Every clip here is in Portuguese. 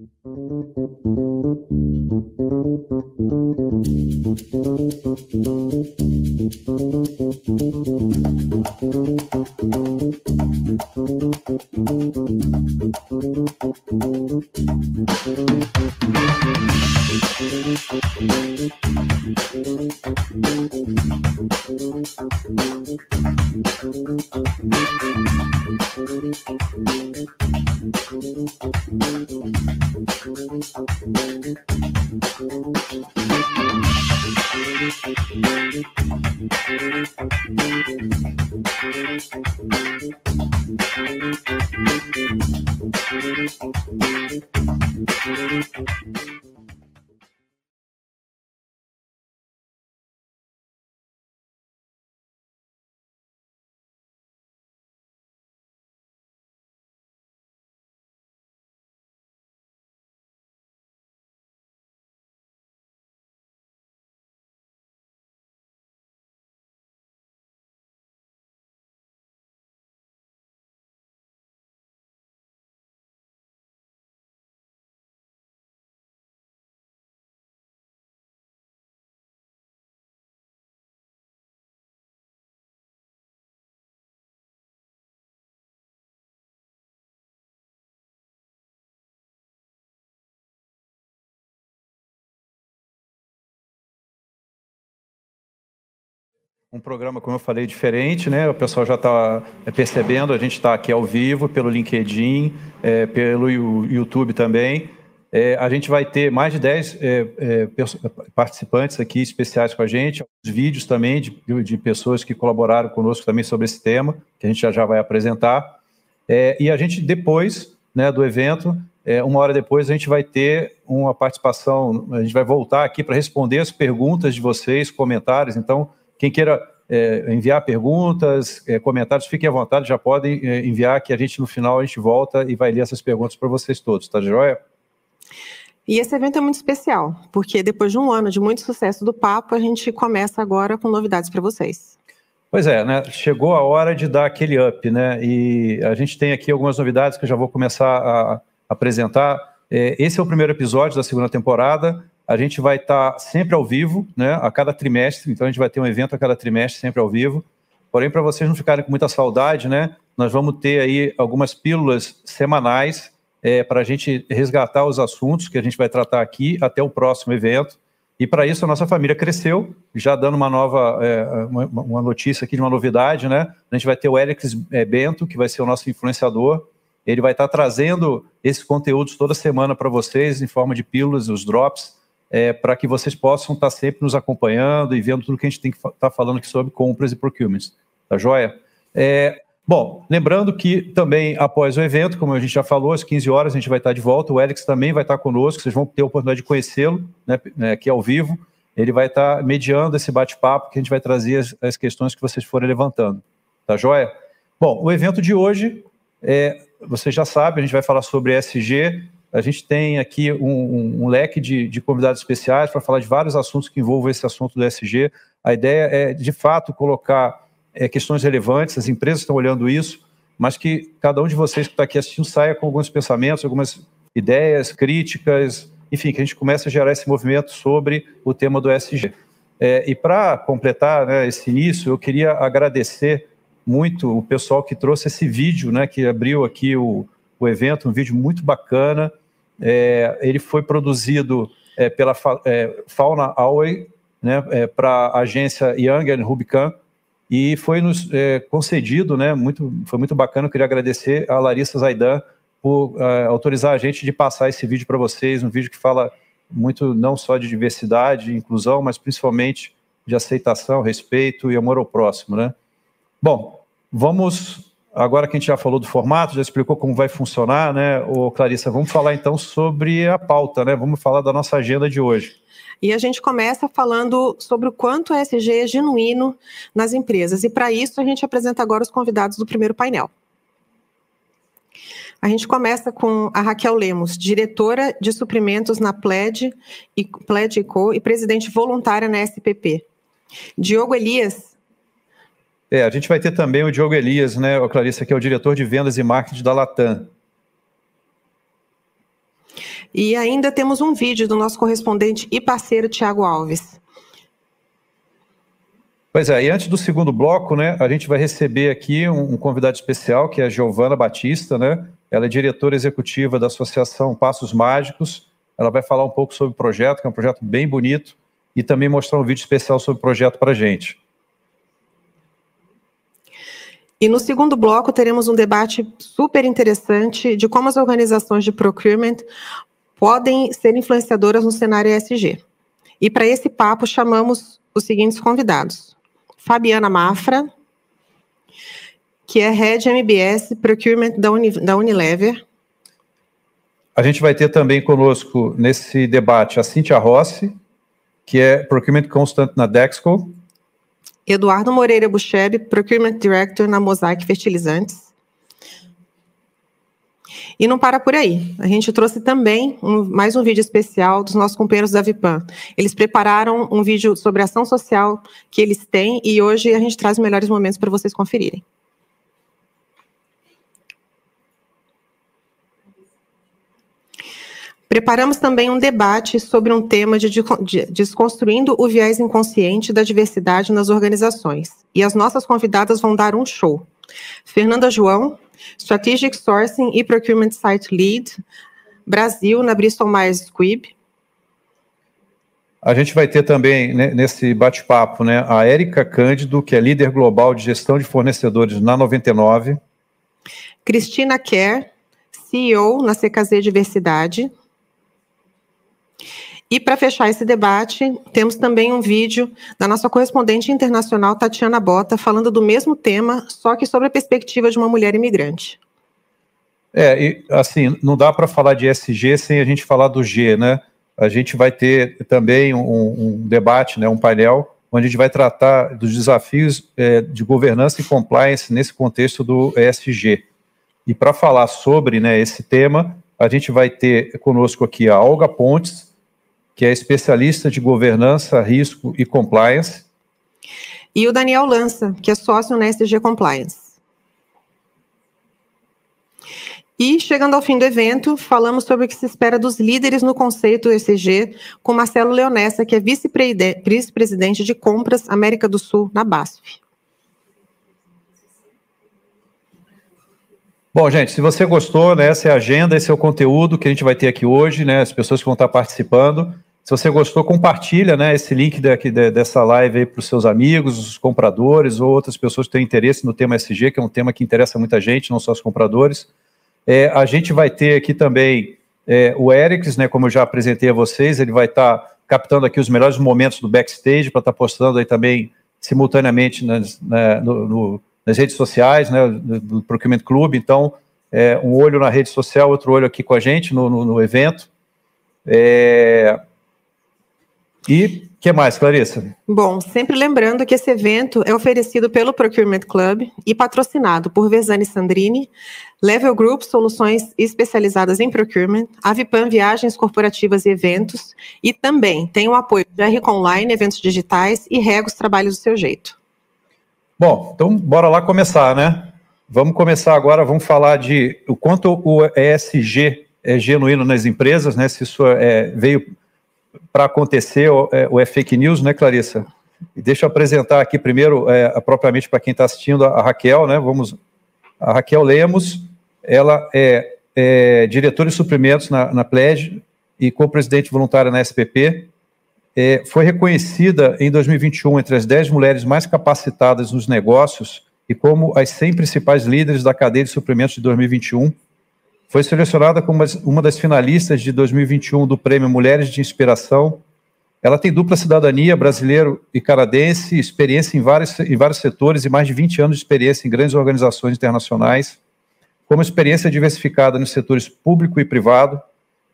Thank you. Um programa, como eu falei, diferente, né? O pessoal já está é, percebendo, a gente está aqui ao vivo pelo LinkedIn, é, pelo YouTube também. É, a gente vai ter mais de 10 é, é, participantes aqui especiais com a gente, os vídeos também de, de, pessoas que colaboraram conosco também sobre esse tema, que a gente já, já vai apresentar. É, e a gente, depois né, do evento, uma hora depois, a gente vai ter uma participação, a gente vai voltar aqui para responder as perguntas de vocês, comentários. Então, quem queira é, enviar perguntas, é, comentários, fiquem à vontade, já podem é, enviar, que a gente no final a gente volta e vai ler essas perguntas para vocês todos, tá joia? E esse evento é muito especial, porque depois de um ano de muito sucesso do Papo, a gente começa agora com novidades para vocês. Pois é, né? Chegou a hora de dar aquele up, né? E a gente tem aqui algumas novidades que eu já vou começar a apresentar. É, esse é o primeiro episódio da segunda temporada. A gente vai estar tá sempre ao vivo, né, a cada trimestre, então a gente vai ter um evento a cada trimestre, sempre ao vivo. Porém, para vocês não ficarem com muita saudade, né, nós vamos ter aí algumas pílulas semanais é, para a gente resgatar os assuntos que a gente vai tratar aqui até o próximo evento. E para isso a nossa família cresceu, já dando uma nova, é, uma, uma, notícia aqui de uma novidade, né? A gente vai ter o Alex é, Bento, que vai ser o nosso influenciador. Ele vai estar tá trazendo esses conteúdos toda semana para vocês em forma de pílulas, os drops é, para que vocês possam estar sempre nos acompanhando e vendo tudo que a gente tem que estar tá falando aqui sobre compras e procurements. Tá joia? É, bom, lembrando que também após o evento, como a gente já falou, às 15 horas a gente vai estar de volta. O Alex também vai estar conosco, vocês vão ter a oportunidade de conhecê-lo né, né aqui ao vivo. Ele vai estar mediando esse bate-papo que a gente vai trazer as, as, questões que vocês forem levantando. Tá joia? Bom, o evento de hoje, é, vocês já sabem, a gente vai falar sobre ESG, a gente tem aqui um, um, um leque de, de, convidados especiais para falar de vários assuntos que envolvam esse assunto do SG. A ideia é, de fato, colocar é, questões relevantes, as empresas estão olhando isso, mas que cada um de vocês que está aqui assistindo saia com alguns pensamentos, algumas ideias, críticas, enfim, que a gente comece a gerar esse movimento sobre o tema do SG. É, e para completar né, esse início, eu queria agradecer muito o pessoal que trouxe esse vídeo, né, que abriu aqui o, o evento, um vídeo muito bacana, é, ele foi produzido é, pela é, Fauna Away, né, é, para a agência Young Rubicon, e foi nos é, concedido, né, muito, foi muito bacana, eu queria agradecer a Larissa Zaidan por autorizar a gente de passar esse vídeo para vocês, um vídeo que fala muito não só de diversidade e inclusão, mas principalmente de aceitação, respeito e amor ao próximo, né? Bom, vamos Agora que a gente já falou do formato, já explicou como vai funcionar, né, ô Clarissa, vamos falar então sobre a pauta, né? Vamos falar da nossa agenda de hoje. E a gente começa falando sobre o quanto o ESG é genuíno nas empresas. E para isso a gente apresenta agora os convidados do primeiro painel. A gente começa com a Raquel Lemos, diretora de suprimentos na PLED e, PLED e Co. e presidente voluntária na SPP. Diogo Elias, é, a gente vai ter também o Diogo Elias, né, o Clarissa, que é o diretor de vendas e marketing da Latam. E ainda temos um vídeo do nosso correspondente e parceiro Tiago Alves. Pois é, e antes do segundo bloco, né, a gente vai receber aqui um, um convidado especial, que é a Giovana Batista, né? Ela é diretora executiva da Associação Passos Mágicos. Ela vai falar um pouco sobre o projeto, que é um projeto bem bonito, e também mostrar um vídeo especial sobre o projeto para a gente. E no segundo bloco teremos um debate super interessante de como as organizações de procurement podem ser influenciadoras no cenário ESG. E para esse papo chamamos os seguintes convidados: Fabiana Mafra, que é Head MBS Procurement da, Uni, da Unilever. A gente vai ter também conosco nesse debate a Cintia Rossi, que é Procurement Constant na Dexco. Eduardo Moreira Bucheb, Procurement Director na Mosaic Fertilizantes. E não para por aí. A gente trouxe também um, mais um vídeo especial dos nossos companheiros da Vipan. Eles prepararam um vídeo sobre ação social que eles têm e hoje a gente traz os melhores momentos para vocês conferirem. Preparamos também um debate sobre um tema de, de desconstruindo o viés inconsciente da diversidade nas organizações. E as nossas convidadas vão dar um show. Fernanda João, Strategic Sourcing e Procurement Site Lead, Brasil, na Bristol Myers Squibb. A gente vai ter também né, nesse bate-papo né, a Érica Cândido, que é líder global de gestão de fornecedores na 99. Cristina Kerr, CEO na CKZ Diversidade. E para fechar esse debate, temos também um vídeo da nossa correspondente internacional Tatiana Bota falando do mesmo tema, só que sobre a perspectiva de uma mulher imigrante. É, e, assim, não dá para falar de SG sem a gente falar do G, né? A gente vai ter também um, um debate, né, um painel, onde a gente vai tratar dos desafios é, de governança e compliance nesse contexto do ESG. E para falar sobre né, esse tema, a gente vai ter conosco aqui a Olga Pontes, que é especialista de governança, risco e compliance. E o Daniel Lança, que é sócio na SG Compliance. E, chegando ao fim do evento, falamos sobre o que se espera dos líderes no conceito ESG, com Marcelo Leonessa, que é vice-presidente de compras América do Sul na BASF. Bom, gente, se você gostou, né, essa é a agenda, esse é o conteúdo que a gente vai ter aqui hoje, né, as pessoas que vão estar participando. Se você gostou, compartilha né, esse link daqui, dessa live para os seus amigos, os compradores ou outras pessoas que têm interesse no tema SG, que é um tema que interessa muita gente, não só os compradores. É, a gente vai ter aqui também é, o Erics, né, como eu já apresentei a vocês, ele vai estar tá captando aqui os melhores momentos do backstage para estar tá postando aí também simultaneamente nas, né, no, no, nas redes sociais né, do, Procurement Club. Então, é, um olho na rede social, outro olho aqui com a gente no, no, no evento. É, e o que mais, Clarissa? Bom, sempre lembrando que esse evento é oferecido pelo Procurement Club e patrocinado por Vesani Sandrini, Level Group Soluções especializadas em procurement, Avipan Viagens Corporativas e Eventos e também tem o apoio de RC Online, eventos digitais e Regos Trabalhos do Seu Jeito. Bom, então bora lá começar, né? Vamos começar agora, vamos falar de o quanto o ESG é genuíno nas empresas, né? Se isso é, veio para acontecer o, é, o é fake news, né, Clarissa? Deixa eu apresentar aqui primeiro, é, propriamente para quem está assistindo, a Raquel, né? Vamos, a Raquel Lemos, ela é, é diretora de suprimentos na, na Pledge e co-presidente voluntária na SPP. É, foi reconhecida em 2021 entre as 10 mulheres mais capacitadas nos negócios e como as 100 principais líderes da cadeia de suprimentos de 2021 foi selecionada como uma das finalistas de 2021 do Prêmio Mulheres de Inspiração. Ela tem dupla cidadania, brasileiro e canadense, experiência em vários, em vários setores e mais de 20 anos de experiência em grandes organizações internacionais, como experiência diversificada nos setores público e privado,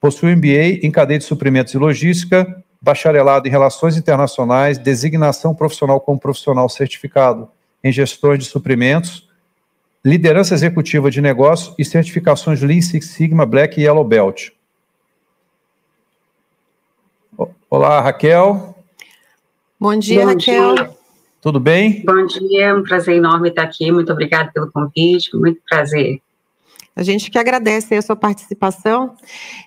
possui MBA em cadeia de suprimentos e logística, bacharelado em relações internacionais, designação profissional como profissional certificado em gestões de suprimentos, liderança executiva de negócio e certificações Lean Six Sigma, Black e Yellow Belt. Olá, Raquel. Bom dia, Bom Raquel. Dia. Tudo bem? Bom dia, é um prazer enorme estar aqui. Muito obrigada pelo convite, muito prazer. A gente que agradece a sua participação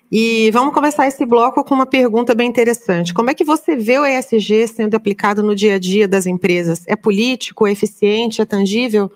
e vamos começar esse bloco com uma pergunta bem interessante. Como é que você vê o ESG sendo aplicado no dia a dia das empresas? É político, é eficiente, é tangível?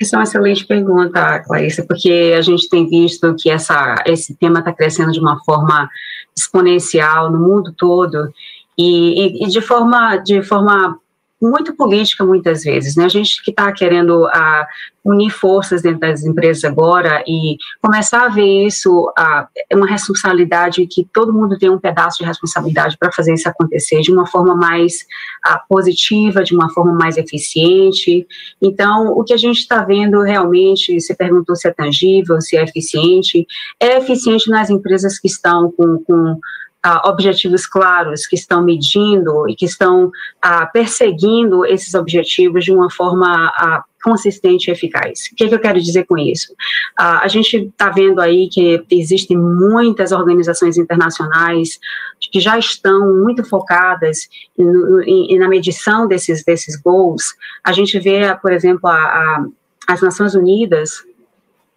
Essa é uma excelente pergunta, Clarissa, porque a gente tem visto que essa, esse tema está crescendo de uma forma exponencial no mundo todo. E, e, e de forma de forma muito política muitas vezes, né? A gente que está querendo a, unir forças dentro das empresas agora e começar a ver isso a, é uma responsabilidade que todo mundo tem um pedaço de responsabilidade para fazer isso acontecer de uma forma mais a, positiva, de uma forma mais eficiente. Então, o que a gente está vendo realmente, você perguntou se é tangível, se é eficiente, é eficiente nas empresas que estão com, com uh, objetivos claros, que estão medindo e que estão uh, perseguindo esses objetivos de uma forma uh, consistente e eficaz. O que, é que, eu quero dizer com isso? a gente está vendo aí que existem muitas organizações internacionais que já estão muito focadas em, em, na medição desses, desses goals. A gente vê, por exemplo, a, a, as Nações Unidas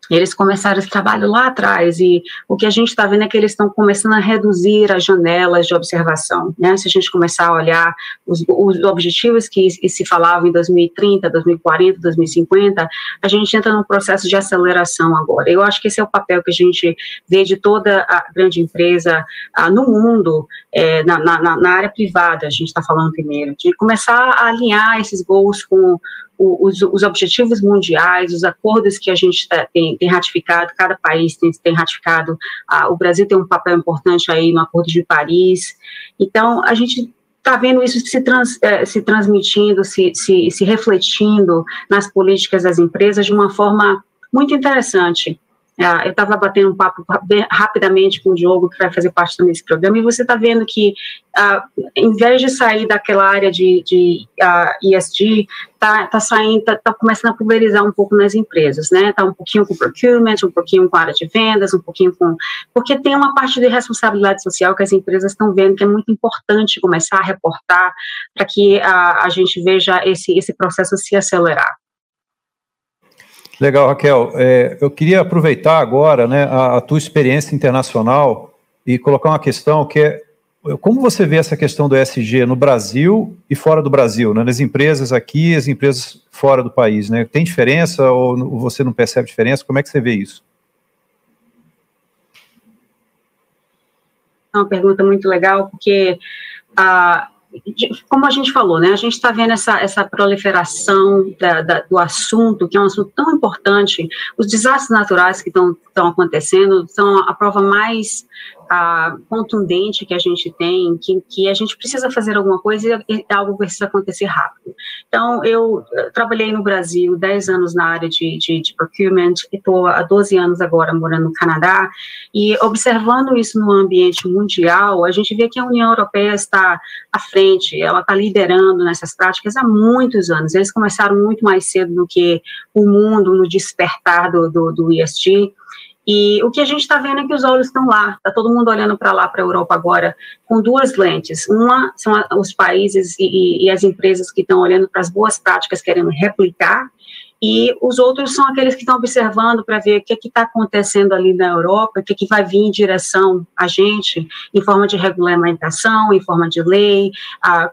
eles começaram esse trabalho lá atrás e o que a gente está vendo é que eles estão começando a reduzir as janelas de observação. Né? Se a gente começar a olhar os, os objetivos que se falavam em 2030, 2040, 2050, a gente entra num processo de aceleração agora. Eu acho que esse é o papel que a gente vê de toda a grande empresa no mundo, é, na, na, na área privada, a gente está falando primeiro, de começar a alinhar esses goals com os, os, objetivos mundiais, os acordos que a gente tá, tem, tem, ratificado, cada país tem, tem ratificado, ah, o Brasil tem um papel importante aí no Acordo de Paris. Então, a gente está vendo isso se, trans, eh, se transmitindo, se, se, se refletindo nas políticas das empresas de uma forma muito interessante. Uh, eu estava batendo um papo bem, rapidamente com o Diogo, que vai fazer parte desse programa, e você está vendo que, uh, em vez de sair daquela área de, de ah, ESG, está tá saindo, está tá começando a pulverizar um pouco nas empresas, né? Está um pouquinho com procurement, um pouquinho com área de vendas, um pouquinho com. Porque tem uma parte de responsabilidade social que as empresas estão vendo que é muito importante começar a reportar para que a, a gente veja esse, esse processo se acelerar. Legal, Raquel. É, eu queria aproveitar agora né, a, a, tua experiência internacional e colocar uma questão que é como você vê essa questão do ESG no Brasil e fora do Brasil, né, nas empresas aqui e as empresas fora do país? Né? Tem diferença ou você não percebe diferença? Como é que você vê isso? É uma pergunta muito legal, porque a como a gente falou, né, a gente está vendo essa, essa proliferação da, da, do assunto, que é um assunto tão importante. Os desastres naturais que estão acontecendo são a prova mais a, contundente que a gente tem, que, que a gente precisa fazer alguma coisa e, algo precisa acontecer rápido. Então, eu, eu trabalhei no Brasil 10 anos na área de, de, de procurement, estou há 12 anos agora morando no Canadá, e observando isso no ambiente mundial, a gente vê que a União Europeia está à frente, ela está liderando nessas práticas há muitos anos. Eles começaram muito mais cedo do que o mundo no despertar do, do, do ESG, e o que a gente está vendo é que os olhos estão lá, está todo mundo olhando para lá, para a Europa agora, com duas lentes. Uma são os países e, e as empresas que estão olhando para as boas práticas, querendo replicar, e os outros são aqueles que estão observando para ver o que está acontecendo ali na Europa, o que, que vai vir em direção a gente, em forma de regulamentação, em forma de lei,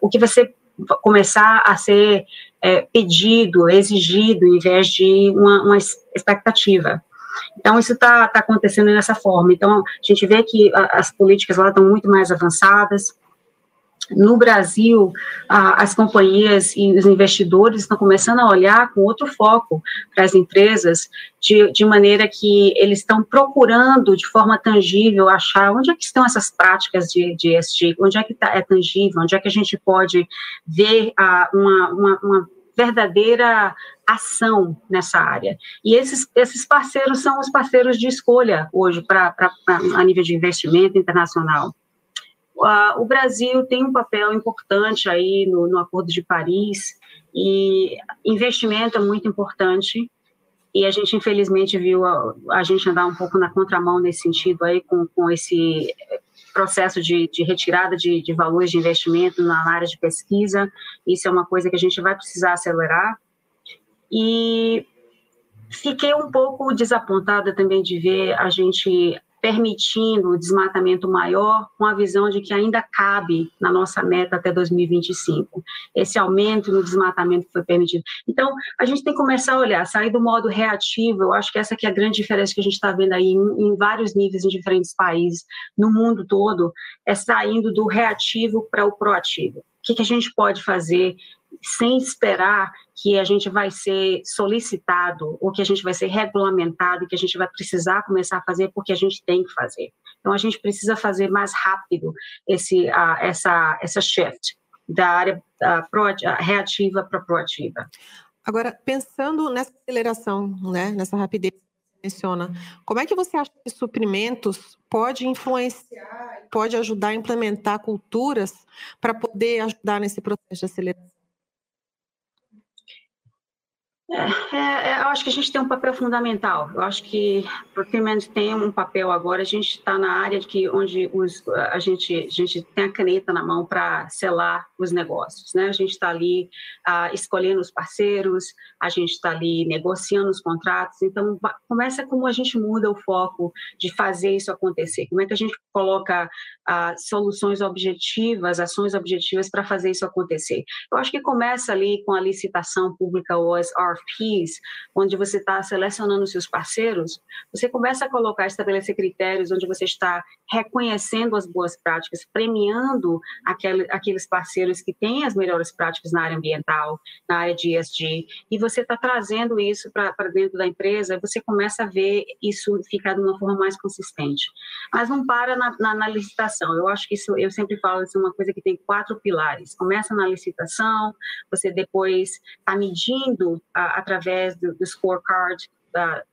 o que vai ser, começar a ser é, pedido, exigido, em vez de uma, uma expectativa. Então, isso está tá acontecendo dessa forma. Então, a gente vê que as políticas lá estão muito mais avançadas. No Brasil, as companhias e os investidores estão começando a olhar com outro foco para as empresas, de, de maneira que eles estão procurando de forma tangível achar onde é que estão essas práticas de, de ESG, onde é que tá, é tangível, onde é que a gente pode ver a, uma, uma, uma verdadeira ação nessa área. E esses, esses parceiros são os parceiros de escolha hoje para a nível de investimento internacional. Uh, o Brasil tem um papel importante aí no, no Acordo de Paris e investimento é muito importante e a gente infelizmente viu a, a, gente andar um pouco na contramão nesse sentido aí com, com esse processo de, de retirada de, de, valores de investimento na área de pesquisa. Isso é uma coisa que a gente vai precisar acelerar. E Fiquei um pouco desapontada também de ver a gente permitindo o desmatamento maior, com a visão de que ainda cabe na nossa meta até 2025. Esse aumento no desmatamento foi permitido. Então, a gente tem que começar a olhar, sair do modo reativo, eu acho que essa que é a grande diferença que a gente está vendo aí em, em, vários níveis em diferentes países, no mundo todo, é saindo do reativo para o proativo. O que, que a gente pode fazer sem esperar que a gente vai ser solicitado ou que a gente vai ser regulamentado que a gente vai precisar começar a fazer porque a gente tem que fazer. Então a gente precisa fazer mais rápido esse uh, essa essa shift da área uh, reativa para proativa. Agora pensando nessa aceleração, né, nessa rapidez menciona. Como é que você acha que suprimentos pode influenciar, pode ajudar a implementar culturas para poder ajudar nesse processo de aceleração? É, é, eu acho que a gente tem um papel fundamental. Eu acho que procurement tem um papel agora. A gente está na área de que onde os, a gente a gente tem a caneta na mão para selar os negócios, né? A gente está ali uh, escolhendo os parceiros, a gente está ali negociando os contratos. Então começa como a gente muda o foco de fazer isso acontecer. Como é que a gente coloca uh, soluções objetivas, ações objetivas para fazer isso acontecer? Eu acho que começa ali com a licitação pública ou as RFPs, onde você está selecionando seus parceiros, você começa a colocar, estabelecer critérios onde você está reconhecendo as boas práticas, premiando aquele, aqueles parceiros que têm as melhores práticas na área ambiental, na área de ESG, e você está trazendo isso para dentro da empresa, você começa a ver isso ficar de uma forma mais consistente. Mas não para na, na, na licitação. Eu acho que isso, eu sempre falo, isso é uma coisa que tem quatro pilares. Começa na licitação, você depois está medindo a, através do, do scorecard,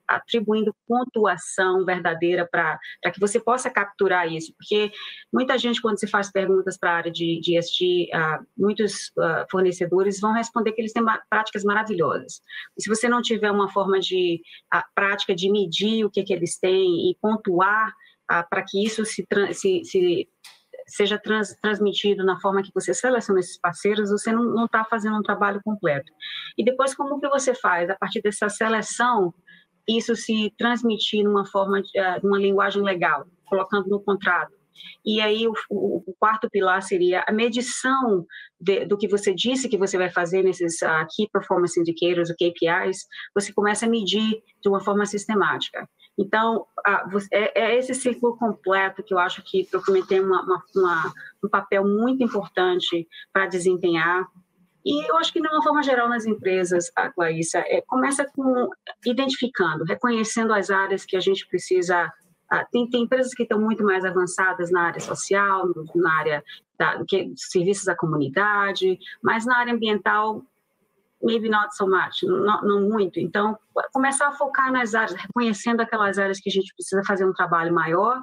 atribuindo pontuação verdadeira para que você possa capturar isso, porque muita gente, quando se faz perguntas para a área de, de ESG, uh, muitos uh, fornecedores vão responder que eles têm práticas maravilhosas. E se você não tiver uma forma de prática de medir o que, que eles têm e pontuar para que isso se, se, se seja trans, transmitido na forma que você seleciona esses parceiros, você não está fazendo um trabalho completo. E depois, como que você faz? A partir dessa seleção, isso se transmitir numa forma, de, uh, numa linguagem legal, colocando no contrato. E aí o, o, o quarto pilar seria a medição de, do que você disse que você vai fazer nesses uh, Key Performance Indicators, ou KPIs, você começa a medir de uma forma sistemática. Então, é, é, esse ciclo completo que eu acho que o tem uma, uma, uma, um papel muito importante para desempenhar. E eu acho que, de uma forma geral, nas empresas, a Clarissa, é, começa com identificando, reconhecendo as áreas que a gente precisa. tem, tem empresas que estão muito mais avançadas na área social, na área da, que, serviços à comunidade, mas na área ambiental maybe not so much, não, não, muito. Então, começar a focar nas áreas, reconhecendo aquelas áreas que a gente precisa fazer um trabalho maior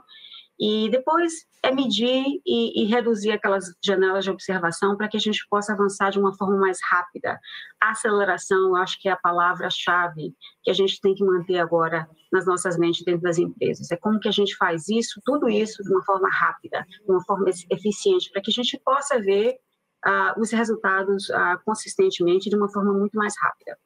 e depois é medir e, e reduzir aquelas janelas de observação para que a gente possa avançar de uma forma mais rápida. aceleração, eu acho que é a palavra-chave que a gente tem que manter agora nas nossas mentes dentro das empresas. É como que a gente faz isso, tudo isso de uma forma rápida, de uma forma eficiente, para que a gente possa ver uh, os resultados uh, consistentemente de uma forma muito mais rápida.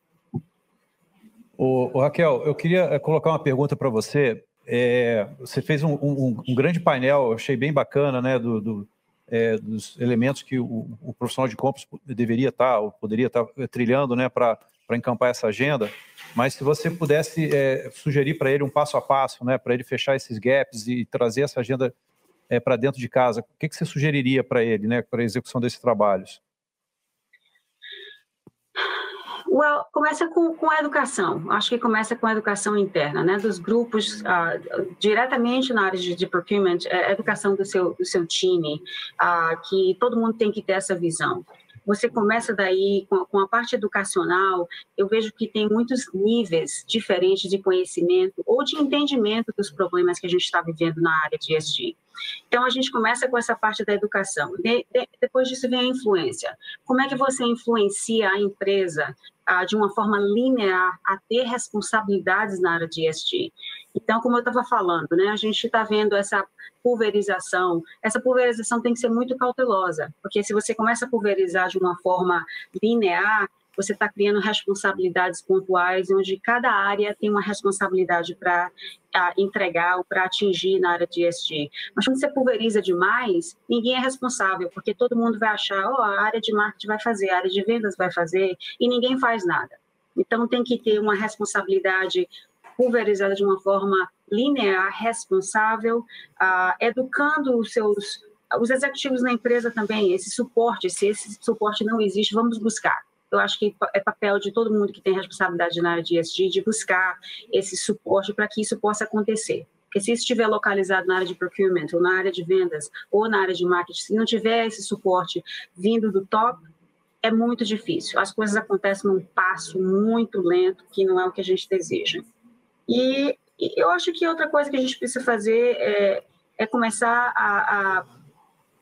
O, Raquel, eu queria eh, colocar uma pergunta para você. É, você fez um, um, um, grande painel, achei bem bacana, né, do, do é, dos elementos que o, o, profissional de compras deveria estar, tá, ou poderia estar tá trilhando, né, para encampar essa agenda. Mas se você pudesse é, sugerir para ele um passo a passo, né, para ele fechar esses gaps e trazer essa agenda é, para dentro de casa, o que, que você sugeriria para ele, né, para a execução desses trabalhos? Well, começa com, com a educação. Acho que começa com a educação interna, né? Dos grupos uh, diretamente na área de, de procurement, é, a educação do seu do seu time, uh, que todo mundo tem que ter essa visão. Você começa daí com, com a parte educacional. Eu vejo que tem muitos níveis diferentes de conhecimento ou de entendimento dos problemas que a gente está vivendo na área de ESG. Então, a gente começa com essa parte da educação. De, de, depois disso vem a influência. Como é que você influencia a empresa ah, de uma forma linear a ter responsabilidades na área de ESG? Então, como eu estava falando, né, a gente está vendo essa pulverização. Essa pulverização tem que ser muito cautelosa, porque se você começa a pulverizar de uma forma linear, você está criando responsabilidades pontuais, onde cada área tem uma responsabilidade para entregar ou para atingir na área de ESG. Mas quando você pulveriza demais, ninguém é responsável, porque todo mundo vai achar, oh, a área de marketing vai fazer, a área de vendas vai fazer, e ninguém faz nada. Então, tem que ter uma responsabilidade pulverizada de uma forma linear, responsável, uh, educando os seus os executivos na empresa também, esse suporte, se esse suporte não existe, vamos buscar. Eu acho que é papel de todo mundo que tem responsabilidade na área de ESG de buscar esse suporte para que isso possa acontecer. Porque se isso estiver localizado na área de procurement, ou na área de vendas, ou na área de marketing, se não tiver esse suporte vindo do top, é muito difícil. As coisas acontecem num passo muito lento, que não é o que a gente deseja. E, eu acho que outra coisa que a gente precisa fazer é, é começar a, a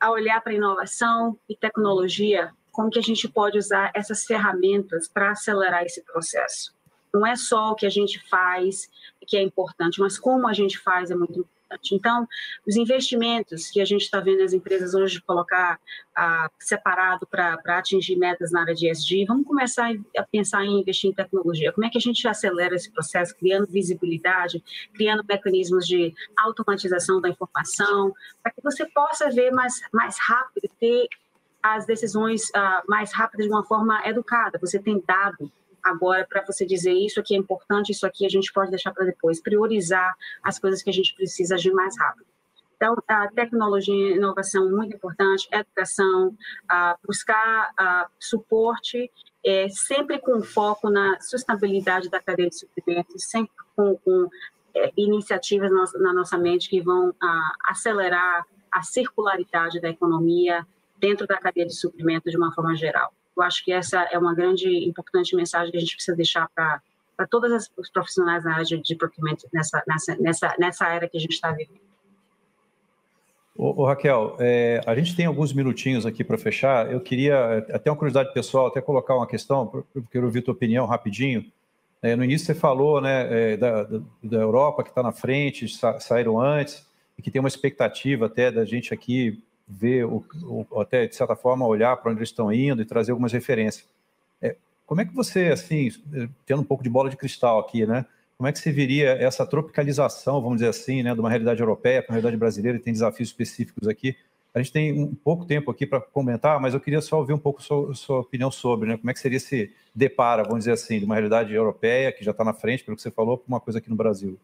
a olhar para inovação e tecnologia, como que a gente pode usar essas ferramentas para acelerar esse processo. Não é só o que a gente faz que é importante, mas como a gente faz é muito importante. Então, os investimentos que a gente está vendo as empresas hoje colocar ah, separado para atingir metas na área de ESG, vamos começar a pensar em investir em tecnologia. Como é que a gente acelera esse processo, criando visibilidade, criando mecanismos de automatização da informação, para que você possa ver mais, mais rápido, ter as decisões uh, mais rápidas de uma forma educada. Você tem dado agora para você dizer isso aqui é importante, isso aqui a gente pode deixar para depois, priorizar as coisas que a gente precisa agir mais rápido. Então, a tecnologia e inovação muito importante, educação, a buscar a suporte, é, sempre com foco na sustentabilidade da cadeia de suprimentos, sempre com, com é, iniciativas na, na, nossa mente que vão acelerar a circularidade da economia dentro da cadeia de suprimento de uma forma geral. Eu acho que essa é uma grande, importante mensagem que a gente precisa deixar para para todas os profissionais na área de, procurement nessa, nessa, nessa, nessa era que a gente está vivendo. Ô, Raquel, é, a gente tem alguns minutinhos aqui para fechar. Eu queria, até uma curiosidade pessoal, até colocar uma questão, eu quero ouvir tua opinião rapidinho. É, no início você falou né, é, da, da Europa que está na frente, sa saíram antes, e que tem uma expectativa até da gente aqui ver, o, o, até de certa forma, olhar para onde eles estão indo e trazer algumas referências. É, como é que você, assim, tendo um pouco de bola de cristal aqui, né? Como é que você viria essa tropicalização, vamos dizer assim, né, de uma realidade europeia para uma realidade brasileira e tem desafios específicos aqui? A gente tem um pouco tempo aqui para comentar, mas eu queria só ouvir um pouco sua, sua opinião sobre, né? Como é que seria esse depara, vamos dizer assim, de uma realidade europeia que já está na frente, pelo que você falou, para uma coisa aqui no Brasil?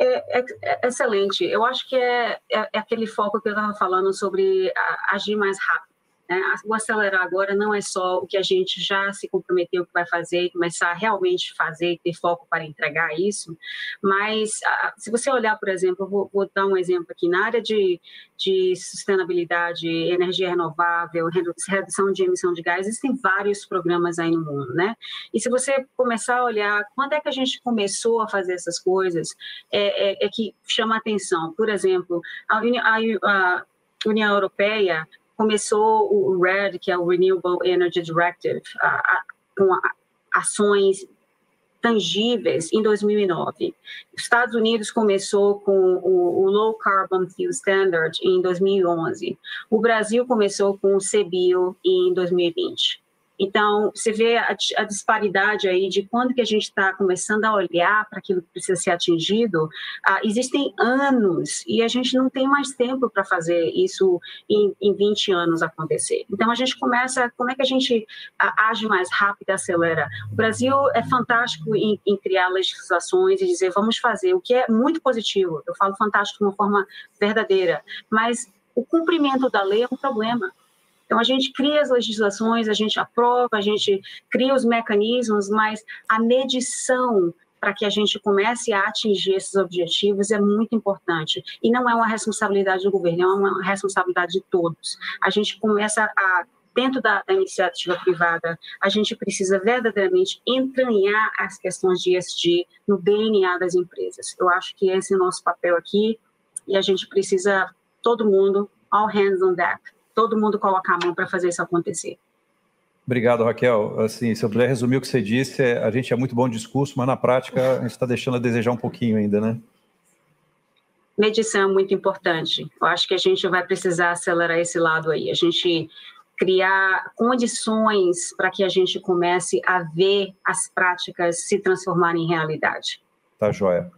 É, é, é, excelente. Eu acho que é, é, é aquele foco que eu estava falando sobre agir mais rápido. Né? O acelerar agora não é só o que a gente já se comprometeu que vai fazer e começar a realmente fazer e ter foco para entregar isso, mas se você olhar, por exemplo, vou, vou dar um exemplo aqui, na área de, de sustentabilidade, energia renovável, redução de emissão de gás, existem vários programas aí no mundo, né? E se você começar a olhar quando é que a gente começou a fazer essas coisas, é, é, é que chama atenção. Por exemplo, a, a, a União Europeia começou o RED, que é o Renewable Energy Directive, com ações tangíveis em 2009. Os Estados Unidos começou com o, o, Low Carbon Fuel Standard em 2011. O Brasil começou com o CBIO em 2020. Então, você vê a, a, disparidade aí de quando que a gente está começando a olhar para aquilo que precisa ser atingido. Ah, existem anos e a gente não tem mais tempo para fazer isso em, em 20 anos acontecer. Então, a gente começa, como é que a gente age mais rápido e acelera? O Brasil é fantástico em, em criar legislações e dizer, vamos fazer, o que é muito positivo. Eu falo fantástico de uma forma verdadeira, mas o cumprimento da lei é um problema. Então, a gente cria as legislações, a gente aprova, a gente cria os mecanismos, mas a medição para que a gente comece a atingir esses objetivos é muito importante. E não é uma responsabilidade do governo, é uma responsabilidade de todos. A gente começa a dentro da, da, iniciativa privada, a gente precisa verdadeiramente entranhar as questões de ESG no DNA das empresas. Eu acho que esse é o nosso papel aqui e a gente precisa, todo mundo, all hands on deck, todo mundo colocar a mão para fazer isso acontecer. Obrigado, Raquel. Assim, se eu puder resumir o que você disse, é, a gente é muito bom discurso, mas na prática a gente está deixando a desejar um pouquinho ainda, né? Medição é muito importante. Eu acho que a gente vai precisar acelerar esse lado aí. A gente criar condições para que a gente comece a ver as práticas se transformarem em realidade. Tá joia.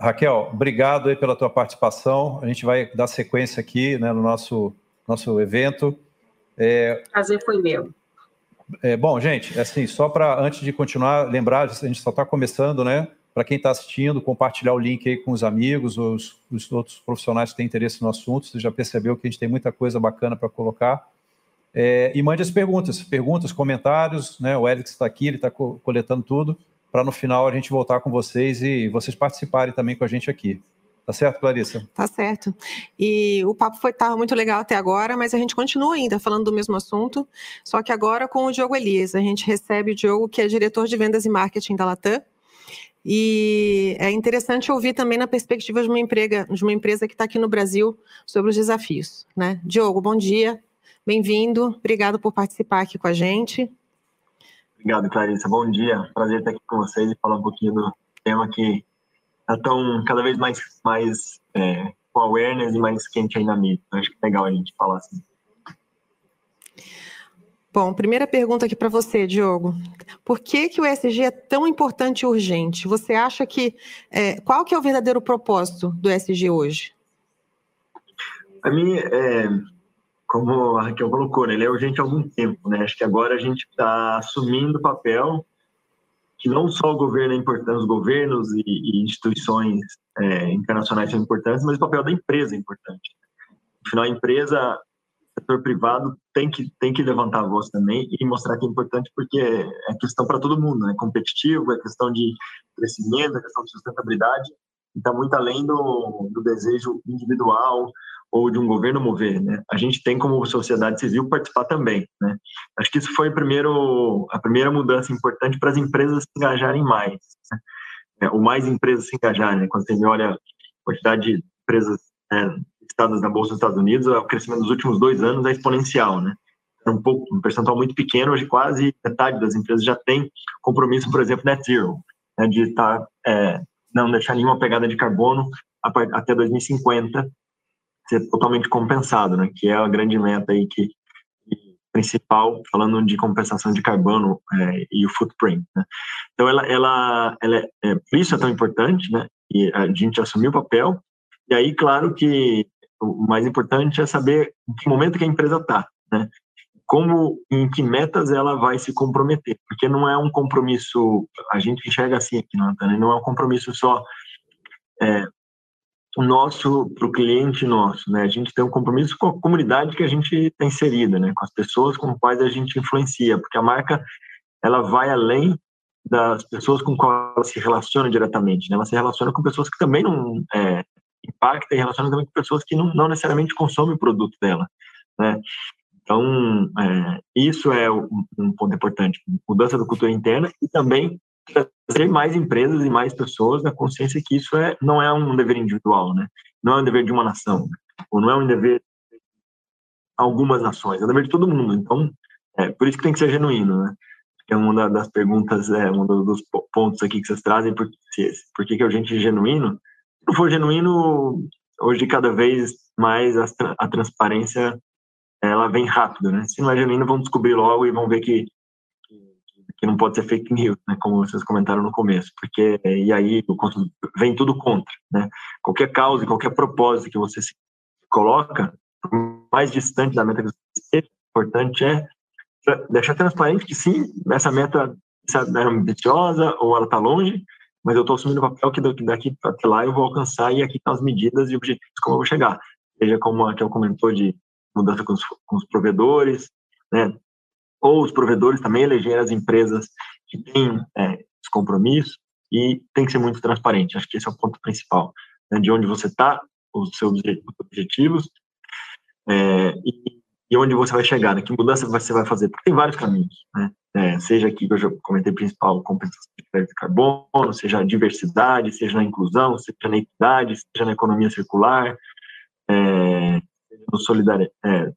Raquel, obrigado aí pela tua participação. A gente vai dar sequência aqui né, no nosso, nosso evento. É... Prazer foi meu. É, bom, gente, assim, só para antes de continuar, lembrar, a gente só está começando, né? Para quem está assistindo, compartilhar o link aí com os amigos, os, os outros profissionais que têm interesse no assunto. Você já percebeu que a gente tem muita coisa bacana para colocar. É, e mande as perguntas, perguntas, comentários, né? O Alex está aqui, ele está co coletando tudo, para no final a gente voltar com vocês e vocês participarem também com a gente aqui. Tá certo, Clarissa? Tá certo. E o papo foi tava muito legal até agora, mas a gente continua ainda falando do mesmo assunto, só que agora com o Diogo Elias. A gente recebe o Diogo, que é diretor de vendas e marketing da Latam. E é interessante ouvir também na perspectiva de uma, emprega, de uma empresa que está aqui no Brasil sobre os desafios. Né? Diogo, bom dia, bem-vindo, obrigado por participar aqui com a gente. Obrigado, Clarissa. Bom dia, prazer estar aqui com vocês e falar um pouquinho do tema que estão cada vez mais, mais é, com awareness e mais quente aí na mídia. Acho que é legal a gente falar assim. Bom, primeira pergunta aqui para você, Diogo. Por que, que o ESG é tão importante e urgente? Você acha que. É, qual que é o verdadeiro propósito do ESG hoje? A mim, é, como a Raquel colocou, né, ele é urgente há algum tempo. Né? Acho que agora a gente está assumindo o papel que não só o governo é importante, os governos e, e instituições é, internacionais são importantes, mas o papel da empresa é importante. Afinal, a empresa, o setor privado tem que, tem que levantar a voz também e mostrar que é importante porque é questão para todo mundo, é né? competitivo, é questão de crescimento, é questão de sustentabilidade, está muito além do, do desejo individual ou de um governo mover, né? A gente tem como sociedade civil participar também, né? Acho que isso foi primeiro, a primeira mudança importante para as empresas se engajarem mais. Né? É, o mais empresas se engajarem, né? quando você olha a quantidade de empresas é, listadas na bolsa dos Estados Unidos, o crescimento dos últimos dois anos é exponencial, né? É um pouco, um percentual muito pequeno, hoje quase metade das empresas já tem compromisso, por exemplo, net zero, né? de estar tá, é, não deixar nenhuma pegada de carbono até 2050 ser totalmente compensado, né? Que é a grande meta aí que, principal, falando de compensação de carbono é, e o footprint. Né? Então, ela, ela, ela é, é, por isso é tão importante, né? E a gente assumiu o papel. E aí, claro que o mais importante é saber em que momento que a empresa está, né? Como, em que metas ela vai se comprometer, porque não é um compromisso, a gente enxerga assim aqui, não, né? não é um compromisso só é, nosso para o cliente nosso, né? A gente tem um compromisso com a comunidade que a gente está inserida, né? Com as pessoas com quais a gente influencia, porque a marca ela vai além das pessoas com quais ela se relaciona diretamente, né? Ela se relaciona com pessoas que também não é, impacta e relaciona também com pessoas que não, não necessariamente consomem o produto dela, né? Então, é, isso é um ponto importante, mudança da cultura interna e também trazer mais empresas e mais pessoas na consciência que isso é, não é um dever individual, né? Não é um dever de uma nação, né? ou não é um dever de algumas nações, é um dever de todo mundo. Então, é por isso que tem que ser genuíno, né? É uma das perguntas, é um dos pontos aqui que vocês trazem, por, por que, que é urgente genuíno? Se não for genuíno, hoje cada vez mais a, a transparência ela vem rápido, né? Se não é genuíno, vão descobrir logo e vão ver que que não pode ser fake news, né, como vocês comentaram no começo, porque e aí vem tudo contra, né? Qualquer causa, qualquer propósito que você se coloca, mais distante da meta que você esteja, importante é deixar transparente que sim, essa meta é ambiciosa ou ela está longe, mas eu estou assumindo o papel que daqui até lá eu vou alcançar e aqui estão as medidas e objetivos como eu vou chegar. Seja como a comentou de mudança com os, com os provedores, né? Ou os provedores também elegerem as empresas que têm é, compromisso e tem que ser muito transparente. Acho que esse é o ponto principal, né, de onde você está, os seus objetivos é, e, e, onde você vai chegar, né, que mudança você vai fazer, porque tem vários caminhos, né, é, seja aqui que eu já comentei principal, compensação de crédito de carbono, seja a diversidade, seja na inclusão, seja na equidade, seja na economia circular, é, no solidariedade, é,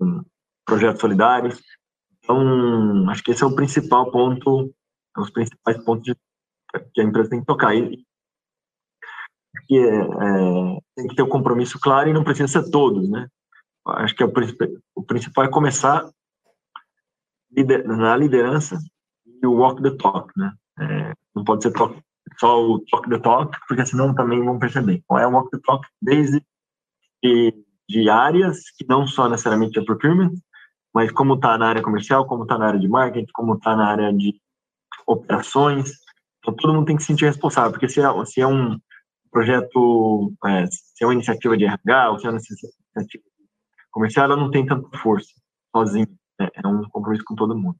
é projetos solidários. Então, acho que esse é o principal ponto, os principais pontos de, que a empresa tem que tocar. E, que é, é, tem que ter o um compromisso claro e não precisa ser todos, né? acho que é o, o principal é começar na liderança e o walk the talk, né? É, não pode ser talk, só o talk the talk, porque senão também vão perceber. Então, é o walk the talk desde de, de áreas que não só necessariamente é procurement, mas como está na área comercial, como está na área de marketing, como está na área de operações. Então, todo mundo tem que se sentir responsável, porque se é, se é um projeto, é, se é uma iniciativa de RH, ou se é uma iniciativa comercial, ela não tem tanta força sozinha. Né? É um compromisso com todo mundo.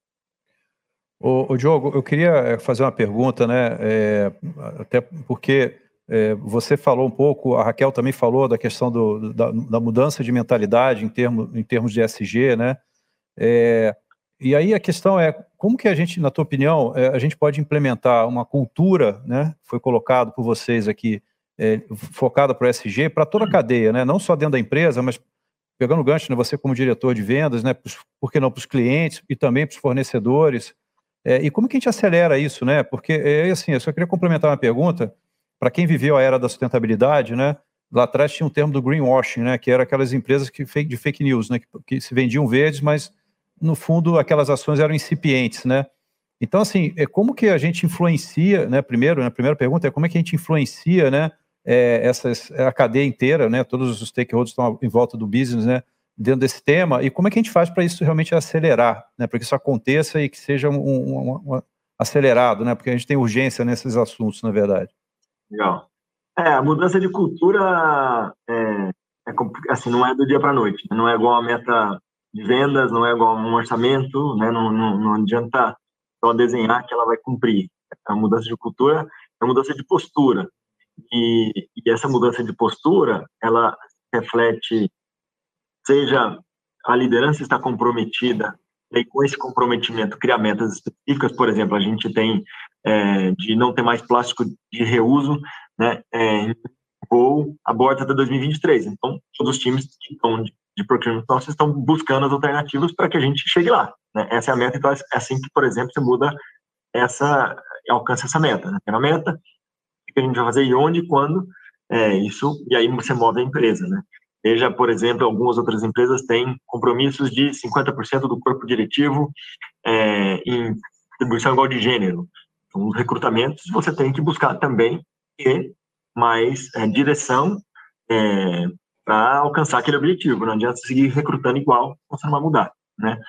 O, Diogo, eu queria é, fazer uma pergunta, né? É, até porque você falou um pouco, a Raquel também falou da questão do, da, da, mudança de mentalidade em, termo, em termos de SG, né? É, e aí a questão é como que a gente, na tua opinião, é, a gente pode implementar uma cultura, né? Foi colocado por vocês aqui, é, focada para o SG, para toda a cadeia, né? Não só dentro da empresa, mas pegando o gancho, né? Você como diretor de vendas, né? Por que não para os clientes e também para os fornecedores? É, e como que a gente acelera isso, né? Porque, é, assim, eu só queria complementar uma pergunta, para quem viveu a era da sustentabilidade, né? Lá atrás tinha um termo do greenwashing, né? Que era aquelas empresas que, de fake news, né? Que, que se vendiam verdes, mas no fundo aquelas ações eram incipientes, né? Então, assim, é como que a gente influencia, né? Primeiro, né, a primeira pergunta é como é que a gente influencia, né? É, essas, a cadeia inteira, né? Todos os stakeholders estão em volta do business, né? dentro desse tema e como é que a gente faz para isso realmente acelerar, né, para que isso aconteça e que seja um, um, um, acelerado, né, porque a gente tem urgência nesses assuntos, na verdade. Legal. É, a mudança de cultura é, é assim, não é do dia para a noite, né? não é igual a meta de vendas, não é igual a um orçamento, né, não, não, não adianta só desenhar que ela vai cumprir. A mudança de cultura é a mudança de postura. E, e essa mudança de postura, ela reflete seja a liderança está comprometida e com esse comprometimento criar metas específicas, por exemplo, a gente tem é, de não ter mais plástico de reuso, né, é, ou a borda até 2023. Então, todos os times que estão de, de procurement nossos estão buscando as alternativas para que a gente chegue lá. Né? Essa é a meta, então é assim que, por exemplo, você muda essa, alcança essa meta. Né? Tem a meta, o que a gente vai fazer e onde, quando, é, isso, e aí você move a empresa, né? Veja, por exemplo, algumas outras empresas têm compromissos de 50% do corpo diretivo é, em distribuição igual de gênero. Então, os recrutamentos você tem que buscar também ter mais é, direção é, para alcançar aquele objetivo. Não adianta seguir recrutando igual, você não vai mudar, né?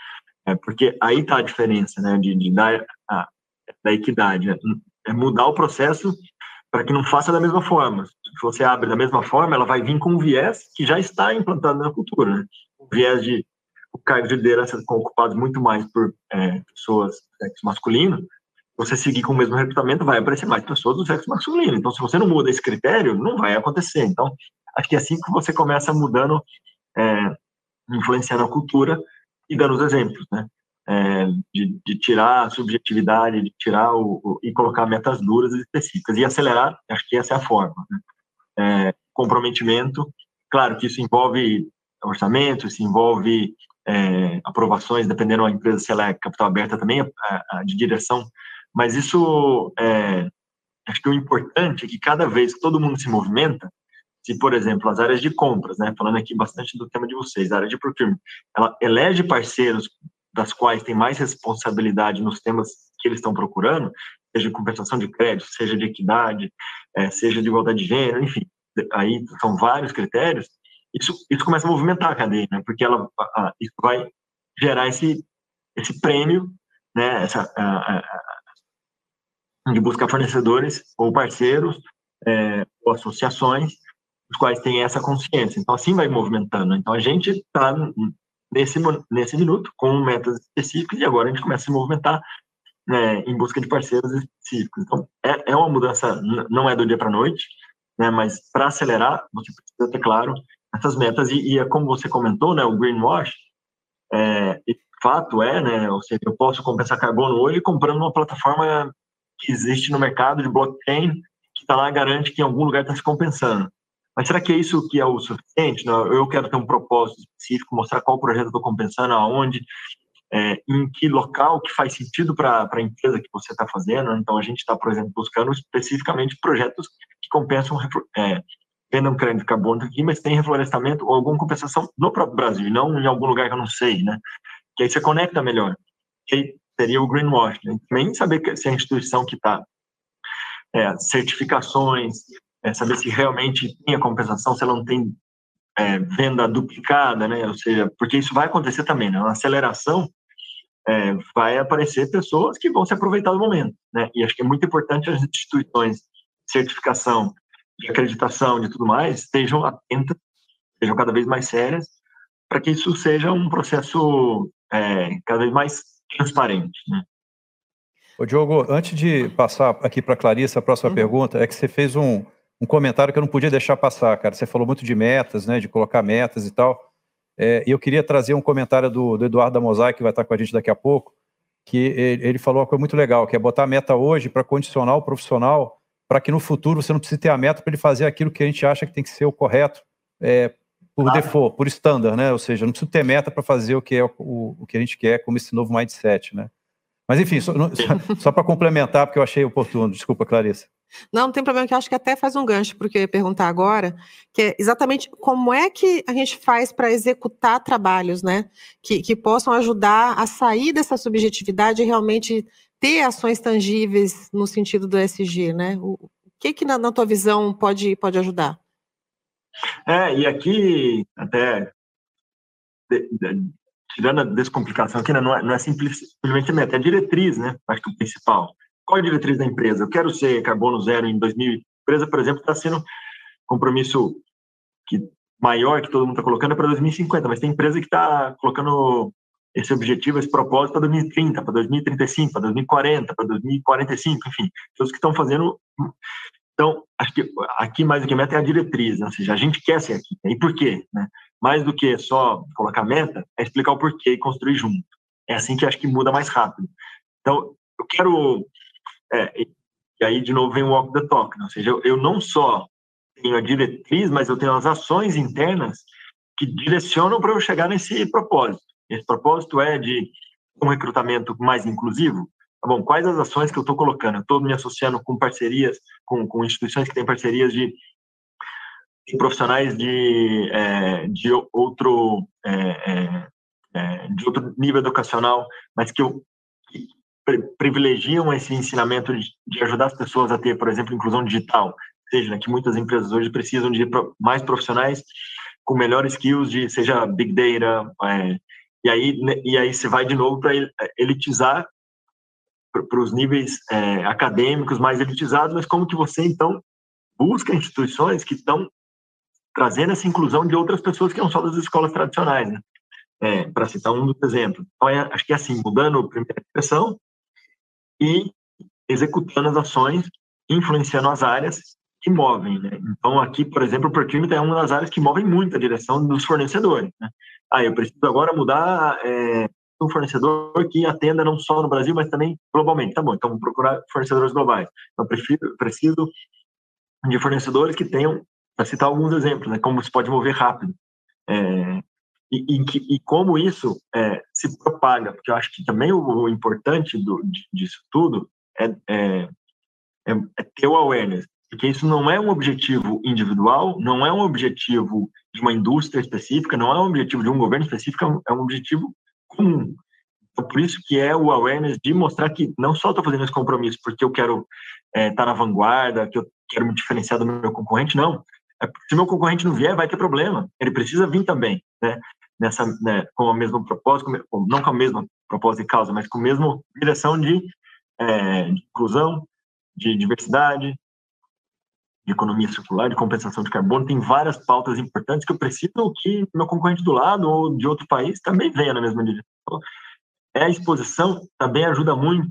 É, porque aí está a diferença, né, de, de dar a, da equidade, né? é mudar o processo para que não faça da mesma forma. Se você abre da mesma forma, ela vai vir com um viés que já está implantado na cultura, né? O viés de o cargo de liderança ocupados muito mais por é, pessoas do sexo masculino, você seguir com o mesmo recrutamento, vai aparecer mais pessoas do sexo masculino. Então, se você não muda esse critério, não vai acontecer. Então, acho que é assim que você começa mudando, é, influenciando a cultura e dando os exemplos, né? É, de, de, tirar a subjetividade, de tirar o, o, e colocar metas duras e específicas e acelerar. Acho que essa é a forma. Né? É, comprometimento, claro que isso envolve orçamento, isso envolve é, aprovações, dependendo da empresa se ela é capital aberta também, a, a, de direção. Mas isso, é, acho que o importante é que cada vez que todo mundo se movimenta, se, por exemplo, as áreas de compras, né, falando aqui bastante do tema de vocês, a área de procurement, ela elege parceiros das quais tem mais responsabilidade nos temas que eles estão procurando, seja de compensação de crédito, seja de equidade, é, seja de igualdade de gênero, enfim, aí são vários critérios, isso, isso começa a movimentar a cadeia, né, porque ela, a, isso vai gerar esse, esse prêmio, né, essa, a, a, de buscar fornecedores ou parceiros é, ou associações os quais têm essa consciência. Então, assim vai movimentando. Então, a gente está nesse, nesse minuto, com metas específicas, e agora a gente começa a se movimentar né, em busca de parceiros específicos. Então, é, é uma mudança, não é do dia para a noite, né, mas para acelerar, você precisa ter claro essas metas, e, e é como você comentou, né, o greenwash, é, fato é, né, ou seja, eu posso compensar carbono hoje comprando uma plataforma que existe no mercado de blockchain, que está lá garante que em algum lugar está se compensando. Mas será que é isso que é o suficiente? Não, eu quero ter um propósito específico, mostrar qual projeto eu estou compensando, aonde, é, em que local que faz sentido para a empresa que você está fazendo. Então, a gente está, por exemplo, buscando especificamente projetos que compensam é, vendam crédito de carbono aqui, mas tem reflorestamento ou alguma compensação no próprio Brasil, não em algum lugar que eu não sei, né? Que aí você conecta melhor. Que aí seria o greenwash. Né? Também saber se a instituição que está é, certificações, é, saber se realmente tem a compensação, se ela não tem é, venda duplicada, né? Ou seja, porque isso vai acontecer também, né? Uma aceleração é, vai aparecer pessoas que vão se aproveitar do momento, né? E acho que é muito importante as instituições de certificação, de acreditação, de tudo mais, estejam atentas, sejam cada vez mais sérias, para que isso seja um processo é, cada vez mais transparente, né? Ô, Diogo, antes de passar aqui para a Clarice, a próxima uhum. pergunta é que você fez um, um comentário que eu não podia deixar passar, cara. Você falou muito de metas, né, de colocar metas e tal. É, e eu queria trazer um comentário do, do Eduardo da Mosaic, que vai estar com a gente daqui a pouco, que ele, ele falou uma coisa muito legal, que é botar a meta hoje para condicionar o profissional para que no futuro você não precise ter a meta para ele fazer aquilo que a gente acha que tem que ser o correto é, por default, por standard, né? Ou seja, não precisa ter meta para fazer o que é o, o, que a gente quer como esse novo mindset, né? Mas enfim, só, só, só para complementar, porque eu achei oportuno, desculpa, Clarissa. Não, não tem problema, que eu acho que até faz um gancho para que eu ia perguntar agora, que é exatamente como é que a gente faz para executar trabalhos, né, que, que possam ajudar a sair dessa subjetividade e realmente ter ações tangíveis no sentido do SG, né? O que que na, na tua visão pode, pode ajudar? É, e aqui até de, de, tirando a descomplicação aqui, né, não é, não é simplesmente meta, é diretriz, né? Acho que o principal. Qual a diretriz da empresa? Eu quero ser carbono zero em 2000. A empresa, por exemplo, está sendo compromisso que maior que todo mundo está colocando é para 2050, mas tem empresa que está colocando esse objetivo, esse propósito para 2030, para 2035, para 2040, para 2045, enfim, todos que estão fazendo. Então, acho que aqui mais do que meta é a diretriz, né? ou seja, a gente quer ser aqui. E por quê? Né? Mais do que só colocar meta, é explicar o porquê e construir junto. É assim que acho que muda mais rápido. Então, eu quero. É, e aí, de novo, vem o walk the talk, né? ou seja, eu, eu não só tenho a diretriz, mas eu tenho as ações internas que direcionam para eu chegar nesse propósito. Esse propósito é de um recrutamento mais inclusivo. Tá bom, quais as ações que eu estou colocando? Eu estou me associando com parcerias, com, com instituições que têm parcerias de, de profissionais de, é, de outro é, é, é de outro nível educacional, mas que, eu, privilegiam esse ensinamento de, ajudar as pessoas a ter, por exemplo, inclusão digital, seja né, que muitas empresas hoje precisam de mais profissionais com melhores skills de seja big data, é, e aí, né, e aí você vai de novo para elitizar para os níveis é, acadêmicos mais elitizados, mas como que você, então, busca instituições que estão trazendo essa inclusão de outras pessoas que não são das escolas tradicionais, né? É, para citar um dos exemplos. Então, é, acho que é assim, mudando a primeira expressão e executando as ações, influenciando as áreas que movem. Né? Então, aqui, por exemplo, o procurement é uma das áreas que movem muito a direção dos fornecedores. Né? Ah, eu preciso agora mudar é, um fornecedor que atenda não só no Brasil, mas também globalmente. Tá bom, então procurar fornecedores globais. Então, prefiro, preciso de fornecedores que tenham, para citar alguns exemplos, né, como se pode mover rápido. É, e, e, e, como isso é, se propaga, porque eu acho que também o, o importante do, disso tudo é, é, é, é ter o awareness, porque isso não é um objetivo individual, não é um objetivo de uma indústria específica, não é um objetivo de um governo específico, é um objetivo comum. Então, por isso que é o awareness de mostrar que não só estou fazendo esse compromisso porque eu quero estar é, tá na vanguarda, que eu quero me diferenciar do meu concorrente, não. É se meu concorrente não vier, vai ter problema. Ele precisa vir também, né? Nessa, né, com a mesma propósito, com, não com a mesma propósito e causa, mas com a mesma direção de, é, de inclusão, de diversidade, de economia circular, de compensação de carbono, tem várias pautas importantes que eu preciso que meu concorrente do lado ou de outro país também venha na mesma direção. Então, é a exposição também ajuda muito,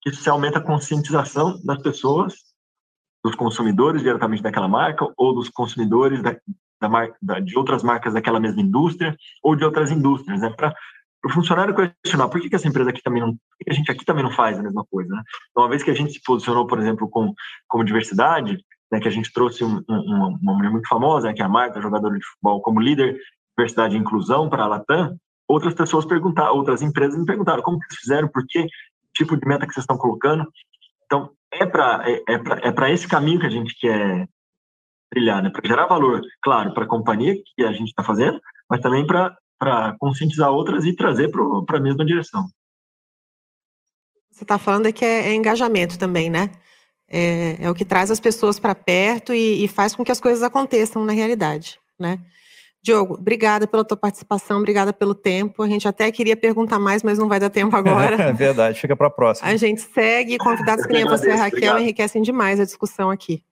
que isso aumenta a conscientização das pessoas, dos consumidores diretamente daquela marca ou dos consumidores da, da marca, da, de outras marcas daquela mesma indústria ou de outras indústrias, né? Para o funcionário questionar por que, que essa empresa aqui também não, por que a gente aqui também não faz a mesma coisa, né? Então, uma vez que a gente se posicionou, por exemplo, com como diversidade, né, que a gente trouxe um, um, uma mulher muito famosa, né, que é a Marta, jogadora de futebol, como líder de diversidade e inclusão para a Latam, outras pessoas perguntaram, outras empresas me perguntaram como que vocês fizeram, por que tipo de meta que vocês estão colocando. Então, é para é, é é esse caminho que a gente quer trilhar, né? Para gerar valor, claro, para a companhia que a gente está fazendo, mas também para conscientizar outras e trazer para a mesma direção. Você está falando é que é, é, engajamento também, né? É, é, o que traz as pessoas para perto e, e faz com que as coisas aconteçam na realidade, né? Diogo, obrigada pela tua participação, obrigada pelo tempo. A gente até queria perguntar mais, mas não vai dar tempo agora. É verdade, fica para a próxima. A gente segue, convidados que nem você, Raquel, obrigado. enriquecem demais a discussão aqui.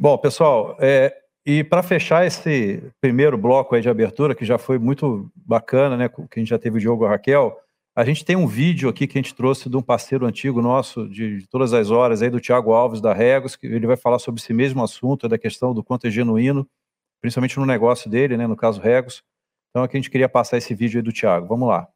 Bom, pessoal, é, e para fechar esse primeiro bloco aí de abertura, que já foi muito bacana, né, que a gente já teve o Diogo e a Raquel, a gente tem um vídeo aqui que a gente trouxe de um parceiro antigo nosso, de, de todas as horas, aí do Tiago Alves, da Regos, que ele vai falar sobre esse mesmo assunto, da questão do quanto é genuíno, principalmente no negócio dele, né, no caso Regos. Então aqui a gente queria passar esse vídeo aí do Thiago. Vamos lá.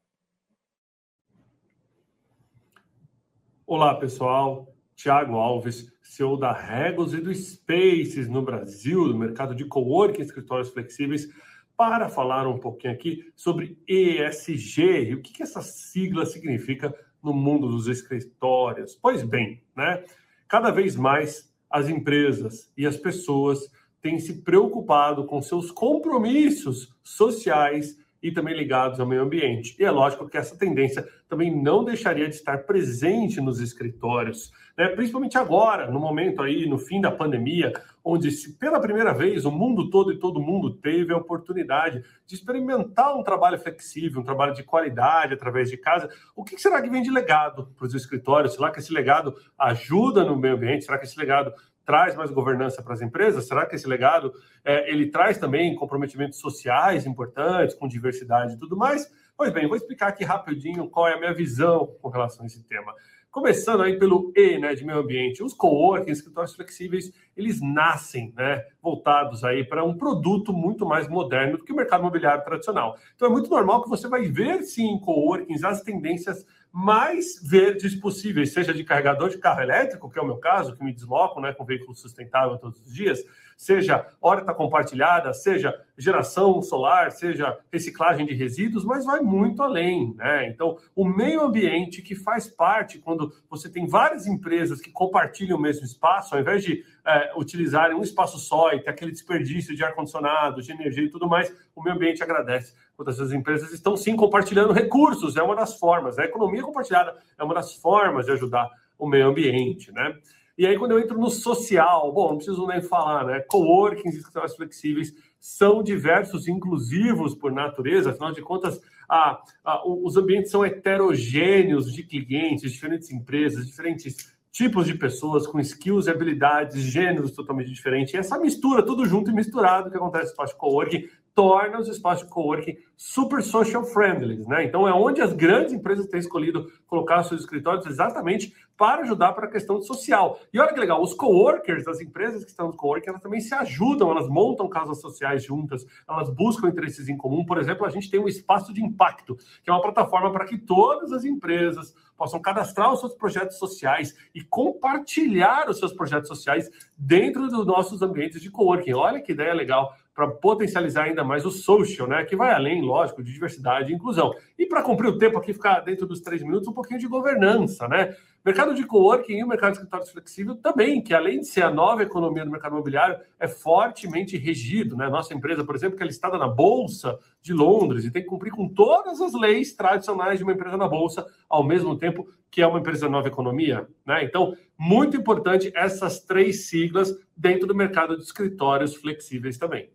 Olá, pessoal. Thiago Alves, CEO da Regos e do Spaces no Brasil, do mercado de coworking escritórios flexíveis, para falar um pouquinho aqui sobre ESG e o que, que essa sigla significa no mundo dos escritórios. Pois bem, né? Cada vez mais as empresas e as pessoas tem se preocupado com seus compromissos sociais e também ligados ao meio ambiente. E é lógico que essa tendência também não deixaria de estar presente nos escritórios, né? principalmente agora, no momento aí, no fim da pandemia, onde se pela primeira vez o mundo todo e todo mundo teve a oportunidade de experimentar um trabalho flexível, um trabalho de qualidade através de casa. O que será que vem de legado para os escritórios? Será que esse legado ajuda no meio ambiente? Será que esse legado traz mais governança para as empresas? Será que esse legado é, ele traz também comprometimentos sociais importantes, com diversidade e tudo mais? Pois bem, vou explicar aqui rapidinho qual é a minha visão com relação a esse tema. Começando aí pelo E, né, de meio ambiente. Os coworking, escritórios flexíveis, eles nascem, né, voltados aí para um produto muito mais moderno do que o mercado imobiliário tradicional. Então é muito normal que você vai ver sim em coworkings as tendências mais verdes possíveis, seja de carregador de carro elétrico, que é o meu caso, que me desloco né, com veículo sustentável todos os dias, seja horta compartilhada, seja geração solar, seja reciclagem de resíduos, mas vai muito além. Né? Então, o meio ambiente que faz parte, quando você tem várias empresas que compartilham o mesmo espaço, ao invés de é, utilizarem um espaço só e ter aquele desperdício de ar-condicionado, de energia e tudo mais, o meio ambiente agradece essas empresas estão sim compartilhando recursos, é uma das formas. A economia compartilhada é uma das formas de ajudar o meio ambiente, né? E aí, quando eu entro no social, bom, não preciso nem falar, né? Coworkings, escritórios flexíveis são diversos, inclusivos por natureza, afinal de contas, a, a, os ambientes são heterogêneos de clientes, diferentes empresas, diferentes tipos de pessoas com skills e habilidades, gêneros totalmente diferentes. E essa mistura, tudo junto e misturado que acontece no espaço de coworking, torna os espaços de coworking super social friendly, né? Então é onde as grandes empresas têm escolhido colocar seus escritórios exatamente para ajudar para a questão social. E olha que legal, os coworkers das empresas que estão no coworking, elas também se ajudam, elas montam casas sociais juntas, elas buscam interesses em comum. Por exemplo, a gente tem o Espaço de Impacto, que é uma plataforma para que todas as empresas possam cadastrar os seus projetos sociais e compartilhar os seus projetos sociais dentro dos nossos ambientes de coworking. Olha que ideia legal para potencializar ainda mais o social, né? Que vai além, lógico, de diversidade e inclusão. E para cumprir o tempo aqui, ficar dentro dos três minutos, um pouquinho de governança, né? Mercado de coworking e o mercado de escritórios flexível também, que além de ser a nova economia do mercado imobiliário, é fortemente regido, né? Nossa empresa, por exemplo, que é listada na Bolsa de Londres e tem que cumprir com todas as leis tradicionais de uma empresa na Bolsa, ao mesmo tempo que é uma empresa nova economia, né? Então, muito importante essas três siglas dentro do mercado de escritórios flexíveis também.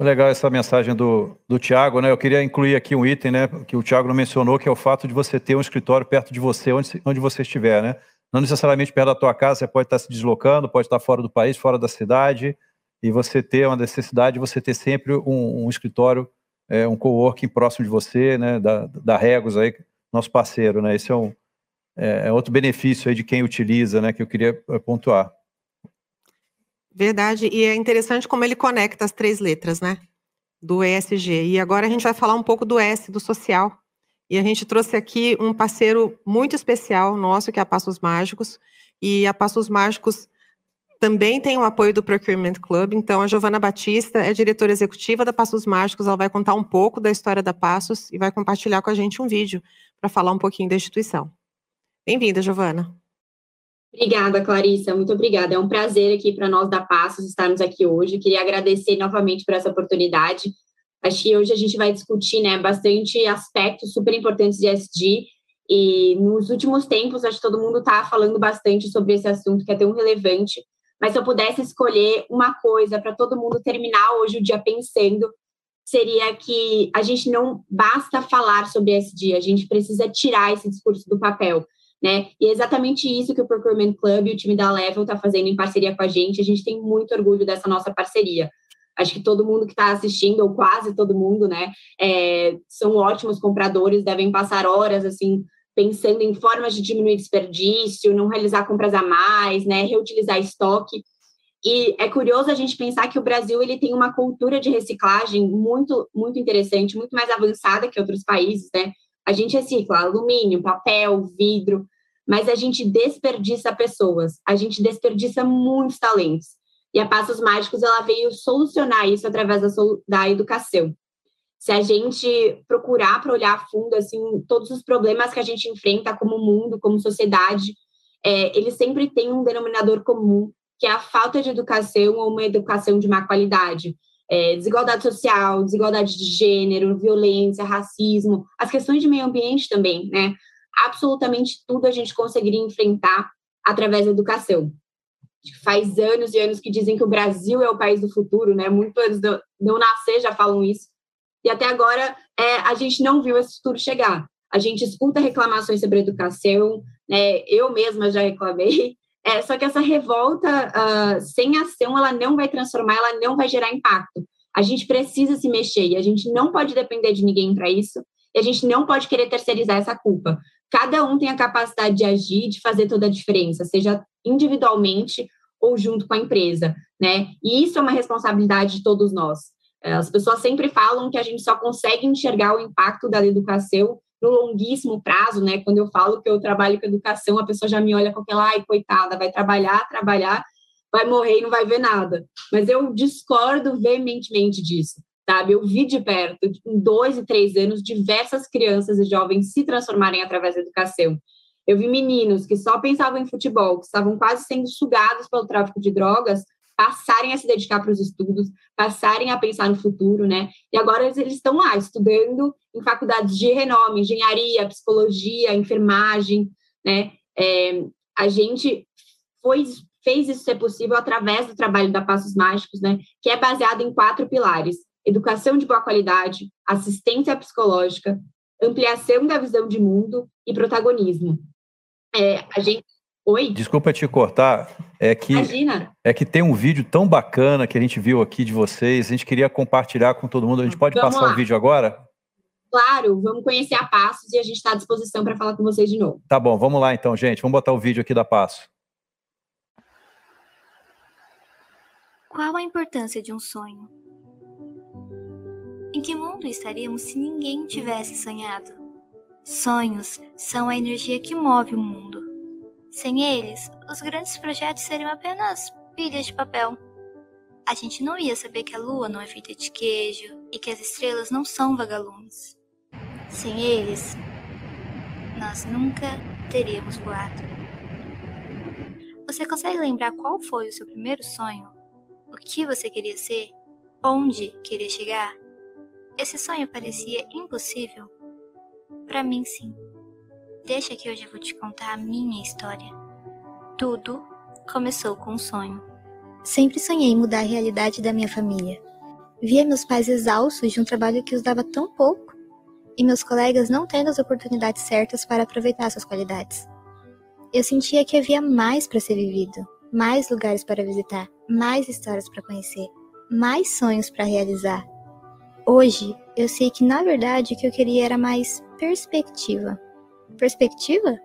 Legal essa mensagem do, do Tiago, né? Eu queria incluir aqui um item, né? Que o Tiago não mencionou, que é o fato de você ter um escritório perto de você, onde, onde você estiver, né? Não necessariamente perto da tua casa, você pode estar se deslocando, pode estar fora do país, fora da cidade, e você ter uma necessidade de você ter sempre um, um escritório, é, um coworking próximo de você, né? Da, da Regos aí, nosso parceiro, né? Esse é um é, é outro benefício aí de quem utiliza, né? Que eu queria pontuar. Verdade, e é interessante como ele conecta as três letras, né? Do ESG. E agora a gente vai falar um pouco do S, do social. E a gente trouxe aqui um parceiro muito especial nosso, que é a Passos Mágicos. E a Passos Mágicos também tem o apoio do Procurement Club. Então, a Giovana Batista é diretora executiva da Passos Mágicos. Ela vai contar um pouco da história da Passos e vai compartilhar com a gente um vídeo para falar um pouquinho da instituição. Bem-vinda, Giovana. Obrigada, Clarissa, muito obrigada. É um prazer aqui para nós da Passos estarmos aqui hoje. Queria agradecer novamente por essa oportunidade. Acho que hoje a gente vai discutir né, bastante aspectos super importantes de SD e nos últimos tempos, acho que todo mundo está falando bastante sobre esse assunto que é tão relevante. Mas se eu pudesse escolher uma coisa para todo mundo terminar hoje o dia pensando, seria que a gente não basta falar sobre SD, a gente precisa tirar esse discurso do papel. Né? E é exatamente isso que o Procurement Club e o time da Level está fazendo em parceria com a gente. A gente tem muito orgulho dessa nossa parceria. Acho que todo mundo que está assistindo, ou quase todo mundo, né, é, são ótimos compradores, devem passar horas assim pensando em formas de diminuir desperdício, não realizar compras a mais, né, reutilizar estoque. E é curioso a gente pensar que o Brasil ele tem uma cultura de reciclagem muito muito interessante, muito mais avançada que outros países, né? A gente recicla alumínio, papel, vidro, mas a gente desperdiça pessoas, a gente desperdiça muitos talentos. E a Passos Mágicos ela veio solucionar isso através da, da educação se a gente procurar para olhar a fundo assim todos os problemas que a gente enfrenta como mundo, como sociedade, é, eles sempre têm um denominador comum, que é a falta de educação ou uma educação de má qualidade. É, desigualdade social, desigualdade de gênero, violência, racismo, as questões de meio ambiente também, né? Absolutamente tudo a gente conseguiria enfrentar através da educação. Faz anos e anos que dizem que o Brasil é o país do futuro, né? Muito antes de eu nascer já falam isso. E até agora é, a gente não viu esse futuro chegar. A gente escuta reclamações sobre educação, né? eu mesma já reclamei, é, só que essa revolta uh, sem ação, ela não vai transformar, ela não vai gerar impacto. A gente precisa se mexer e a gente não pode depender de ninguém para isso e a gente não pode querer terceirizar essa culpa. Cada um tem a capacidade de agir, de fazer toda a diferença, seja individualmente ou junto com a empresa, né? E isso é uma responsabilidade de todos nós. É, as pessoas sempre falam que a gente só consegue enxergar o impacto da educação no longuíssimo prazo, né? Quando eu falo que eu trabalho com educação, a pessoa já me olha com aquela, ai, coitada, vai trabalhar, trabalhar, vai morrer e não vai ver nada. Mas eu discordo veementemente disso, sabe? Eu vi de perto, em dois e três anos, diversas crianças e jovens se transformarem através da educação. Eu vi meninos que só pensavam em futebol, que estavam quase sendo sugados pelo tráfico de drogas, passarem a se dedicar para os estudos, passarem a pensar no futuro, né? E agora eles estão lá estudando em faculdades de renome, engenharia, psicologia, enfermagem, né? É, a gente foi fez isso ser possível através do trabalho da Passos Mágicos, né? Que é baseado em quatro pilares: educação de boa qualidade, assistência psicológica, ampliação da visão de mundo e protagonismo. É, a gente Oi? Desculpa te cortar. É que, Imagina. É que tem um vídeo tão bacana que a gente viu aqui de vocês. A gente queria compartilhar com todo mundo. A gente pode vamos passar o vídeo agora? Claro, vamos conhecer a Passos e a gente está à disposição para falar com vocês de novo. Tá bom, vamos lá então, gente. Vamos botar o vídeo aqui da Passo. Qual a importância de um sonho? Em que mundo estaríamos se ninguém tivesse sonhado? Sonhos são a energia que move o mundo. Sem eles, os grandes projetos seriam apenas pilhas de papel. A gente não ia saber que a lua não é feita de queijo e que as estrelas não são vagalumes. Sem eles, nós nunca teríamos voado. Você consegue lembrar qual foi o seu primeiro sonho? O que você queria ser? Onde queria chegar? Esse sonho parecia impossível? Para mim, sim. Deixa que hoje eu vou te contar a minha história. Tudo começou com um sonho. Sempre sonhei mudar a realidade da minha família. Via meus pais exaustos de um trabalho que os dava tão pouco e meus colegas não tendo as oportunidades certas para aproveitar suas qualidades. Eu sentia que havia mais para ser vivido, mais lugares para visitar, mais histórias para conhecer, mais sonhos para realizar. Hoje, eu sei que na verdade o que eu queria era mais perspectiva perspectiva?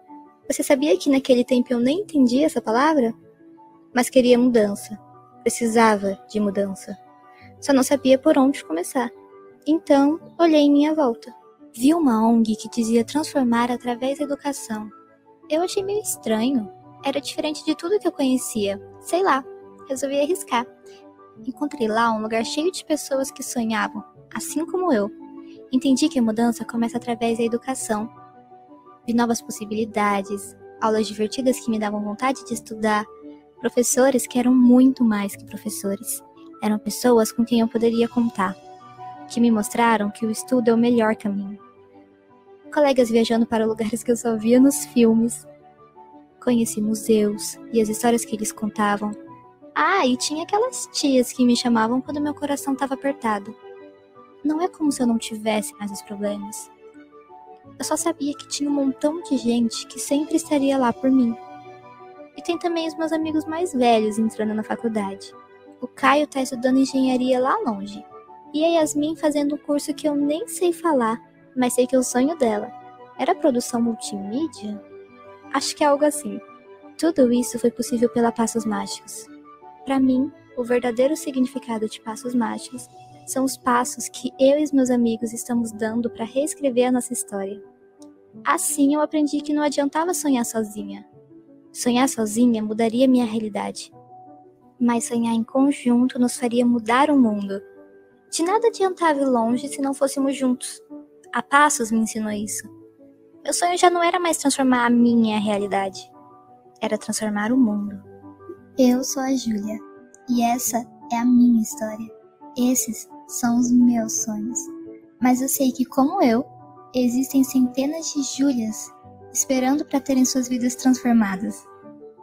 Você sabia que naquele tempo eu nem entendia essa palavra? Mas queria mudança. Precisava de mudança. Só não sabia por onde começar. Então, olhei em minha volta. Vi uma ONG que dizia transformar através da educação. Eu achei meio estranho. Era diferente de tudo que eu conhecia. Sei lá, resolvi arriscar. Encontrei lá um lugar cheio de pessoas que sonhavam, assim como eu. Entendi que a mudança começa através da educação de novas possibilidades, aulas divertidas que me davam vontade de estudar, professores que eram muito mais que professores. Eram pessoas com quem eu poderia contar, que me mostraram que o estudo é o melhor caminho. Colegas viajando para lugares que eu só via nos filmes. Conheci museus e as histórias que eles contavam. Ah, e tinha aquelas tias que me chamavam quando meu coração estava apertado. Não é como se eu não tivesse mais os problemas. Eu só sabia que tinha um montão de gente que sempre estaria lá por mim. E tem também os meus amigos mais velhos entrando na faculdade. O Caio tá estudando engenharia lá longe. E a Yasmin fazendo um curso que eu nem sei falar, mas sei que é o sonho dela. Era produção multimídia? Acho que é algo assim. Tudo isso foi possível pela Passos Mágicos. Para mim, o verdadeiro significado de Passos Mágicos são os passos que eu e os meus amigos estamos dando para reescrever a nossa história. Assim eu aprendi que não adiantava sonhar sozinha. Sonhar sozinha mudaria minha realidade. Mas sonhar em conjunto nos faria mudar o mundo. De nada adiantava ir longe se não fôssemos juntos. A Passos me ensinou isso. Meu sonho já não era mais transformar a minha realidade, era transformar o mundo. Eu sou a Júlia e essa é a minha história. Esses são os meus sonhos. Mas eu sei que, como eu, existem centenas de Júlias esperando para terem suas vidas transformadas.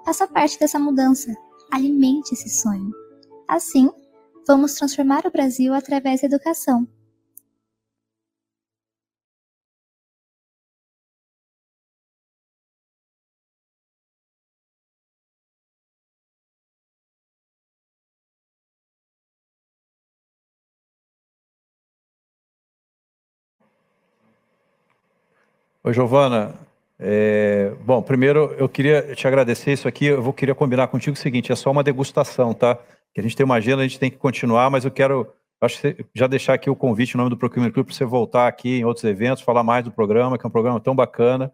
Faça parte dessa mudança. Alimente esse sonho. Assim, vamos transformar o Brasil através da educação. Oi, Giovana. É, bom, primeiro eu queria te agradecer isso aqui. Eu vou queria combinar contigo o seguinte: é só uma degustação, tá? Que a gente tem uma agenda, a gente tem que continuar, mas eu quero acho que já deixar aqui o convite em nome do Procurement Club para você voltar aqui em outros eventos, falar mais do programa, que é um programa tão bacana.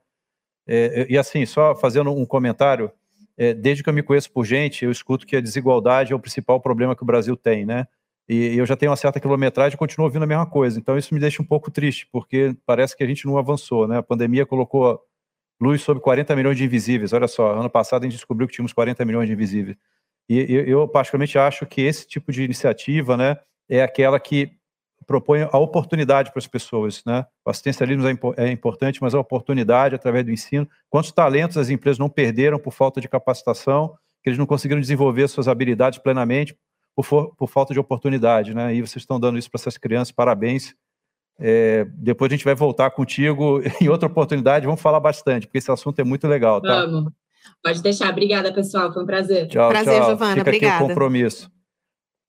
É, e assim, só fazendo um comentário, é, desde que eu me conheço por gente, eu escuto que a desigualdade é o principal problema que o Brasil tem, né? E eu já tenho uma certa quilometragem e continuo ouvindo a mesma coisa. Então isso me deixa um pouco triste, porque parece que a gente não avançou, né? A pandemia colocou luz sobre 40 milhões de invisíveis. Olha só, ano passado a gente descobriu que tínhamos 40 milhões de invisíveis. E eu, particularmente acho que esse tipo de iniciativa, né, é aquela que propõe a oportunidade para as pessoas, né? O assistencialismo é, é importante, mas a oportunidade através do ensino. Quantos talentos as empresas não perderam por falta de capacitação, que eles não conseguiram desenvolver suas habilidades plenamente por, for, por falta de oportunidade, né? E vocês estão dando isso para essas crianças, parabéns. É, depois a gente vai voltar contigo em outra oportunidade, vamos falar bastante, porque esse assunto é muito legal, tá? Vamos. Pode deixar. Obrigada, pessoal. Foi um prazer. Tchau, prazer, tchau. Giovana. Fica Obrigada. aqui o compromisso.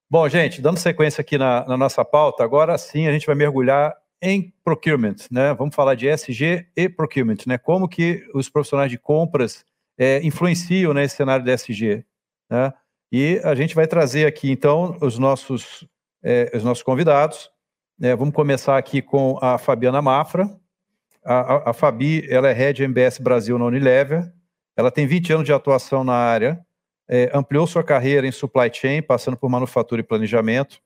Bom, gente, dando sequência aqui na, na, nossa pauta, agora sim a gente vai mergulhar em procurement, né? Vamos falar de SG e procurement, né? Como que os profissionais de compras é, influenciam nesse né, cenário de SG, né? E a gente vai trazer aqui, então, os nossos, é, os nossos convidados. É, vamos começar aqui com a Fabiana Mafra. A, a, a, Fabi, ela é Head MBS Brasil na Unilever. Ela tem 20 anos de atuação na área, é, ampliou sua carreira em supply chain, passando por manufatura e planejamento.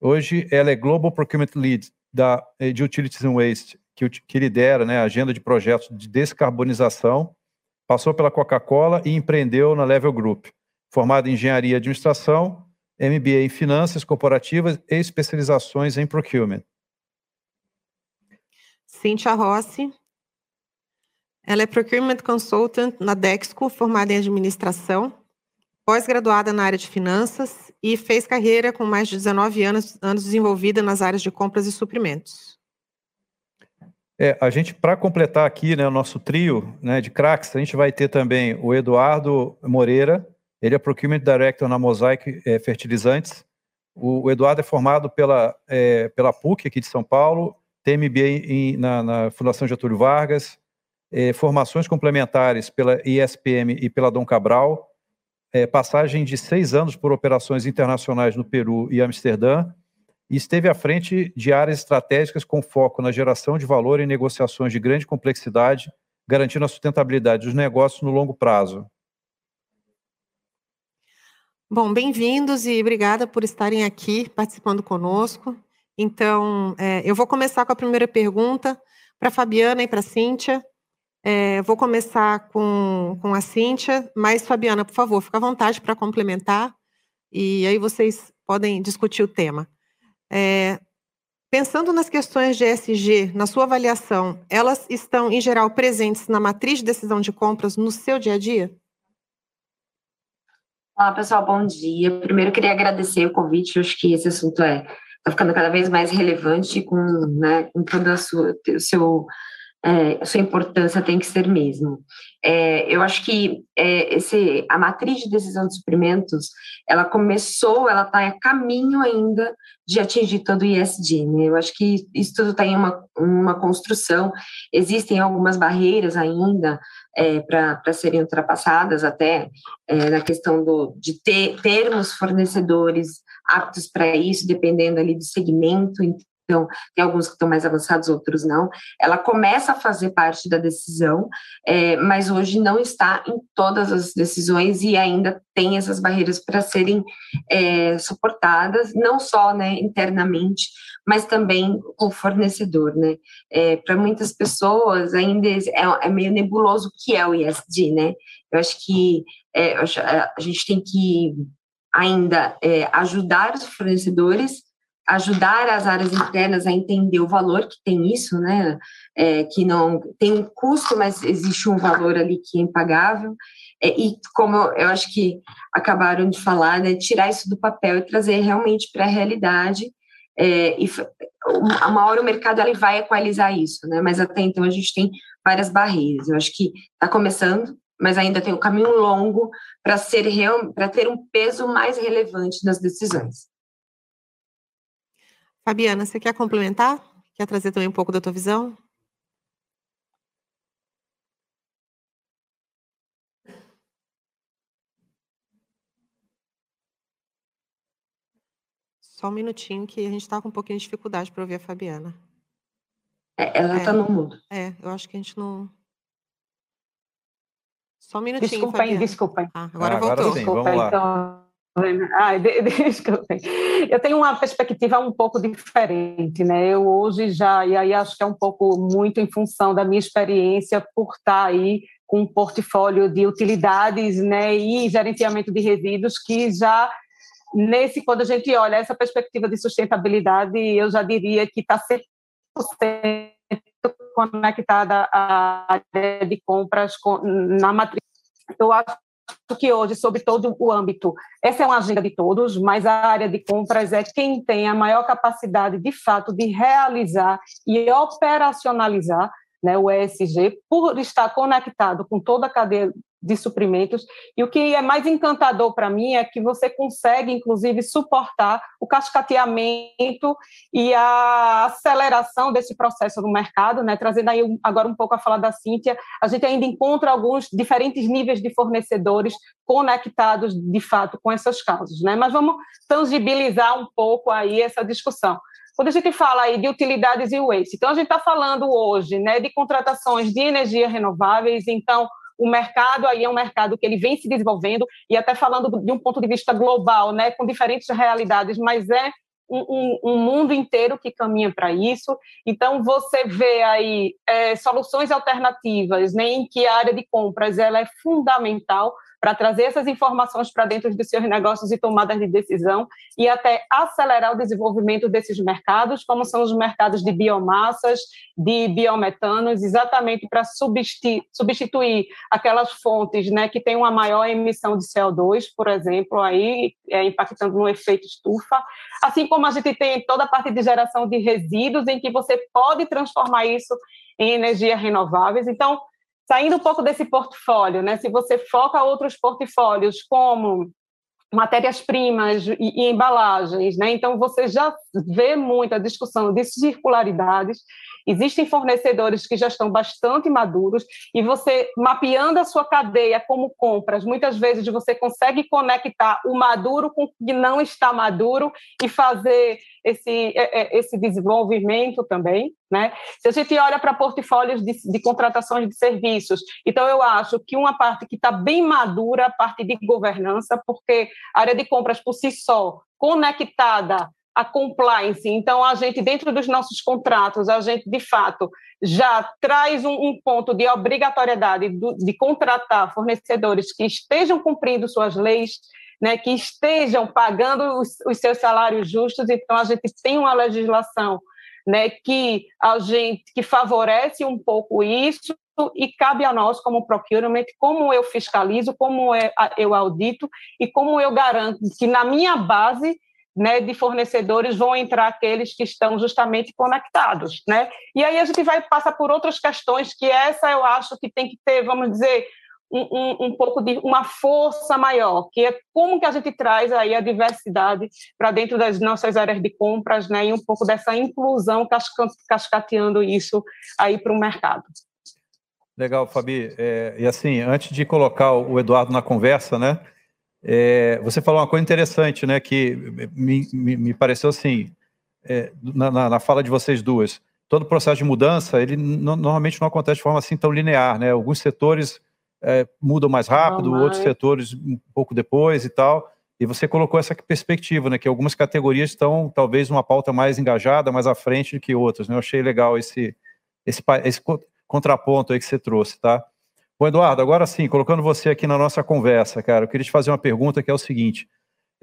Hoje, ela é Global Procurement Lead da, é, de Utilities and Waste, que, que lidera né, a agenda de projetos de descarbonização. Passou pela Coca-Cola e empreendeu na Level Group formado em Engenharia e Administração, MBA em Finanças Corporativas e especializações em Procurement. Cíntia Rossi. Ela é Procurement Consultant na Dexco, formada em Administração, pós-graduada na área de Finanças e fez carreira com mais de 19 anos, anos desenvolvida nas áreas de compras e suprimentos. É, a gente, para completar aqui né, o nosso trio né, de craques, a gente vai ter também o Eduardo Moreira, ele é Procurement Director na Mosaic é, Fertilizantes. O, o, Eduardo é formado pela, é, pela PUC aqui de São Paulo, tem MBA em, na, na, Fundação Getúlio Vargas, é, formações complementares pela ISPM e pela Dom Cabral, é, passagem de seis anos por operações internacionais no Peru e Amsterdã, e esteve à frente de áreas estratégicas com foco na geração de valor em negociações de grande complexidade, garantindo a sustentabilidade dos negócios no longo prazo. Bom, bem-vindos e obrigada por estarem aqui participando conosco. Então, é, eu vou começar com a primeira pergunta para Fabiana e para Cíntia. É, vou começar com, com a Cíntia, mas Fabiana, por favor, fica à vontade para complementar e aí vocês podem discutir o tema. É, pensando nas questões de ESG, na sua avaliação, elas estão, em geral, presentes na matriz de decisão de compras no seu dia a dia? Olá, pessoal, bom dia. Primeiro, queria agradecer o convite, eu acho que esse assunto é está ficando cada vez mais relevante com, né, com toda a sua, o seu é, sua importância tem que ser mesmo. É, eu acho que é, esse, a matriz de decisão de suprimentos, ela começou, ela está a caminho ainda de atingir todo o ISD. Né? Eu acho que isso tudo está em uma, uma construção, existem algumas barreiras ainda é, para serem ultrapassadas, até é, na questão do, de ter, termos fornecedores aptos para isso, dependendo ali do segmento, então, tem alguns que estão mais avançados, outros não. Ela começa a fazer parte da decisão, é, mas hoje não está em todas as decisões e ainda tem essas barreiras para serem é, suportadas, não só né, internamente, mas também o fornecedor. Né? É, para muitas pessoas ainda é, é, meio nebuloso o que é o ISD. Né? Eu acho que é, a gente tem que ainda é, ajudar os fornecedores ajudar as áreas internas a entender o valor que tem isso, né? É, que não tem um custo, mas existe um valor ali que é impagável. É, e como eu acho que acabaram de falar, né, tirar isso do papel e trazer realmente para a realidade. É, e uma hora o mercado ele vai equalizar isso, né? Mas até então a gente tem várias barreiras. Eu acho que está começando, mas ainda tem um caminho longo para ser para ter um peso mais relevante nas decisões. Fabiana, você quer complementar? Quer trazer também um pouco da tua visão? Só um minutinho que a gente está com um pouquinho de dificuldade para ouvir a Fabiana. É, ela está é, no mudo. É, eu acho que a gente não. Só um minutinho. Desculpem, Fabiana. desculpem. Ah, agora ah, voltou. Agora sim, vamos lá. Então... Desculpem. Eu tenho uma perspectiva um pouco diferente, né? Eu hoje já, e aí acho que é um pouco muito em função da minha experiência por estar aí com um portfólio de utilidades, né, e gerenciamento de resíduos que já nesse quando a gente olha essa perspectiva de sustentabilidade, eu já diria que está 100% conectada à área de compras na matriz. Eu acho que hoje, sobre todo o âmbito, essa é uma agenda de todos, mas a área de compras é quem tem a maior capacidade, de fato, de realizar e operacionalizar né, o ESG, por estar conectado com toda a cadeia de suprimentos. E o que é mais encantador para mim é que você consegue, inclusive, suportar o cascateamento e a aceleração desse processo no mercado, né? trazendo aí agora um pouco a fala da Cíntia, a gente ainda encontra alguns diferentes níveis de fornecedores conectados, de fato, com essas causas. Né? Mas vamos tangibilizar um pouco aí essa discussão. Quando a gente fala aí de utilidades e waste, então a gente está falando hoje né, de contratações de energias renováveis, então o mercado aí é um mercado que ele vem se desenvolvendo e até falando de um ponto de vista global, né, com diferentes realidades, mas é um, um, um mundo inteiro que caminha para isso. Então você vê aí é, soluções alternativas, né, em que a área de compras ela é fundamental para trazer essas informações para dentro dos seus negócios e tomadas de decisão e até acelerar o desenvolvimento desses mercados, como são os mercados de biomassas, de biometanos, exatamente para substituir, aquelas fontes né, que têm uma maior emissão de CO2, por exemplo, aí é, impactando no efeito estufa, assim como a gente tem toda a parte de geração de resíduos, em que você pode transformar isso em energias renováveis. Então, saindo um pouco desse portfólio, né? Se você foca outros portfólios como matérias-primas e, e, embalagens, né? Então você já vê muita discussão de circularidades. Existem fornecedores que já estão bastante maduros e você mapeando a sua cadeia como compras, muitas vezes você consegue conectar o maduro com o que não está maduro e fazer esse, é, é, esse desenvolvimento também. Né? Se a gente olha para portfólios de, de, contratações de serviços, então eu acho que uma parte que está bem madura, a parte de governança, porque a área de compras por si só, conectada a compliance. Então, a gente, dentro dos nossos contratos, a gente, de fato, já traz um, um ponto de obrigatoriedade de, de contratar fornecedores que estejam cumprindo suas leis, né, que estejam pagando os, os, seus salários justos. Então, a gente tem uma legislação né, que a gente que favorece um pouco isso e cabe a nós, como procurement, como eu fiscalizo, como é, eu audito e como eu garanto que na minha base né, de fornecedores vão entrar aqueles que estão justamente conectados, né? E aí a gente vai passar por outras questões que essa eu acho que tem que ter, vamos dizer, um, um, pouco de uma força maior, que é como que a gente traz aí a diversidade para dentro das nossas áreas de compras, né, e um pouco dessa inclusão cascateando isso aí para o mercado. Legal, Fabi. É, e assim, antes de colocar o Eduardo na conversa, né, é, você falou uma coisa interessante, né, que me, me, me pareceu assim, é, na, na, fala de vocês duas, todo o processo de mudança, ele normalmente não acontece de forma assim tão linear, né, alguns setores é, mudam mais rápido, outros setores um pouco depois e tal. E você colocou essa perspectiva, né? Que algumas categorias estão talvez uma pauta mais engajada, mais à frente do que outras. Né? Eu achei legal esse, esse, esse contraponto aí que você trouxe, tá? Bom, Eduardo, agora sim, colocando você aqui na nossa conversa, cara, eu queria te fazer uma pergunta que é o seguinte: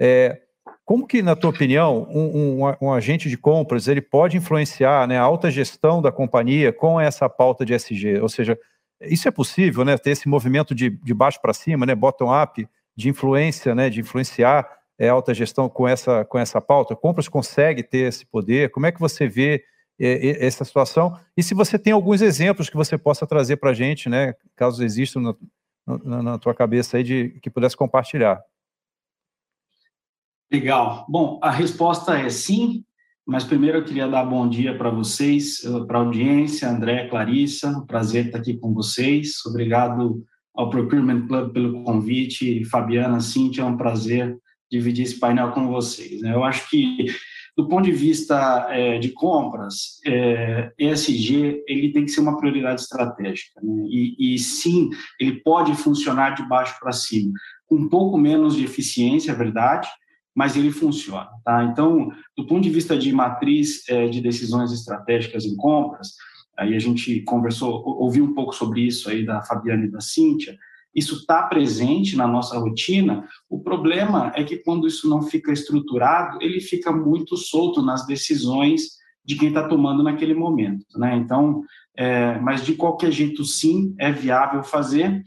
é, como que, na tua opinião, um, um, um, agente de compras ele pode influenciar né, a alta gestão da companhia com essa pauta de SG? Ou seja, isso é possível, né? Ter esse movimento de, de baixo para cima, né? Bottom-up, de influência, né? De influenciar é, alta gestão com essa, com essa pauta. Compras consegue ter esse poder? Como é que você vê é, essa situação? E se você tem alguns exemplos que você possa trazer para a gente, né? Caso existam na, na tua cabeça aí, de que pudesse compartilhar. Legal. Bom, a resposta é sim. Mas primeiro eu queria dar bom dia para vocês, para a audiência, André, Clarissa, prazer estar aqui com vocês. Obrigado ao Procurement Club pelo convite, Fabiana, Cintia, é um prazer dividir esse painel com vocês. Né? Eu acho que do ponto de vista é, de compras, ESG ele tem que ser uma prioridade estratégica, né? e, e, sim, ele pode funcionar de baixo para cima, com um pouco menos de eficiência, é verdade, mas ele funciona. Tá? Então, do ponto de vista de matriz é, de decisões estratégicas em compras, aí a gente conversou, ouviu um pouco sobre isso aí da Fabiana e da Cíntia, isso está presente na nossa rotina. O problema é que quando isso não fica estruturado, ele fica muito solto nas decisões de quem está tomando naquele momento. Né? Então, é, mas de qualquer jeito, sim, é viável fazer.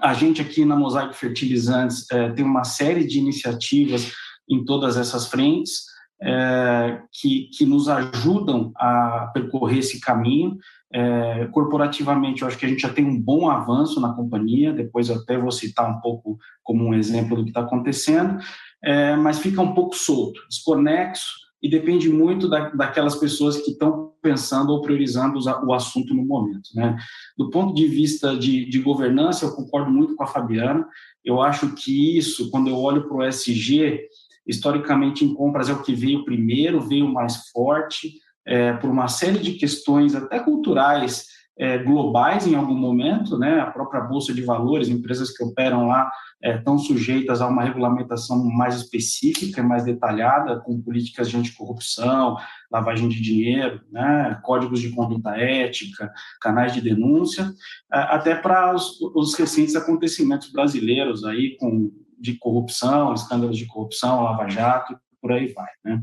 A gente aqui na Mosaico Fertilizantes é, tem uma série de iniciativas em todas essas frentes é, que, que nos ajudam a percorrer esse caminho. É, corporativamente, eu acho que a gente já tem um bom avanço na companhia, depois eu até vou citar um pouco como um exemplo do que está acontecendo, é, mas fica um pouco solto, desconexo, e depende muito da, daquelas pessoas que estão pensando ou priorizando o assunto no momento. Né? Do ponto de vista de, de, governança, eu concordo muito com a Fabiana. Eu acho que isso, quando eu olho para o SG, historicamente em compras é o que veio primeiro, veio mais forte, é, por uma série de questões até culturais é, globais em algum momento, né? A própria bolsa de valores, empresas que operam lá é, estão sujeitas a uma regulamentação mais específica, mais detalhada, com políticas de anticorrupção, lavagem de dinheiro, né? Códigos de conduta ética, canais de denúncia, é, até para os, os recentes acontecimentos brasileiros aí com de corrupção, escândalos de corrupção, lava-jato, por aí vai. Né?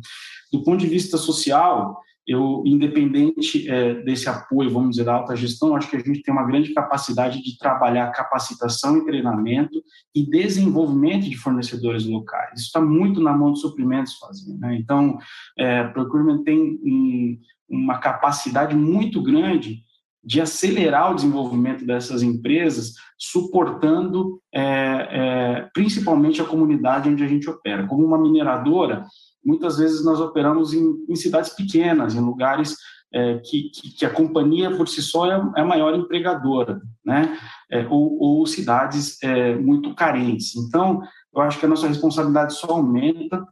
Do ponto de vista social, eu, independente é, desse apoio, vamos dizer, da alta gestão, acho que a gente tem uma grande capacidade de trabalhar capacitação e treinamento e desenvolvimento de fornecedores locais. Isso está muito na mão dos suprimentos fazer. Né? Então, é, procurement tem um, uma capacidade muito grande de acelerar o desenvolvimento dessas empresas, suportando é, é, principalmente a comunidade onde a gente opera. Como uma mineradora, muitas vezes nós operamos em, em cidades pequenas, em lugares é, que, que, que, a companhia por si só é, é a maior empregadora, né? É, ou, ou, cidades é, muito carentes. Então, eu acho que a nossa responsabilidade só aumenta.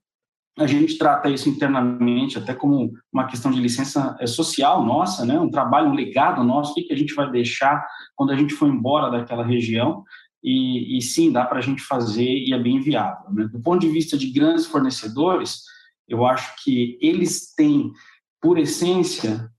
A gente trata isso internamente até como uma questão de licença é, social nossa, né? Um trabalho, um legado nosso. O que, que a gente vai deixar quando a gente for embora daquela região? E, e sim, dá para a gente fazer e é bem viável. Né? Do ponto de vista de grandes fornecedores, eu acho que eles têm, por essência,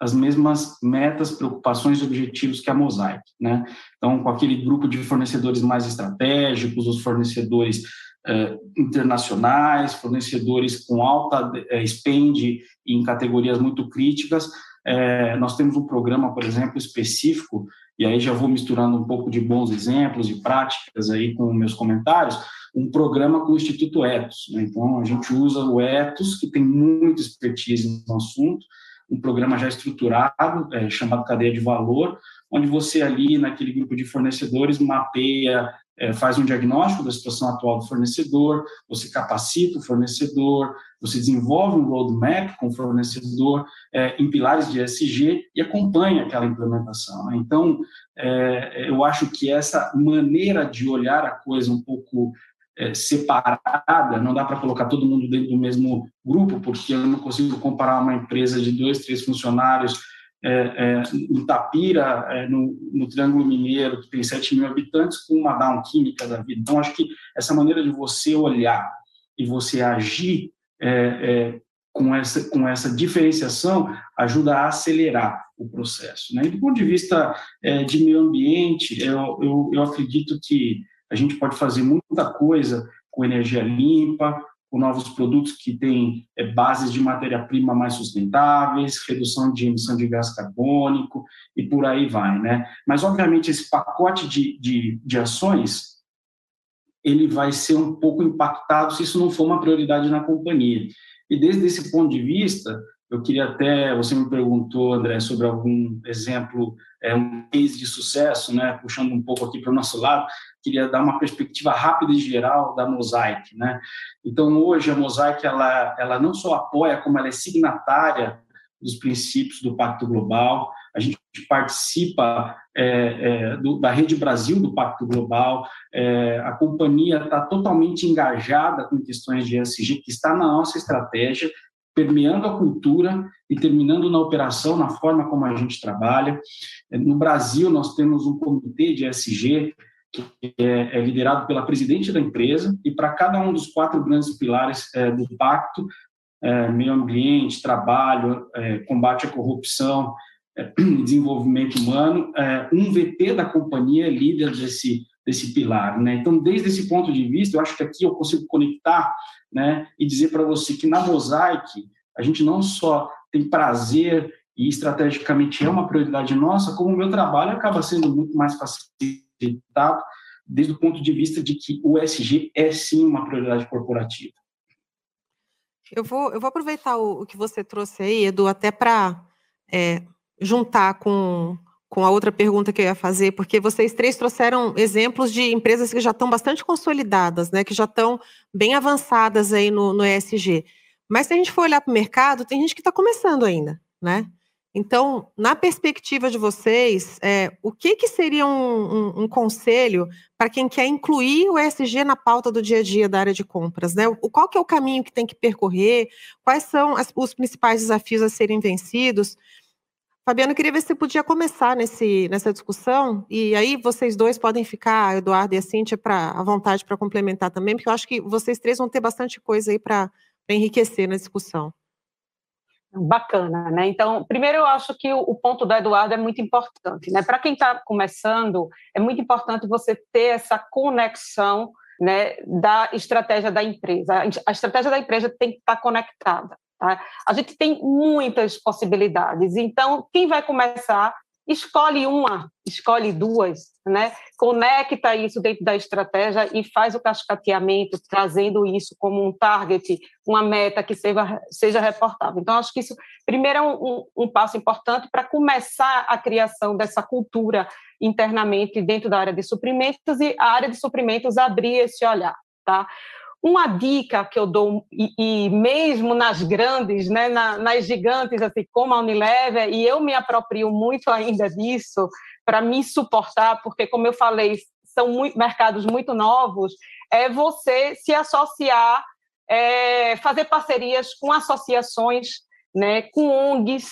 as mesmas metas, preocupações e objetivos que a Mosaic, né? Então, com aquele grupo de fornecedores mais estratégicos, os fornecedores eh, internacionais, fornecedores com alta eh, spend em categorias muito críticas, eh, nós temos um programa, por exemplo, específico, e aí já vou misturando um pouco de bons exemplos e práticas aí com meus comentários, um programa com o Instituto Etos. Né? Então, a gente usa o Etos, que tem muita expertise no assunto, um programa já estruturado, é, chamado Cadeia de Valor, onde você ali, naquele grupo de fornecedores, mapeia, é, faz um diagnóstico da situação atual do fornecedor, você capacita o fornecedor, você desenvolve um roadmap com o fornecedor é, em pilares de ESG e acompanha aquela implementação. Né? Então, é, eu acho que essa maneira de olhar a coisa um pouco é, separada, não dá para colocar todo mundo dentro do mesmo grupo, porque eu não consigo comparar uma empresa de dois, três funcionários é, é, em Tapira, é, no, no, Triângulo Mineiro, que tem 7 mil habitantes, com uma Down Química da vida. Então, acho que essa maneira de você olhar e você agir é, é, com, essa, com essa diferenciação ajuda a acelerar o processo. Né? E do ponto de vista é, de meio ambiente, eu, eu, eu acredito que a gente pode fazer muita coisa com energia limpa, com novos produtos que têm é, bases de matéria-prima mais sustentáveis, redução de emissão de gás carbônico e por aí vai, né? Mas, obviamente, esse pacote de, de, de ações, ele vai ser um pouco impactado se isso não for uma prioridade na companhia. E desde esse ponto de vista, eu queria até, você me perguntou, André, sobre algum exemplo, é, um case de sucesso, né, puxando um pouco aqui para o nosso lado, queria dar uma perspectiva rápida e geral da Mosaic, né? Então, hoje, a Mosaic, ela, ela não só apoia, como ela é signatária dos princípios do Pacto Global, a gente participa é, é, do, da Rede Brasil do Pacto Global, é, a companhia está totalmente engajada com questões de ESG, que está na nossa estratégia, permeando a cultura e terminando na operação, na forma como a gente trabalha. No Brasil, nós temos um comitê de ESG que é, é liderado pela presidente da empresa, e para cada um dos quatro grandes pilares é, do pacto, é, meio ambiente, trabalho, combate à corrupção, desenvolvimento humano, um VP da companhia é líder desse, desse pilar. Né? Então, desde esse ponto de vista, eu acho que aqui eu consigo conectar né, e dizer para você que na Mosaic a gente não só tem prazer e estrategicamente é uma prioridade nossa, como o meu trabalho acaba sendo muito mais facilitado desde o ponto de vista de que o ESG é sim uma prioridade corporativa. Eu vou, eu vou aproveitar o, o que você trouxe aí, Edu, até para é, juntar com, com a outra pergunta que eu ia fazer, porque vocês três trouxeram exemplos de empresas que já estão bastante consolidadas, né, que já estão bem avançadas aí no, no ESG. Mas se a gente for olhar para o mercado, tem gente que está começando ainda, né? Então, na perspectiva de vocês, é, o que, que seria um, um, um conselho para quem quer incluir o ESG na pauta do dia a dia da área de compras? Né? O, qual que é o caminho que tem que percorrer? Quais são as, os principais desafios a serem vencidos? Fabiano, queria ver se você podia começar nesse, nessa discussão, e aí vocês dois podem ficar, Eduardo e a Cíntia, pra, à vontade para complementar também, porque eu acho que vocês três vão ter bastante coisa aí para enriquecer na discussão. Bacana, né? Então, primeiro eu acho que o, ponto do Eduardo é muito importante, né? Para quem está começando, é muito importante você ter essa conexão, né, da estratégia da empresa. A estratégia da empresa tem que estar tá conectada. Tá? A gente tem muitas possibilidades. Então, quem vai começar escolhe uma, escolhe duas, né? conecta isso dentro da estratégia e faz o cascateamento, trazendo isso como um target, uma meta que seja, seja reportável. Então, acho que isso, primeiro, é um, um passo importante para começar a criação dessa cultura internamente dentro da área de suprimentos e a área de suprimentos abrir esse olhar. Tá? Uma dica que eu dou, e, e mesmo nas grandes, né, na, nas gigantes, assim como a Unilever, e eu me aproprio muito ainda disso, para me suportar, porque, como eu falei, são muito, mercados muito novos, é você se associar, é, fazer parcerias com associações, né, com ONGs,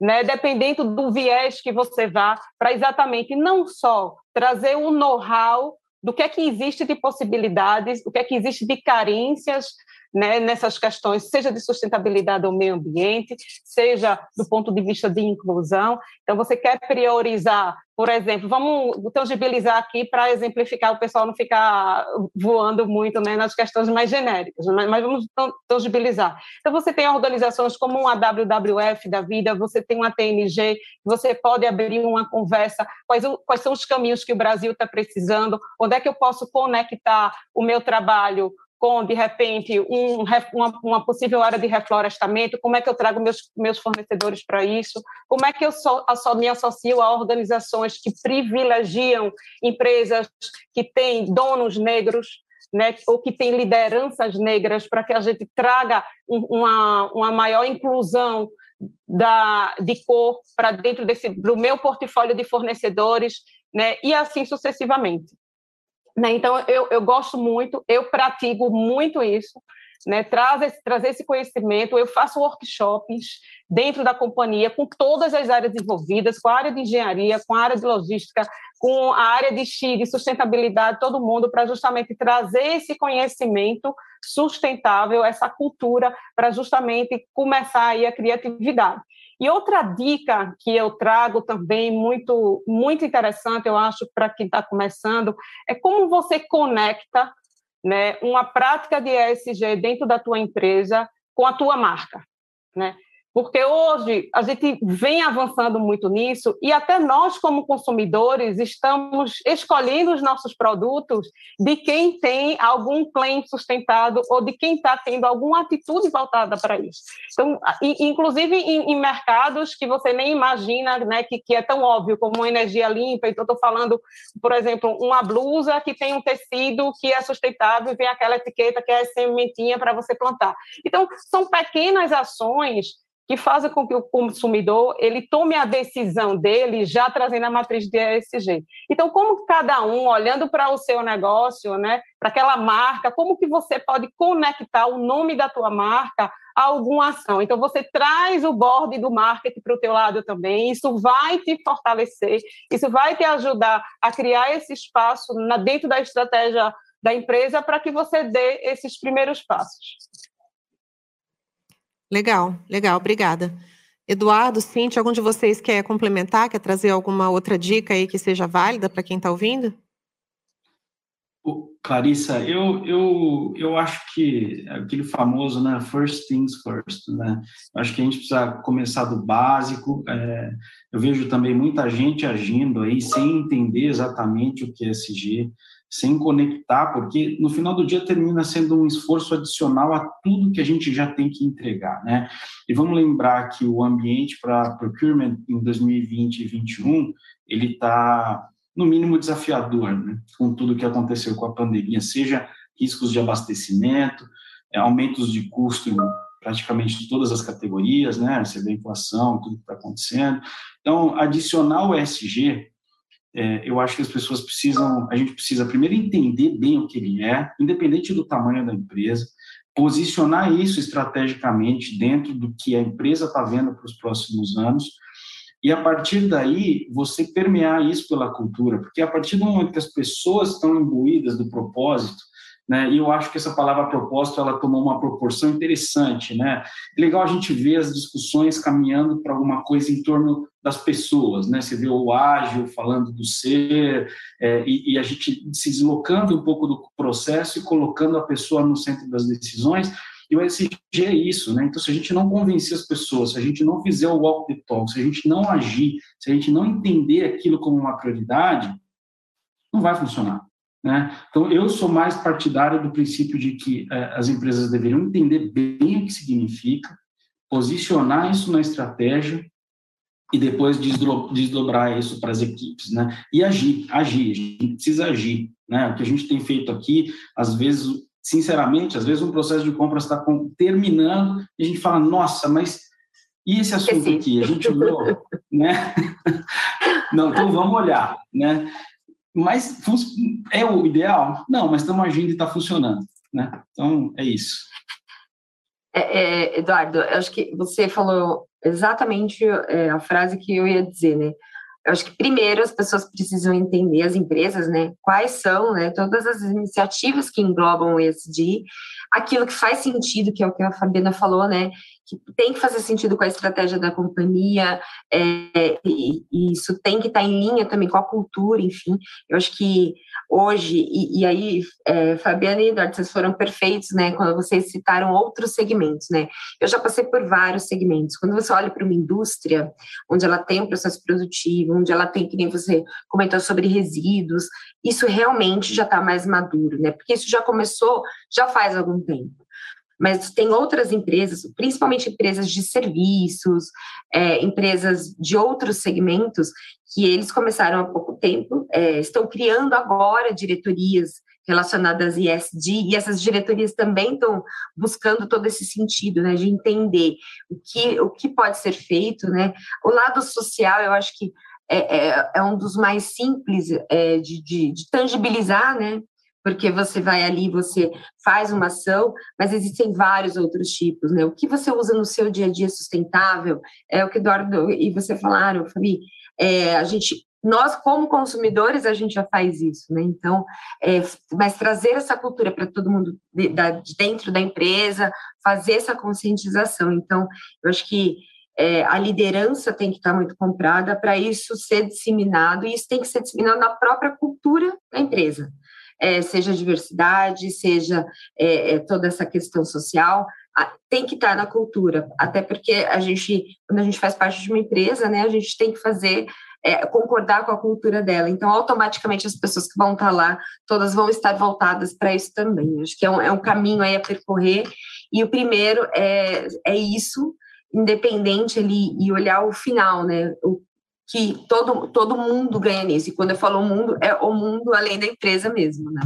né, dependendo do viés que você vá, para exatamente não só trazer o know-how do que é que existe de possibilidades, o que é que existe de carências né, nessas questões, seja de sustentabilidade ou meio ambiente, seja do ponto de vista de inclusão. Então, você quer priorizar, por exemplo, vamos tangibilizar aqui para exemplificar o pessoal não ficar voando muito né, nas questões mais genéricas, mas, mas vamos tangibilizar. Então, você tem organizações como a WWF da vida, você tem uma TNG, você pode abrir uma conversa, quais, quais são os caminhos que o Brasil está precisando, onde é que eu posso conectar o meu trabalho com, de repente, um, uma, uma, possível área de reflorestamento, como é que eu trago meus, meus fornecedores para isso, como é que eu só, só me associo a organizações que privilegiam empresas que têm donos negros, né, ou que têm lideranças negras, para que a gente traga uma, uma maior inclusão da, de cor para dentro desse, do meu portfólio de fornecedores, né, e assim sucessivamente. Né? Então, eu, eu gosto muito, eu pratico muito isso, né? Traz trazer esse conhecimento. Eu faço workshops dentro da companhia com todas as áreas envolvidas, com a área de engenharia, com a área de logística, com a área de de sustentabilidade, todo mundo, para justamente trazer esse conhecimento sustentável, essa cultura, para justamente começar aí a criatividade. E outra dica que eu trago também muito muito interessante, eu acho, para quem está começando, é como você conecta né, uma prática de ESG dentro da tua empresa com a tua marca. Né? Porque hoje a gente vem avançando muito nisso e até nós, como consumidores, estamos escolhendo os nossos produtos de quem tem algum claim sustentado ou de quem está tendo alguma atitude voltada para isso. Então, inclusive em, em, mercados que você nem imagina né, que, que é tão óbvio, como energia limpa. Então, estou falando, por exemplo, uma blusa que tem um tecido que é sustentável e vem aquela etiqueta que é sementinha para você plantar. Então, são pequenas ações que fazem com que o consumidor ele tome a decisão dele já trazendo a matriz de ESG. Então, como cada um, olhando para o seu negócio, né, para aquela marca, como que você pode conectar o nome da tua marca a alguma ação? Então, você traz o board do marketing para o teu lado também, isso vai te fortalecer, isso vai te ajudar a criar esse espaço na, dentro da estratégia da empresa para que você dê esses primeiros passos. Legal, legal, obrigada. Eduardo, Cintia, algum de vocês quer complementar, quer trazer alguma outra dica aí que seja válida para quem está ouvindo? Clarissa, eu, eu, eu acho que aquele famoso, né, first things first, né, acho que a gente precisa começar do básico, é, eu vejo também muita gente agindo aí sem entender exatamente o que é SG, sem conectar, porque no final do dia termina sendo um esforço adicional a tudo que a gente já tem que entregar, né? E vamos lembrar que o ambiente para procurement em 2020 e 2021 ele está no mínimo desafiador, né? Com tudo que aconteceu com a pandemia, seja riscos de abastecimento, é, aumentos de custo em praticamente todas as categorias, né? Você vê a inflação, tudo que está acontecendo. Então, adicionar o ESG é, eu acho que as pessoas precisam, a gente precisa primeiro entender bem o que ele é, independente do tamanho da empresa, posicionar isso estrategicamente dentro do que a empresa está vendo para os próximos anos, e a partir daí você permear isso pela cultura, porque a partir do momento que as pessoas estão imbuídas do propósito, né? E eu acho que essa palavra propósito ela tomou uma proporção interessante, né? É legal a gente ver as discussões caminhando para alguma coisa em torno das pessoas, né? Você vê o ágil falando do ser é, e, e, a gente se deslocando um pouco do processo e colocando a pessoa no centro das decisões. E o SG é isso, né? Então, se a gente não convencer as pessoas, se a gente não fizer o walk the talk, se a gente não agir, se a gente não entender aquilo como uma prioridade, não vai funcionar. Né? Então, eu sou mais partidário do princípio de que é, as empresas deveriam entender bem o que significa, posicionar isso na estratégia e depois desdobrar isso para as equipes, né? E agir, agir, a gente precisa agir, né? O que a gente tem feito aqui, às vezes, sinceramente, às vezes um processo de compra está terminando e a gente fala, nossa, mas e esse assunto aqui? A gente olhou, né? Não, então vamos olhar, né? Mas é o ideal? Não, mas estamos agindo e está funcionando. Né? Então, é isso. É, é, Eduardo, eu acho que você falou exatamente é, a frase que eu ia dizer, né? Eu acho que primeiro as pessoas precisam entender as empresas, né? Quais são, né? Todas as iniciativas que englobam o ESG, aquilo que faz sentido, que é o que a Fabiana falou, né? Que tem que fazer sentido com a estratégia da companhia, é, e, e, isso tem que estar em linha também com a cultura, enfim. Eu acho que hoje, e, e aí, é, Fabiana e Eduardo, vocês foram perfeitos, né? Quando vocês citaram outros segmentos, né? Eu já passei por vários segmentos. Quando você olha para uma indústria, onde ela tem um processo produtivo, onde ela tem, que nem você comentou sobre resíduos, isso realmente já está mais maduro, né? Porque isso já começou, já faz algum tempo. Mas tem outras empresas, principalmente empresas de serviços, é, empresas de outros segmentos, que eles começaram há pouco tempo, é, estão criando agora diretorias relacionadas a ESG, e essas diretorias também estão buscando todo esse sentido, né, de entender o que, o que pode ser feito, né, o lado social, eu acho que é, é, é um dos mais simples é, de, de, de, tangibilizar, né? Porque você vai ali, você faz uma ação, mas existem vários outros tipos, né? O que você usa no seu dia a dia sustentável é o que Eduardo e você falaram, Fabi. É, a gente, nós como consumidores, a gente já faz isso, né? Então, é, mas trazer essa cultura para todo mundo de, de dentro da empresa, fazer essa conscientização. Então, eu acho que é, a liderança tem que estar muito comprada para isso ser disseminado, e isso tem que ser disseminado na própria cultura da empresa, é, seja diversidade, seja é, é toda essa questão social, tem que estar na cultura, até porque a gente, quando a gente faz parte de uma empresa, né, a gente tem que fazer é, concordar com a cultura dela. Então, automaticamente, as pessoas que vão estar lá, todas vão estar voltadas para isso também. Acho que é um, é um caminho aí a percorrer. E o primeiro é, é isso, independente ali e olhar o final, né? O que todo, todo mundo ganha nisso. E quando eu falo mundo, é o mundo além da empresa mesmo, né?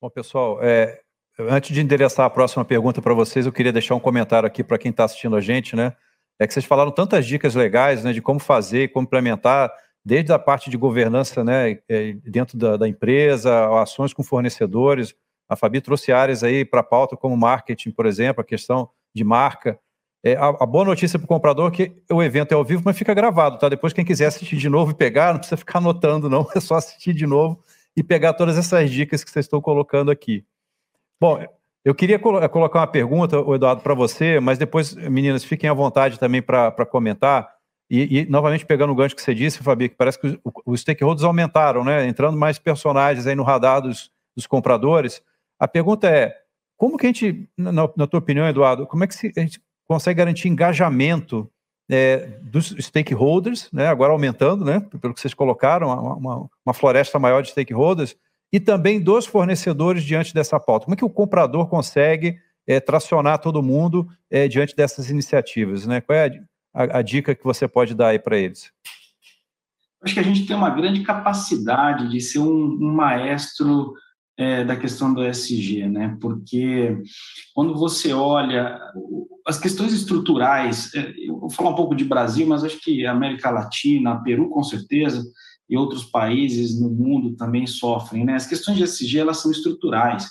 Bom, pessoal, é, antes de endereçar a próxima pergunta para vocês, eu queria deixar um comentário aqui para quem está assistindo a gente, né? É que vocês falaram tantas dicas legais, né, de como fazer, como implementar, desde a parte de governança, né, é, dentro da, da empresa, ações com fornecedores. A Fabi trouxe áreas aí para a pauta, como marketing, por exemplo, a questão de marca. É, a, a, boa notícia para o comprador é que o evento é ao vivo, mas fica gravado, tá? Depois, quem quiser assistir de novo e pegar, não precisa ficar anotando, não. É só assistir de novo e pegar todas essas dicas que vocês estão colocando aqui. Bom, eu queria colo colocar uma pergunta, Eduardo, para você, mas depois, meninas, fiquem à vontade também para comentar. E, e, novamente, pegando o gancho que você disse, Fabi, que parece que os, stakeholders aumentaram, né? Entrando mais personagens aí no radar dos, dos compradores. A pergunta é: como que a gente, na, na tua opinião, Eduardo, como é que a gente consegue garantir engajamento é, dos stakeholders, né, agora aumentando, né, pelo que vocês colocaram, uma, uma, floresta maior de stakeholders, e também dos fornecedores diante dessa pauta. Como é que o comprador consegue é, tracionar todo mundo é, diante dessas iniciativas? Né? Qual é a, a, a dica que você pode dar aí para eles? Acho que a gente tem uma grande capacidade de ser um, um maestro é, da questão do ESG, né? Porque quando você olha as questões estruturais, é, eu vou falar um pouco de Brasil, mas acho que América Latina, Peru com certeza e outros países no mundo também sofrem, né? As questões de ESG elas são estruturais.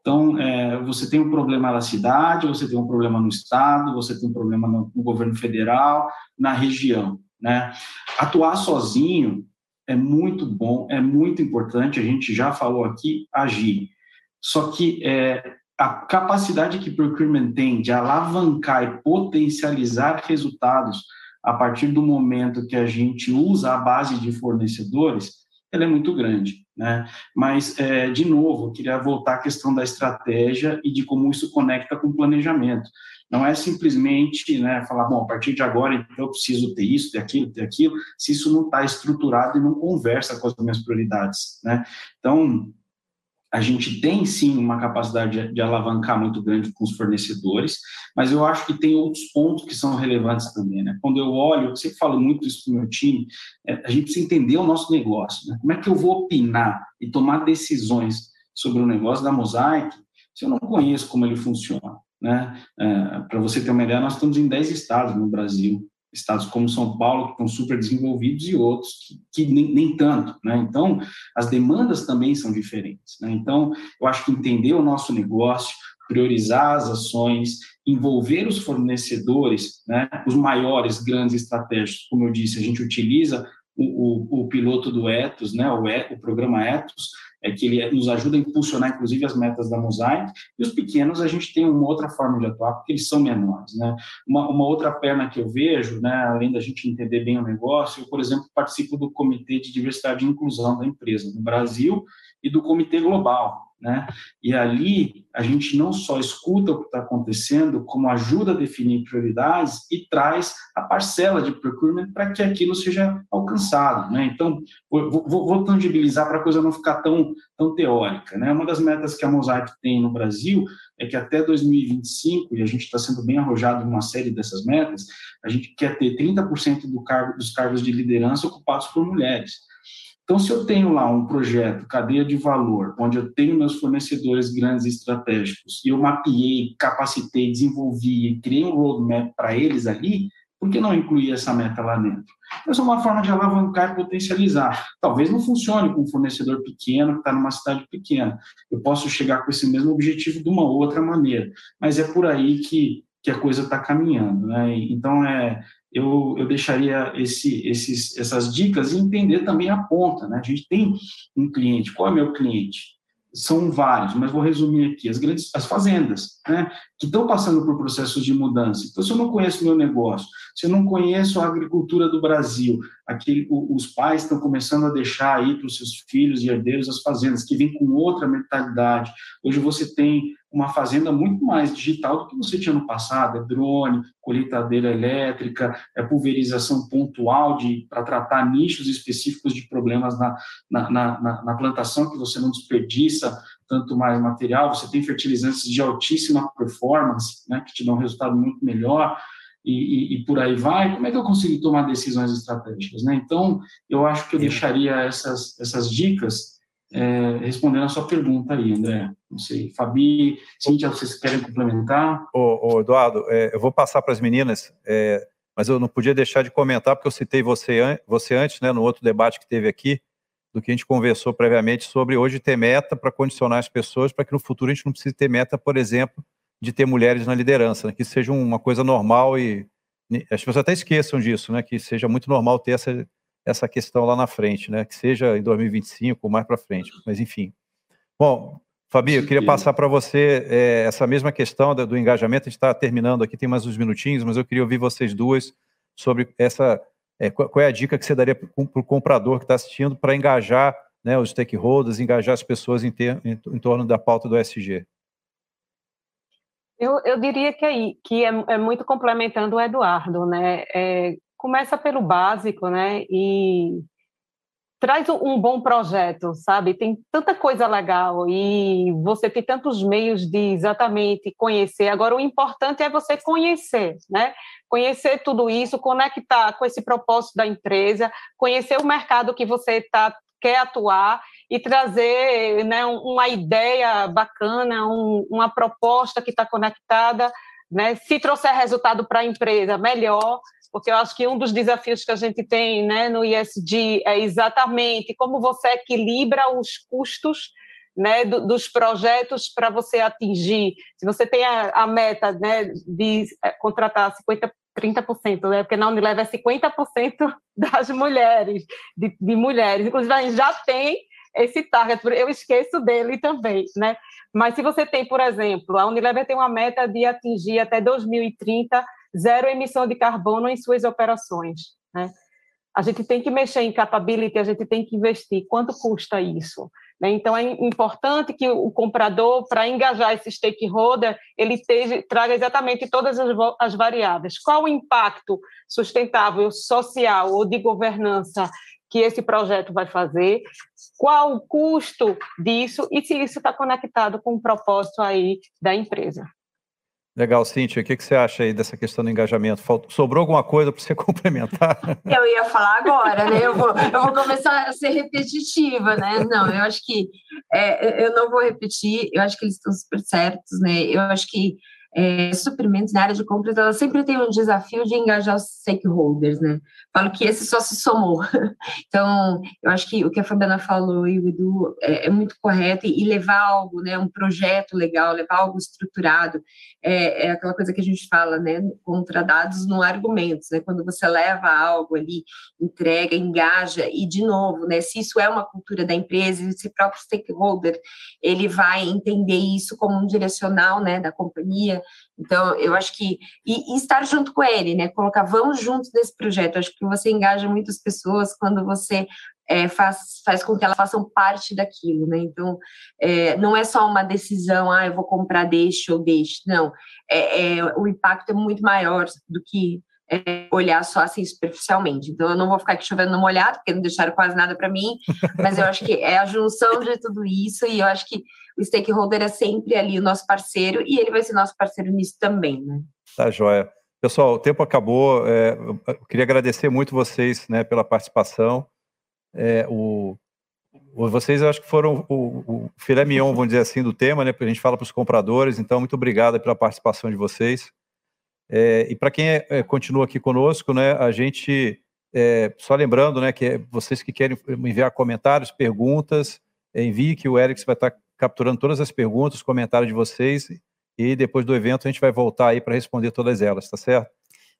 Então, é, você tem um problema na cidade, você tem um problema no estado, você tem um problema no, no governo federal, na região, né? Atuar sozinho é muito bom, é muito importante, a gente já falou aqui, agir. Só que é, a capacidade que procurement tem de alavancar e potencializar resultados a partir do momento que a gente usa a base de fornecedores, ela é muito grande, né? Mas, é, de novo, eu queria voltar à questão da estratégia e de como isso conecta com o planejamento. Não é simplesmente né, falar, bom, a partir de agora então, eu preciso ter isso, ter aquilo, ter aquilo, se isso não está estruturado e não conversa com as minhas prioridades. Né? Então, a gente tem sim uma capacidade de, alavancar muito grande com os fornecedores, mas eu acho que tem outros pontos que são relevantes também. Né? Quando eu olho, eu sempre falo muito isso para o meu time, é, a gente precisa entender o nosso negócio. Né? Como é que eu vou opinar e tomar decisões sobre o negócio da Mosaic se eu não conheço como ele funciona? Né? É, Para você ter uma ideia, nós estamos em 10 estados no Brasil, estados como São Paulo, que estão super desenvolvidos, e outros que, que nem, nem, tanto. Né? Então, as demandas também são diferentes. Né? Então, eu acho que entender o nosso negócio, priorizar as ações, envolver os fornecedores, né? os maiores, grandes estratégicos, como eu disse, a gente utiliza o, o, o piloto do Ethos, né? o, e, o programa Ethos, é que ele nos ajuda a impulsionar, inclusive, as metas da Mosaic, e os pequenos a gente tem uma outra forma de atuar, porque eles são menores, né? Uma, uma outra perna que eu vejo, né, além da gente entender bem o negócio, eu, por exemplo, participo do Comitê de Diversidade e Inclusão da empresa no Brasil e do Comitê Global, né? E ali a gente não só escuta o que está acontecendo, como ajuda a definir prioridades e traz a parcela de procurement para que aquilo seja alcançado. Né? Então, vou, vou, vou tangibilizar para a coisa não ficar tão, tão teórica. Né? Uma das metas que a Mosaic tem no Brasil é que até 2025, e a gente está sendo bem arrojado em uma série dessas metas, a gente quer ter 30% do cargo, dos cargos de liderança ocupados por mulheres. Então, se eu tenho lá um projeto, cadeia de valor, onde eu tenho meus fornecedores grandes e estratégicos, e eu mapeei, capacitei, desenvolvi, criei um roadmap para eles ali, por que não incluir essa meta lá dentro? Essa é uma forma de alavancar e potencializar. Talvez não funcione com um fornecedor pequeno que está numa cidade pequena. Eu posso chegar com esse mesmo objetivo de uma outra maneira, mas é por aí que, que a coisa está caminhando. Né? Então, é, eu, eu deixaria esse, esses, essas dicas e entender também a ponta. Né? A gente tem um cliente, qual é meu cliente? São vários, mas vou resumir aqui. As grandes, as fazendas, né, que estão passando por processos de mudança. Então, se eu não conheço meu negócio, se eu não conheço a agricultura do Brasil, aquele, os pais estão começando a deixar aí para os seus filhos e herdeiros as fazendas, que vêm com outra mentalidade. Hoje você tem uma fazenda muito mais digital do que você tinha no passado, é drone, colheitadeira elétrica, é pulverização pontual para tratar nichos específicos de problemas na, na, na, na, plantação que você não desperdiça tanto mais material, você tem fertilizantes de altíssima performance, né, que te dão um resultado muito melhor, e, e, e, por aí vai, como é que eu consigo tomar decisões estratégicas? Né? Então, eu acho que eu deixaria essas, essas dicas é, respondendo a sua pergunta aí, André. Não sei, Fabi, Cíntia, vocês querem complementar? Ô, ô Eduardo, é, eu vou passar para as meninas, é, mas eu não podia deixar de comentar, porque eu citei você, você antes, né, no outro debate que teve aqui, do que a gente conversou previamente sobre hoje ter meta para condicionar as pessoas, para que no futuro a gente não precise ter meta, por exemplo, de ter mulheres na liderança, né, que seja uma coisa normal e as pessoas até esqueçam disso, né, que seja muito normal ter essa essa questão lá na frente, né? Que seja em 2025 ou mais para frente. Mas enfim. Bom, Fabi, eu queria passar para você é, essa mesma questão do, do engajamento. A gente está terminando aqui, tem mais uns minutinhos, mas eu queria ouvir vocês duas sobre essa. É, qual é a dica que você daria para o comprador que está assistindo para engajar né, os stakeholders, engajar as pessoas em, ter, em, em torno da pauta do SG? Eu, eu diria que, é, que é, é, muito complementando o Eduardo, né? É, começa pelo básico, né? E traz um bom projeto, sabe? Tem tanta coisa legal e você tem tantos meios de exatamente conhecer. Agora, o importante é você conhecer, né? Conhecer tudo isso, conectar com esse propósito da empresa, conhecer o mercado que você tá, quer atuar e trazer né, uma ideia bacana, um, uma proposta que está conectada. Né? Se trouxer resultado para a empresa, melhor porque eu acho que um dos desafios que a gente tem né, no ISD é exatamente como você equilibra os custos né, do, dos projetos para você atingir. Se você tem a, a meta né, de é, contratar 50, 30%, né, porque na Unilever é 50% das mulheres, de, de mulheres. Inclusive, a gente já tem esse target, eu esqueço dele também, né? Mas se você tem, por exemplo, a Unilever tem uma meta de atingir até 2030 zero emissão de carbono em suas operações. Né? A gente tem que mexer em capability, a gente tem que investir. Quanto custa isso? Né? Então, é importante que o comprador, para engajar esse stakeholder, ele traga exatamente todas as, as variáveis. Qual o impacto sustentável, social ou de governança que esse projeto vai fazer, qual o custo disso e se isso está conectado com o propósito aí da empresa. Legal, Cíntia, o que, você acha aí dessa questão do engajamento? Sobrou alguma coisa para você complementar? Eu ia falar agora, né? Eu vou, eu vou começar a ser repetitiva, né? Não, eu acho que é, eu não vou repetir, eu acho que eles estão super certos, né? Eu acho que é, suprimentos na área de compras, ela sempre tem um desafio de engajar os stakeholders, né? Falo que esse só se somou. Então, eu acho que o que a Fabiana falou e o Edu é, é muito correto, e levar algo, né, um projeto legal, levar algo estruturado, é, é, aquela coisa que a gente fala, né, contra dados não argumentos, né? Quando você leva algo ali, entrega, engaja, e de novo, né, se isso é uma cultura da empresa, esse próprio stakeholder, ele vai entender isso como um direcional, né, da companhia, então, eu acho que. E, e, estar junto com ele, né? Colocar, vamos juntos nesse projeto. Eu acho que você engaja muitas pessoas quando você é, faz, faz com que elas façam parte daquilo, né? Então, é, não é só uma decisão, ah, eu vou comprar deste ou deste. Não. É, é o impacto é muito maior do que é, olhar só assim superficialmente. Então, eu não vou ficar aqui chovendo no molhado, porque não deixaram quase nada para mim, mas eu acho que é a junção de tudo isso, e eu acho que o stakeholder é sempre ali o nosso parceiro, e ele vai ser nosso parceiro nisso também, né? Tá, joia. Pessoal, o tempo acabou. É, eu queria agradecer muito vocês né, pela participação. É, o, vocês eu acho que foram o, o filé mignon, vamos dizer assim, do tema, né? Porque a gente fala para os compradores, então muito obrigado pela participação de vocês. É, e para quem é, é, continua aqui conosco, né, a gente, é, só lembrando, né, que vocês que querem enviar comentários, perguntas, envie que o Eric vai estar capturando todas as perguntas, comentários de vocês, e depois do evento a gente vai voltar aí para responder todas elas, tá certo?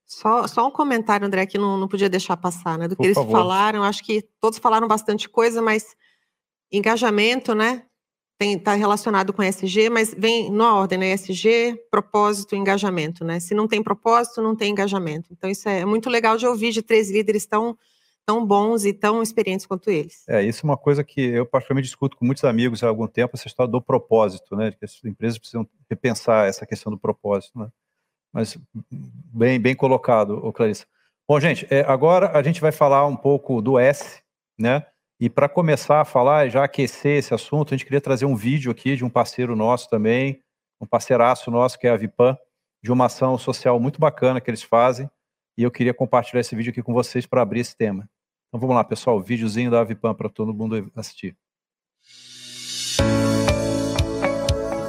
Só, só um comentário, André, que não, não podia deixar passar, né? Do que Por eles favor. falaram, acho que todos falaram bastante coisa, mas engajamento, né? Está relacionado com ESG, mas vem na ordem, né? ESG, propósito, engajamento, né? Se não tem propósito, não tem engajamento. Então, isso é muito legal de ouvir de três líderes tão, tão bons e tão experientes quanto eles. É, isso é uma coisa que eu particularmente discuto com muitos amigos há algum tempo, essa história do propósito, né? Que as empresas precisam repensar essa questão do propósito, né? Mas bem, bem colocado, Clarissa. Bom, gente, é, agora a gente vai falar um pouco do S, né? E para começar a falar, já aquecer esse assunto, a gente queria trazer um vídeo aqui de um parceiro nosso também, um parceiraço nosso, que é a Vipan, de uma ação social muito bacana que eles fazem. E eu queria compartilhar esse vídeo aqui com vocês para abrir esse tema. Então vamos lá, pessoal, videozinho da Avipan para todo mundo assistir.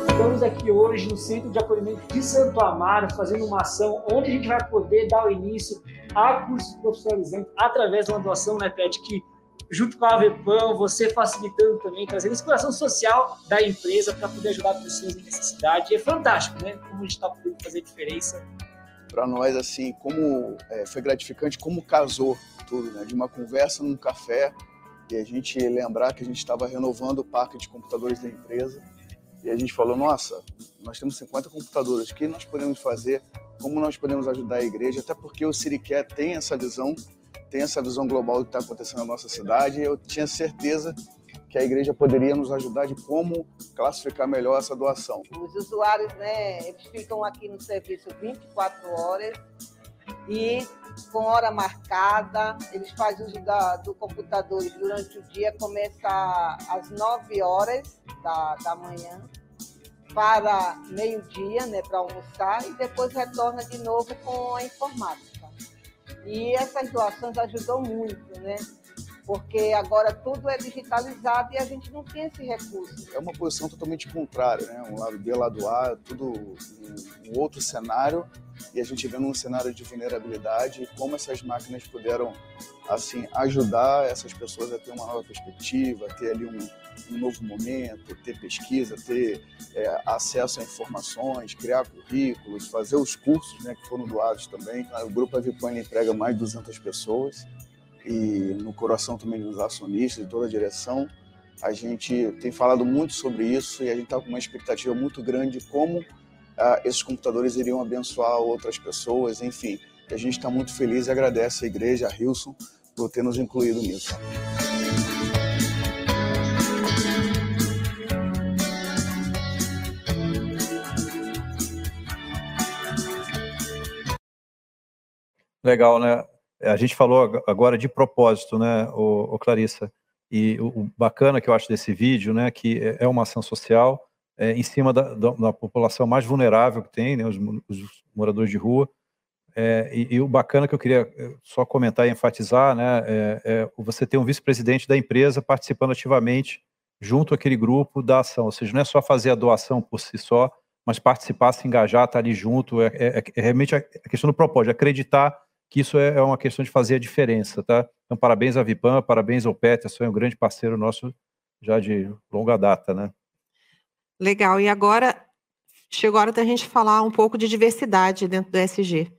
Estamos aqui hoje no Centro de Acolhimento de Santo Amaro, fazendo uma ação onde a gente vai poder dar o início a cursos profissionalizantes através de uma doação, né, Pet, que junto com a Avepan, você facilitando também, trazendo inspiração social da empresa para poder ajudar pessoas em necessidade. É fantástico, né? Como a gente está podendo fazer diferença. Para nós, assim, como é, foi gratificante, como casou tudo, né? De uma conversa num café e a gente lembrar que a gente estava renovando o parque de computadores da empresa e a gente falou, nossa, nós temos 50 computadores, o que nós podemos fazer? Como nós podemos ajudar a igreja? Até porque o Siriqué tem essa visão tem essa visão global do que está acontecendo na nossa cidade. eu tinha certeza que a igreja poderia nos ajudar de como classificar melhor essa doação. Os usuários, né, eles ficam aqui no serviço 24 horas e com hora marcada, eles fazem uso da, do computador durante o dia, começa às 9 horas da, da manhã para meio-dia, né, para almoçar, e depois retorna de novo com a informática. E essas doações ajudou muito, né? Porque agora tudo é digitalizado e a gente não tem esse recurso. É uma posição totalmente contrária, né? Um lado B, lado A, tudo um outro cenário e a gente vendo um cenário de vulnerabilidade e como essas máquinas puderam assim ajudar essas pessoas a ter uma nova perspectiva, ter ali um, um novo momento, ter pesquisa, ter é, acesso a informações, criar currículos, fazer os cursos né, que foram doados também. O Grupo Avipane emprega mais de 200 pessoas e no coração também dos acionistas e toda a direção. A gente tem falado muito sobre isso e a gente está com uma expectativa muito grande de como ah, esses computadores iriam abençoar outras pessoas, enfim. A gente está muito feliz e agradece a igreja, a Hilson, por ter nos incluído nisso. Legal, né? A gente falou agora de propósito, né, o, o Clarissa? E o, o, bacana que eu acho desse vídeo, né, que é, é uma ação social é, em cima da, da, da, população mais vulnerável que tem, né, os, os moradores de rua. É, e, e, o bacana que eu queria é, só comentar e enfatizar, né, é, é você ter um vice-presidente da empresa participando ativamente junto àquele grupo da ação. Ou seja, não é só fazer a doação por si só, mas participar, se engajar, estar tá ali junto, é, é, é realmente a questão do propósito, acreditar que isso é, é, uma questão de fazer a diferença, tá? Então, parabéns à Vipan, parabéns ao Peterson, é um grande parceiro nosso já de longa data, né? Legal, e agora chegou a hora da gente falar um pouco de diversidade dentro do SG.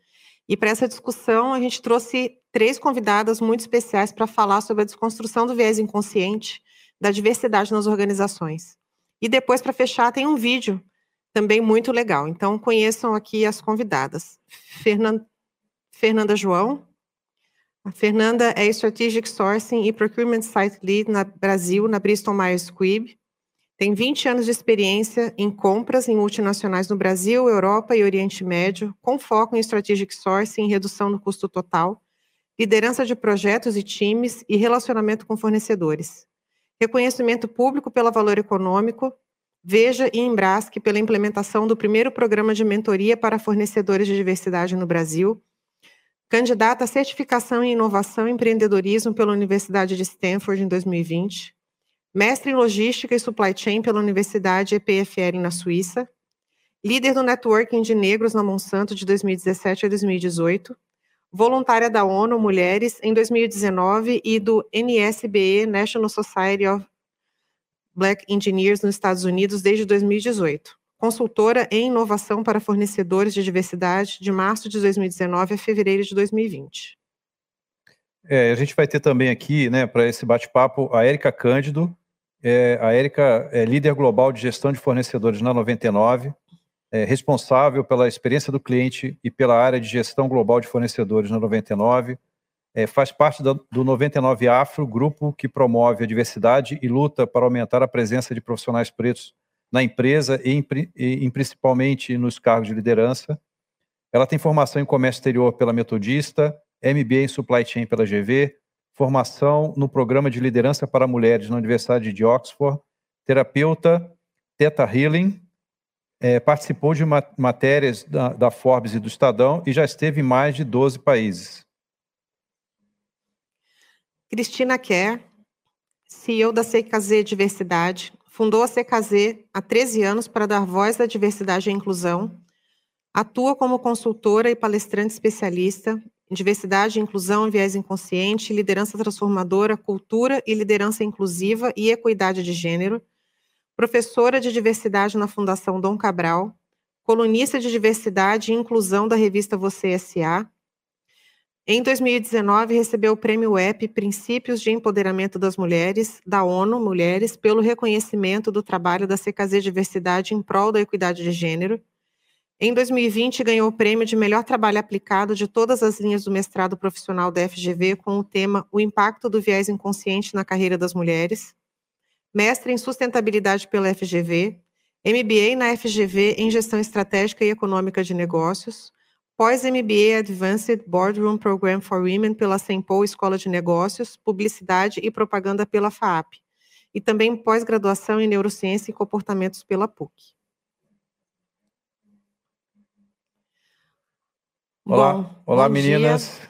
E para essa discussão, a gente trouxe três convidadas muito especiais para falar sobre a desconstrução do viés inconsciente da diversidade nas organizações. E depois, para fechar, tem um vídeo também muito legal. Então, conheçam aqui as convidadas. Fernanda, Fernanda João. A Fernanda é Strategic Sourcing e Procurement Site Lead na Brasil, na Bristol Myers Squibb. Tem 20 anos de experiência em compras em multinacionais no Brasil, Europa e Oriente Médio, com foco em strategic sourcing e redução do custo total, liderança de projetos e times e relacionamento com fornecedores. Reconhecimento público pelo valor econômico, Veja e Embrasque pela implementação do primeiro programa de mentoria para fornecedores de diversidade no Brasil, candidata à certificação em inovação e empreendedorismo pela Universidade de Stanford em 2020, mestre em logística e supply chain pela Universidade EPFL na Suíça, líder do networking de negros na Monsanto de 2017 a 2018, voluntária da ONU Mulheres em 2019 e do NSBE National Society of Black Engineers nos Estados Unidos desde 2018. Consultora em inovação para fornecedores de diversidade de março de 2019 a fevereiro de 2020. É, a gente vai ter também aqui, né, para esse bate-papo, a Érica Cândido, é, a Érica é líder global de gestão de fornecedores na 99, é responsável pela experiência do cliente e pela área de gestão global de fornecedores na 99. É, faz parte do, do 99 Afro, grupo que promove a diversidade e luta para aumentar a presença de profissionais pretos na empresa e, e, e principalmente nos cargos de liderança. Ela tem formação em comércio exterior pela Metodista, MBA em Supply Chain pela GV, formação no programa de liderança para mulheres na Universidade de Oxford, terapeuta Teta Healing, é, participou de matérias da, da, Forbes e do Estadão e já esteve em mais de 12 países. Cristina Kerr, CEO da CKZ Diversidade, fundou a CKZ há 13 anos para dar voz à diversidade e à inclusão, atua como consultora e palestrante especialista diversidade, inclusão, viés inconsciente, liderança transformadora, cultura e liderança inclusiva e equidade de gênero, professora de diversidade na Fundação Dom Cabral, colunista de diversidade e inclusão da revista Você S.A. Em 2019, recebeu o prêmio WEP Princípios de Empoderamento das Mulheres, da ONU Mulheres, pelo reconhecimento do trabalho da CKZ Diversidade em prol da equidade de gênero, em 2020, ganhou o prêmio de melhor trabalho aplicado de todas as linhas do mestrado profissional da FGV com o tema O impacto do viés inconsciente na carreira das mulheres. Mestre em sustentabilidade pela FGV, MBA na FGV em gestão estratégica e econômica de negócios, pós-MBA Advanced Boardroom Program for Women pela Sempo Escola de Negócios, Publicidade e Propaganda pela FAAP, e também pós-graduação em Neurociência e Comportamentos pela PUC. Olá, bom, olá bom meninas.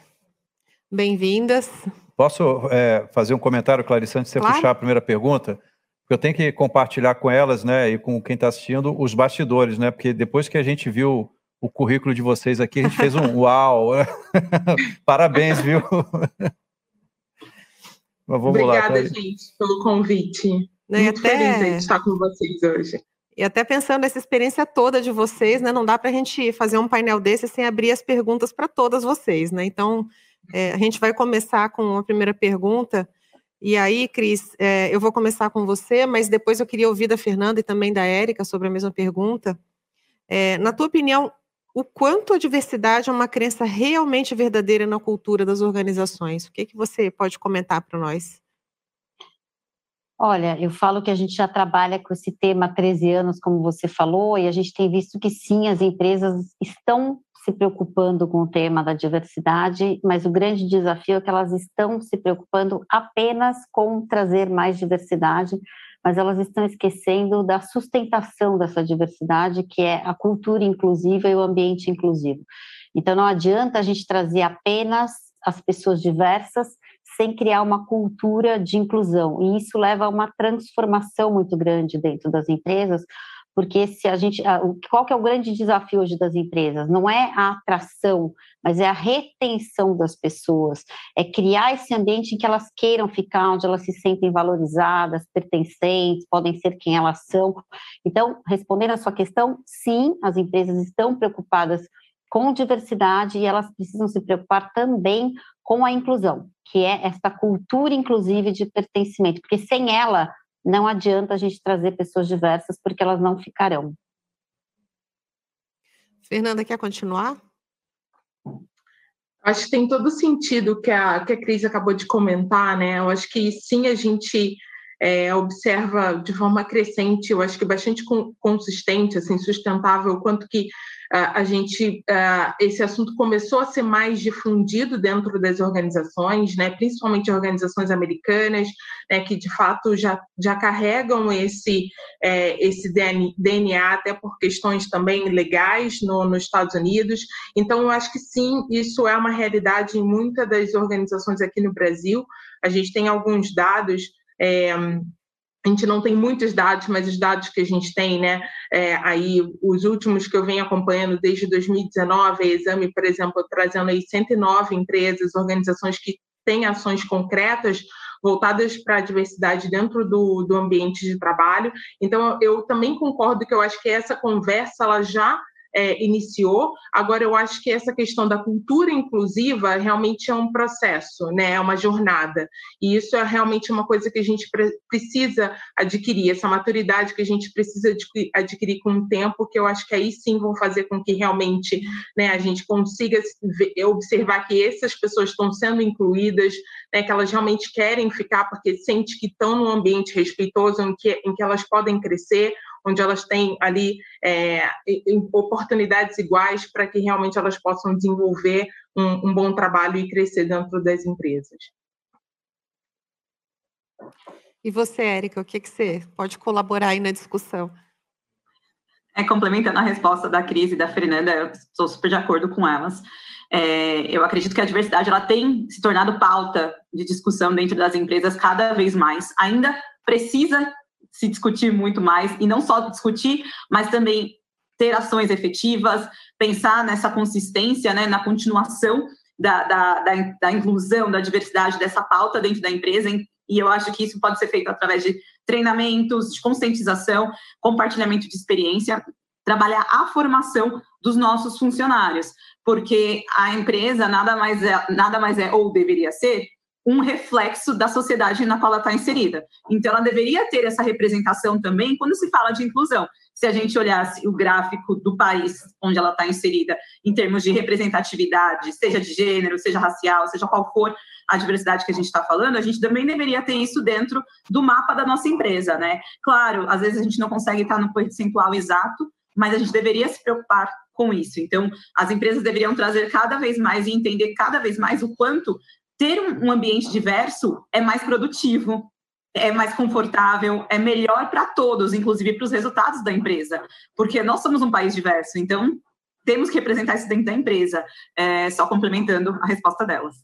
Bem-vindas. Posso é, fazer um comentário, Clarice, antes de você claro. puxar a primeira pergunta? Porque eu tenho que compartilhar com elas, né, e com quem está assistindo, os bastidores, né? Porque depois que a gente viu o currículo de vocês aqui, a gente fez um uau! Parabéns, viu? Mas vamos Obrigada, lá, gente, pelo convite. Né, Muito até... feliz de estar com vocês hoje. E até pensando nessa experiência toda de vocês, né? Não dá para a gente fazer um painel desse sem abrir as perguntas para todas vocês, né? Então, é, a gente vai começar com a primeira pergunta. E aí, Cris, é, eu vou começar com você, mas depois eu queria ouvir da Fernanda e também da Érica sobre a mesma pergunta. É, na tua opinião, o quanto a diversidade é uma crença realmente verdadeira na cultura das organizações? O que, que você pode comentar para nós? Olha, eu falo que a gente já trabalha com esse tema há 13 anos, como você falou, e a gente tem visto que sim, as empresas estão se preocupando com o tema da diversidade, mas o grande desafio é que elas estão se preocupando apenas com trazer mais diversidade, mas elas estão esquecendo da sustentação dessa diversidade, que é a cultura inclusiva e o ambiente inclusivo. Então, não adianta a gente trazer apenas as pessoas diversas sem criar uma cultura de inclusão. E isso leva a uma transformação muito grande dentro das empresas, porque se a gente, qual que é o grande desafio hoje das empresas? Não é a atração, mas é a retenção das pessoas, é criar esse ambiente em que elas queiram ficar, onde elas se sentem valorizadas, pertencentes, podem ser quem elas são. Então, respondendo a sua questão, sim, as empresas estão preocupadas com diversidade e elas precisam se preocupar também com a inclusão, que é essa cultura inclusive de pertencimento, porque sem ela não adianta a gente trazer pessoas diversas, porque elas não ficarão. Fernanda, quer continuar? Acho que tem todo sentido que a, que a Cris acabou de comentar, né? Eu acho que sim, a gente é, observa de forma crescente, eu acho que bastante consistente, assim, sustentável, o quanto que a gente esse assunto começou a ser mais difundido dentro das organizações, né, principalmente organizações americanas, né, que de fato já, já carregam esse é, esse DNA até por questões também legais no, nos Estados Unidos. Então eu acho que sim, isso é uma realidade em muitas das organizações aqui no Brasil. A gente tem alguns dados é, a gente não tem muitos dados, mas os dados que a gente tem, né, é, aí os últimos que eu venho acompanhando desde 2019, a Exame, por exemplo, trazendo aí 109 empresas, organizações que têm ações concretas voltadas para a diversidade dentro do, do ambiente de trabalho. Então, eu também concordo que eu acho que essa conversa ela já é, iniciou. Agora, eu acho que essa questão da cultura inclusiva realmente é um processo, né? é uma jornada. E isso é realmente uma coisa que a gente pre precisa adquirir, essa maturidade que a gente precisa adquirir com o tempo, que eu acho que aí sim vão fazer com que realmente né, a gente consiga observar que essas pessoas estão sendo incluídas, né, que elas realmente querem ficar porque sente que estão num ambiente respeitoso, em que, em que elas podem crescer, onde elas têm ali é, oportunidades iguais para que realmente elas possam desenvolver um, um bom trabalho e crescer dentro das empresas. E você, Érica, o que, que você pode colaborar aí na discussão? É, complementando a resposta da Cris e da Fernanda, eu estou super de acordo com elas. É, eu acredito que a diversidade ela tem se tornado pauta de discussão dentro das empresas cada vez mais. Ainda precisa se discutir muito mais, e não só discutir, mas também ter ações efetivas, pensar nessa consistência, né, na continuação da, da, da, da inclusão, da diversidade dessa pauta dentro da empresa, e eu acho que isso pode ser feito através de treinamentos, de conscientização, compartilhamento de experiência, trabalhar a formação dos nossos funcionários, porque a empresa nada mais é, nada mais é ou deveria ser um reflexo da sociedade na qual ela está inserida. Então, ela deveria ter essa representação também quando se fala de inclusão. Se a gente olhasse o gráfico do país onde ela está inserida, em termos de representatividade, seja de gênero, seja racial, seja qual for a diversidade que a gente está falando, a gente também deveria ter isso dentro do mapa da nossa empresa, né? Claro, às vezes a gente não consegue estar no percentual exato, mas a gente deveria se preocupar com isso. Então, as empresas deveriam trazer cada vez mais e entender cada vez mais o quanto ter um ambiente diverso é mais produtivo, é mais confortável, é melhor para todos, inclusive para os resultados da empresa, porque nós somos um país diverso, então temos que representar isso dentro da empresa, é, só complementando a resposta delas.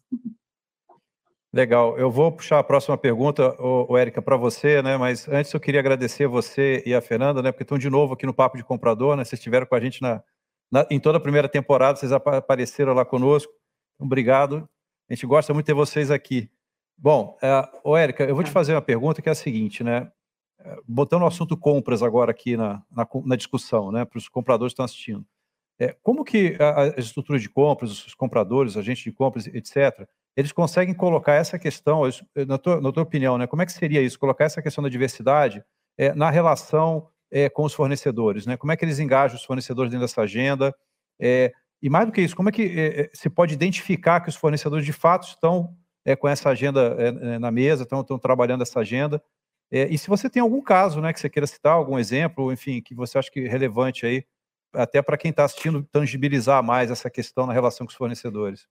Legal, eu vou puxar a próxima pergunta, o, Érica, para você, né? Mas antes eu queria agradecer você e a Fernanda, né? Porque estão de novo aqui no Papo de Comprador, né? Vocês estiveram com a gente na, na, em toda a primeira temporada, vocês apareceram lá conosco. Obrigado. A gente gosta muito de ter vocês aqui. Bom, uh, Érica, eu vou te tá. fazer uma pergunta que é a seguinte, né? É, botando o assunto compras agora aqui na, na, na discussão, né? Para os compradores que estão assistindo. É, como que as estruturas de compras, os compradores, agentes de compras, etc., eles conseguem colocar essa questão, na tua, na tua opinião, né? Como é que seria isso? Colocar essa questão da diversidade é, na relação é, com os fornecedores, né? Como é que eles engajam os fornecedores dentro dessa agenda? É, e mais do que isso, como é que é, se pode identificar que os fornecedores de fato estão é, com essa agenda é, na mesa, estão, estão trabalhando essa agenda? e se você tem algum caso né, que você queira citar, algum exemplo, enfim, que você acha que é relevante aí, até para quem está assistindo, tangibilizar mais essa questão na relação com os fornecedores.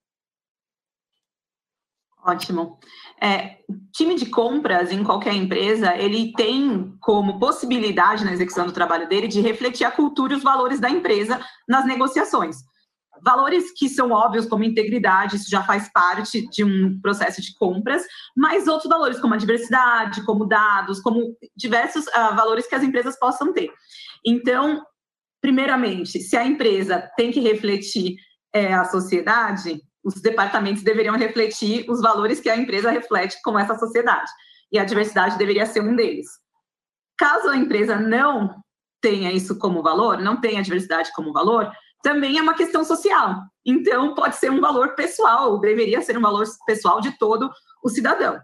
Ótimo. É, time de compras em qualquer empresa, ele tem como possibilidade na execução do trabalho dele de refletir a cultura e os valores da empresa nas negociações. Valores que são óbvios, como integridade, isso já faz parte de um processo de compras, mas outros valores, como a diversidade, como dados, como diversos uh, valores que as empresas possam ter. Então, primeiramente, se a empresa tem que refletir é, a sociedade, os departamentos deveriam refletir os valores que a empresa reflete com essa sociedade. E a diversidade deveria ser um deles. Caso a empresa não tenha isso como valor, não tenha a diversidade como valor, também é uma questão social. Então, pode ser um valor pessoal, deveria ser um valor pessoal de todo o cidadão.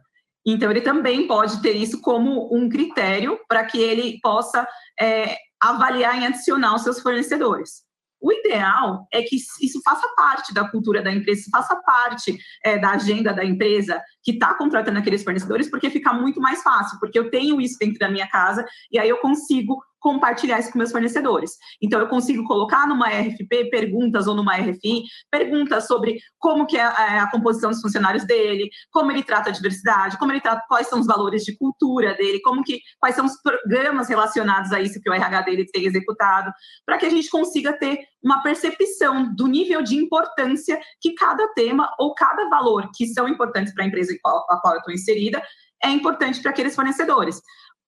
Então, ele também pode ter isso como um critério para que ele possa é, avaliar em adicionar os seus fornecedores. O ideal é que isso faça parte da cultura da empresa, faça parte é, da agenda da empresa que está contratando aqueles fornecedores, porque fica muito mais fácil, porque eu tenho isso dentro da minha casa e aí eu consigo compartilhar isso com meus fornecedores. Então, eu consigo colocar numa RFP perguntas ou numa RFI, perguntas sobre como que é a, a, composição dos funcionários dele, como ele trata a diversidade, como ele trata, quais são os valores de cultura dele, como que, quais são os programas relacionados a isso que o RH dele tem executado, para que a gente consiga ter uma percepção do nível de importância que cada tema ou cada valor que são importantes para a empresa a qual eu estou inserida é importante para aqueles fornecedores.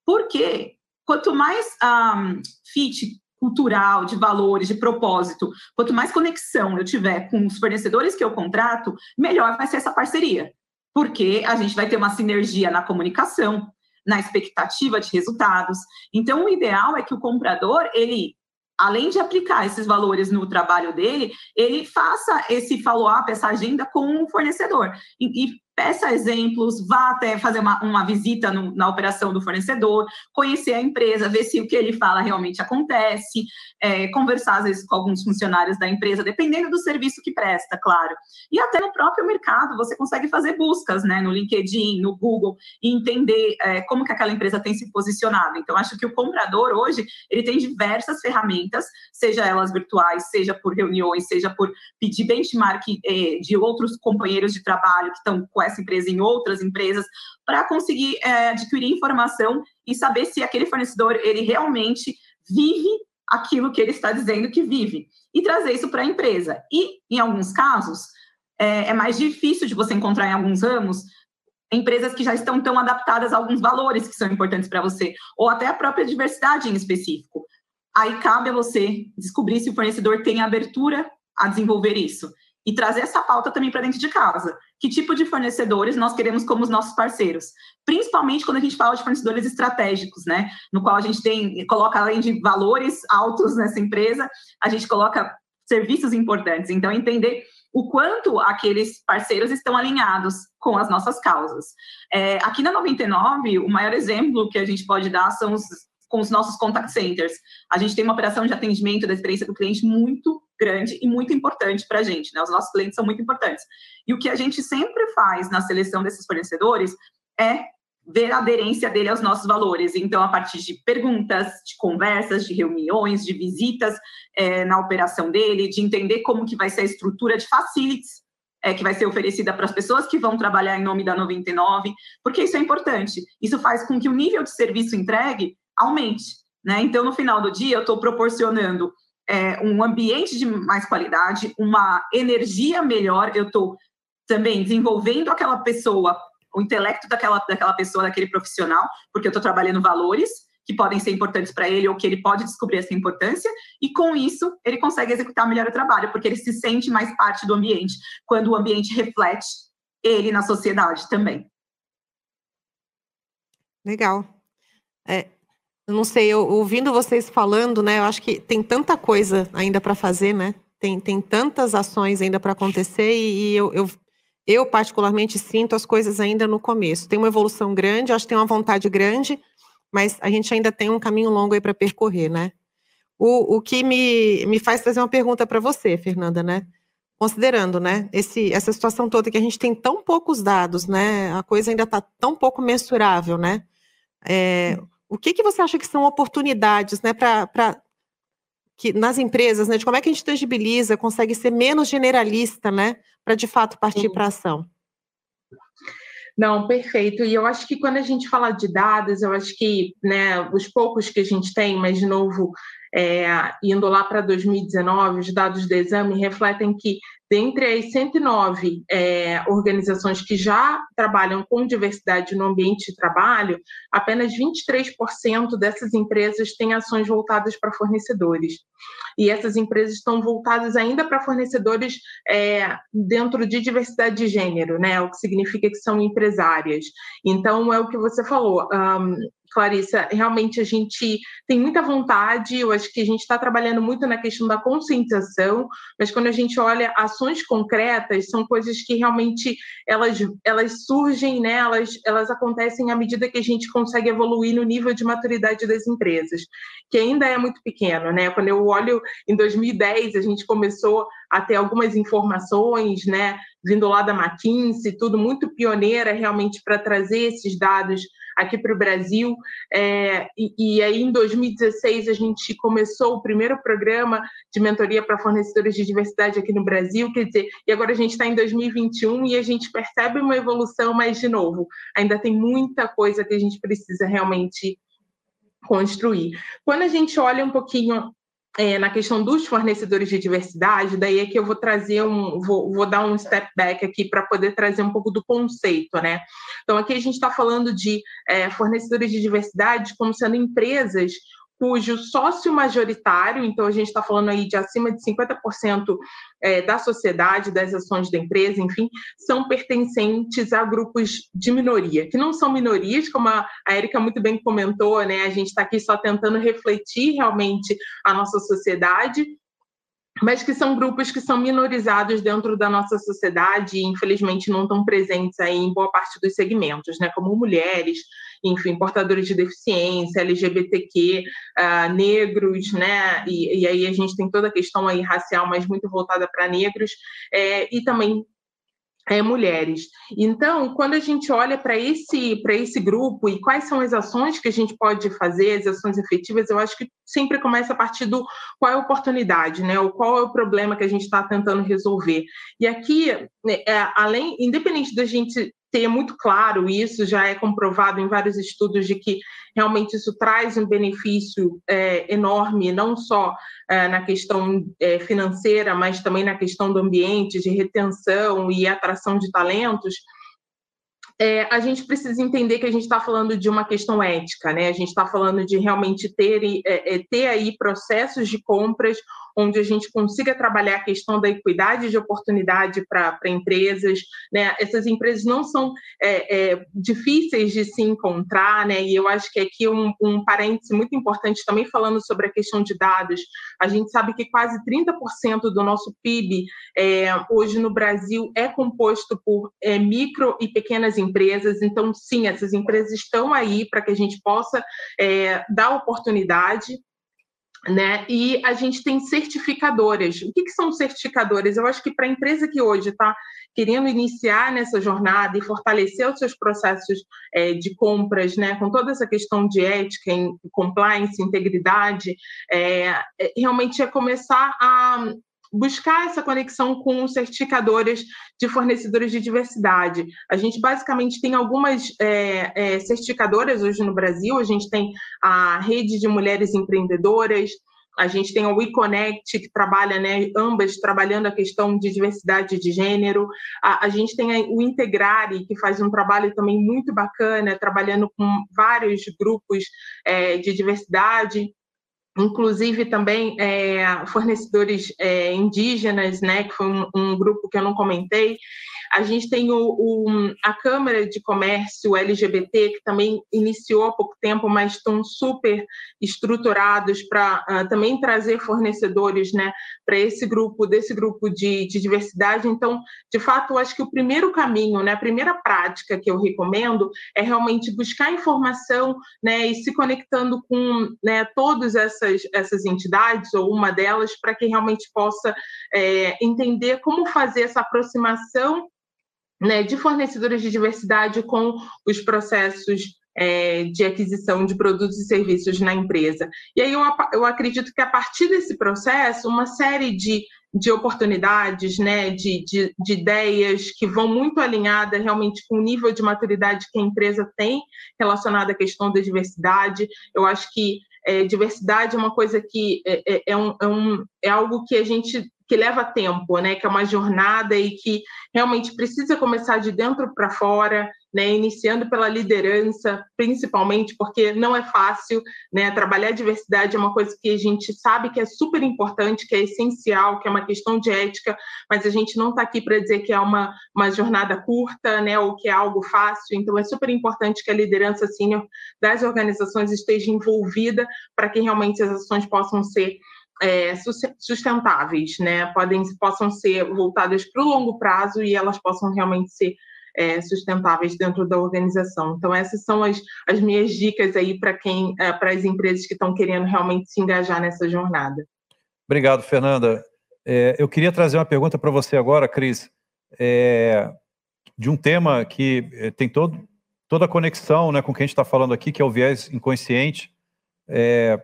Porque quanto mais um, fit cultural, de valores, de propósito, quanto mais conexão eu tiver com os fornecedores que eu contrato, melhor vai ser essa parceria. Porque a gente vai ter uma sinergia na comunicação, na expectativa de resultados. Então, o ideal é que o comprador, ele além de aplicar esses valores no trabalho dele, ele faça esse follow-up, essa agenda com o fornecedor. E, e peça exemplos, vá até fazer uma, uma visita no, na operação do fornecedor, conhecer a empresa, ver se o que ele fala realmente acontece, é, conversar às vezes com alguns funcionários da empresa, dependendo do serviço que presta, claro. E até no próprio mercado, você consegue fazer buscas, né, no LinkedIn, no Google, e entender é, como que aquela empresa tem se posicionado. Então, acho que o comprador hoje, ele tem diversas ferramentas, seja elas virtuais, seja por reuniões, seja por pedir benchmark é, de outros companheiros de trabalho que estão com essa empresa em outras empresas, para conseguir é, adquirir informação e saber se aquele fornecedor ele realmente vive aquilo que ele está dizendo que vive e trazer isso para a empresa. E, em alguns casos, é, é, mais difícil de você encontrar em alguns ramos empresas que já estão tão adaptadas a alguns valores que são importantes para você, ou até a própria diversidade em específico. Aí cabe a você descobrir se o fornecedor tem abertura a desenvolver isso e trazer essa pauta também para dentro de casa. Que tipo de fornecedores nós queremos como os nossos parceiros? Principalmente quando a gente fala de fornecedores estratégicos, né? No qual a gente tem, coloca além de valores altos nessa empresa, a gente coloca serviços importantes. Então, entender o quanto aqueles parceiros estão alinhados com as nossas causas. É, aqui na 99, o maior exemplo que a gente pode dar são os com os nossos contact centers. A gente tem uma operação de atendimento da experiência do cliente muito grande e muito importante para a gente, né? Os nossos clientes são muito importantes. E o que a gente sempre faz na seleção desses fornecedores é ver a aderência dele aos nossos valores. Então, a partir de perguntas, de conversas, de reuniões, de visitas é, na operação dele, de entender como que vai ser a estrutura de facilities é, que vai ser oferecida para as pessoas que vão trabalhar em nome da 99, porque isso é importante. Isso faz com que o nível de serviço entregue aumente. Né? Então, no final do dia, eu estou proporcionando é, um ambiente de mais qualidade, uma energia melhor, eu estou também desenvolvendo aquela pessoa, o intelecto daquela, daquela pessoa, daquele profissional, porque eu estou trabalhando valores que podem ser importantes para ele ou que ele pode descobrir essa importância, e com isso ele consegue executar melhor o trabalho, porque ele se sente mais parte do ambiente, quando o ambiente reflete ele na sociedade também. Legal. É, não sei, eu, ouvindo vocês falando, né? Eu acho que tem tanta coisa ainda para fazer, né? Tem, tem tantas ações ainda para acontecer e, e eu, eu, eu, particularmente, sinto as coisas ainda no começo. Tem uma evolução grande, acho que tem uma vontade grande, mas a gente ainda tem um caminho longo aí para percorrer, né? O, o que me, me faz fazer uma pergunta para você, Fernanda, né? Considerando, né, esse, essa situação toda que a gente tem tão poucos dados, né? A coisa ainda está tão pouco mensurável, né? É, o que, que você acha que são oportunidades né, para que nas empresas, né, de como é que a gente tangibiliza, consegue ser menos generalista, né, para de fato partir para ação? Não, perfeito. E eu acho que quando a gente fala de dados, eu acho que né, os poucos que a gente tem, mas de novo, é, indo lá para 2019, os dados do exame refletem que dentre as 109 é, organizações que já trabalham com diversidade no ambiente de trabalho, apenas 23% dessas empresas têm ações voltadas para fornecedores. E essas empresas estão voltadas ainda para fornecedores é, dentro de diversidade de gênero, né? O que significa que são empresárias. Então, é o que você falou. Um, Clarissa, realmente a gente tem muita vontade, eu acho que a gente está trabalhando muito na questão da conscientização, mas quando a gente olha ações concretas, são coisas que realmente elas, elas surgem, né, elas, elas acontecem à medida que a gente consegue evoluir no nível de maturidade das empresas, que ainda é muito pequeno. Né? Quando eu olho em 2010, a gente começou a ter algumas informações, né, vindo lá da McKinsey, tudo muito pioneira realmente para trazer esses dados aqui para o Brasil. É, e, e, aí, em 2016, a gente começou o primeiro programa de mentoria para fornecedores de diversidade aqui no Brasil. Quer dizer, e agora a gente está em 2021 e a gente percebe uma evolução, mas, de novo, ainda tem muita coisa que a gente precisa realmente construir. Quando a gente olha um pouquinho é, na questão dos fornecedores de diversidade, daí é que eu vou trazer um, vou, vou dar um step back aqui para poder trazer um pouco do conceito, né? Então, aqui a gente está falando de é, fornecedores de diversidade como sendo empresas cujo sócio majoritário, então a gente está falando aí de acima de 50% é, da sociedade, das ações da empresa, enfim, são pertencentes a grupos de minoria, que não são minorias, como a, a Erika muito bem comentou, né? A gente está aqui só tentando refletir realmente a nossa sociedade, mas que são grupos que são minorizados dentro da nossa sociedade e, infelizmente, não estão presentes aí em boa parte dos segmentos, né? Como mulheres, enfim, portadores de deficiência, LGBTQ, uh, ah, negros, né? E, e, aí a gente tem toda a questão aí racial, mas muito voltada para negros, é, e também é, mulheres. Então, quando a gente olha para esse, esse grupo e quais são as ações que a gente pode fazer, as ações efetivas, eu acho que sempre começa a partir do qual é a oportunidade, né? Ou qual é o problema que a gente está tentando resolver. E aqui, né, é, além, independente da gente ter muito claro isso, já é comprovado em vários estudos de que realmente isso traz um benefício é, enorme, não só é, na questão é, financeira, mas também na questão do ambiente, de retenção e atração de talentos é, a gente precisa entender que a gente está falando de uma questão ética, né? A gente está falando de realmente ter, é, é, ter aí processos de compras onde a gente consiga trabalhar a questão da equidade de oportunidade para empresas, né? Essas empresas não são é, é, difíceis de se encontrar, né? E eu acho que aqui um, um parêntese muito importante também falando sobre a questão de dados. A gente sabe que quase 30% do nosso PIB é, hoje no Brasil é composto por micro e pequenas empresas empresas. Então, sim, essas empresas estão aí para que a gente possa é, dar oportunidade. Né? E a gente tem certificadoras. O que, que são certificadoras? Eu acho que para a empresa que hoje está querendo iniciar nessa jornada e fortalecer os seus processos é, de compras, né, com toda essa questão de ética, compliance, integridade, é, é realmente é começar a buscar essa conexão com certificadores de fornecedores de diversidade. A gente basicamente tem algumas é, é, certificadoras hoje no Brasil, a gente tem a Rede de Mulheres Empreendedoras, a gente tem a WeConnect, que trabalha, né, ambas trabalhando a questão de diversidade de gênero. A, a gente tem o Integrare, que faz um trabalho também muito bacana, trabalhando com vários grupos é, de diversidade inclusive também é, fornecedores é, indígenas, né, que foi um, um, grupo que eu não comentei, a gente tem o, o, a Câmara de Comércio LGBT, que também iniciou há pouco tempo, mas estão super estruturados para uh, ah, também trazer fornecedores né, para esse grupo, desse grupo de, de, diversidade. Então, de fato, acho que o primeiro caminho, né, a primeira prática que eu recomendo é realmente buscar informação né, e se conectando com né, todas essas, essas entidades, ou uma delas, para que realmente possa é, entender como fazer essa aproximação né, de fornecedores de diversidade com os processos é, de aquisição de produtos e serviços na empresa. E aí eu, eu acredito que a partir desse processo, uma série de, de oportunidades, né, de, de, de ideias que vão muito alinhada realmente com o nível de maturidade que a empresa tem relacionada à questão da diversidade. Eu acho que é, diversidade é uma coisa que é, é, é um, é, um, é algo que a gente que leva tempo, né? Que é uma jornada e que realmente precisa começar de dentro para fora, né? Iniciando pela liderança, principalmente, porque não é fácil, né? Trabalhar a diversidade é uma coisa que a gente sabe que é super importante, que é essencial, que é uma questão de ética, mas a gente não está aqui para dizer que é uma, uma jornada curta, né? Ou que é algo fácil. Então, é super importante que a liderança senior das organizações esteja envolvida para que realmente as ações possam ser é, sustentáveis, né? Podem, possam ser voltadas para o longo prazo e elas possam realmente ser é, sustentáveis dentro da organização. Então, essas são as, as minhas dicas aí para quem, é, para as empresas que estão querendo realmente se engajar nessa jornada. Obrigado, Fernanda. É, eu queria trazer uma pergunta para você agora, Cris, é, de um tema que é, tem todo, toda a conexão né, com o que a gente está falando aqui, que é o viés inconsciente. É,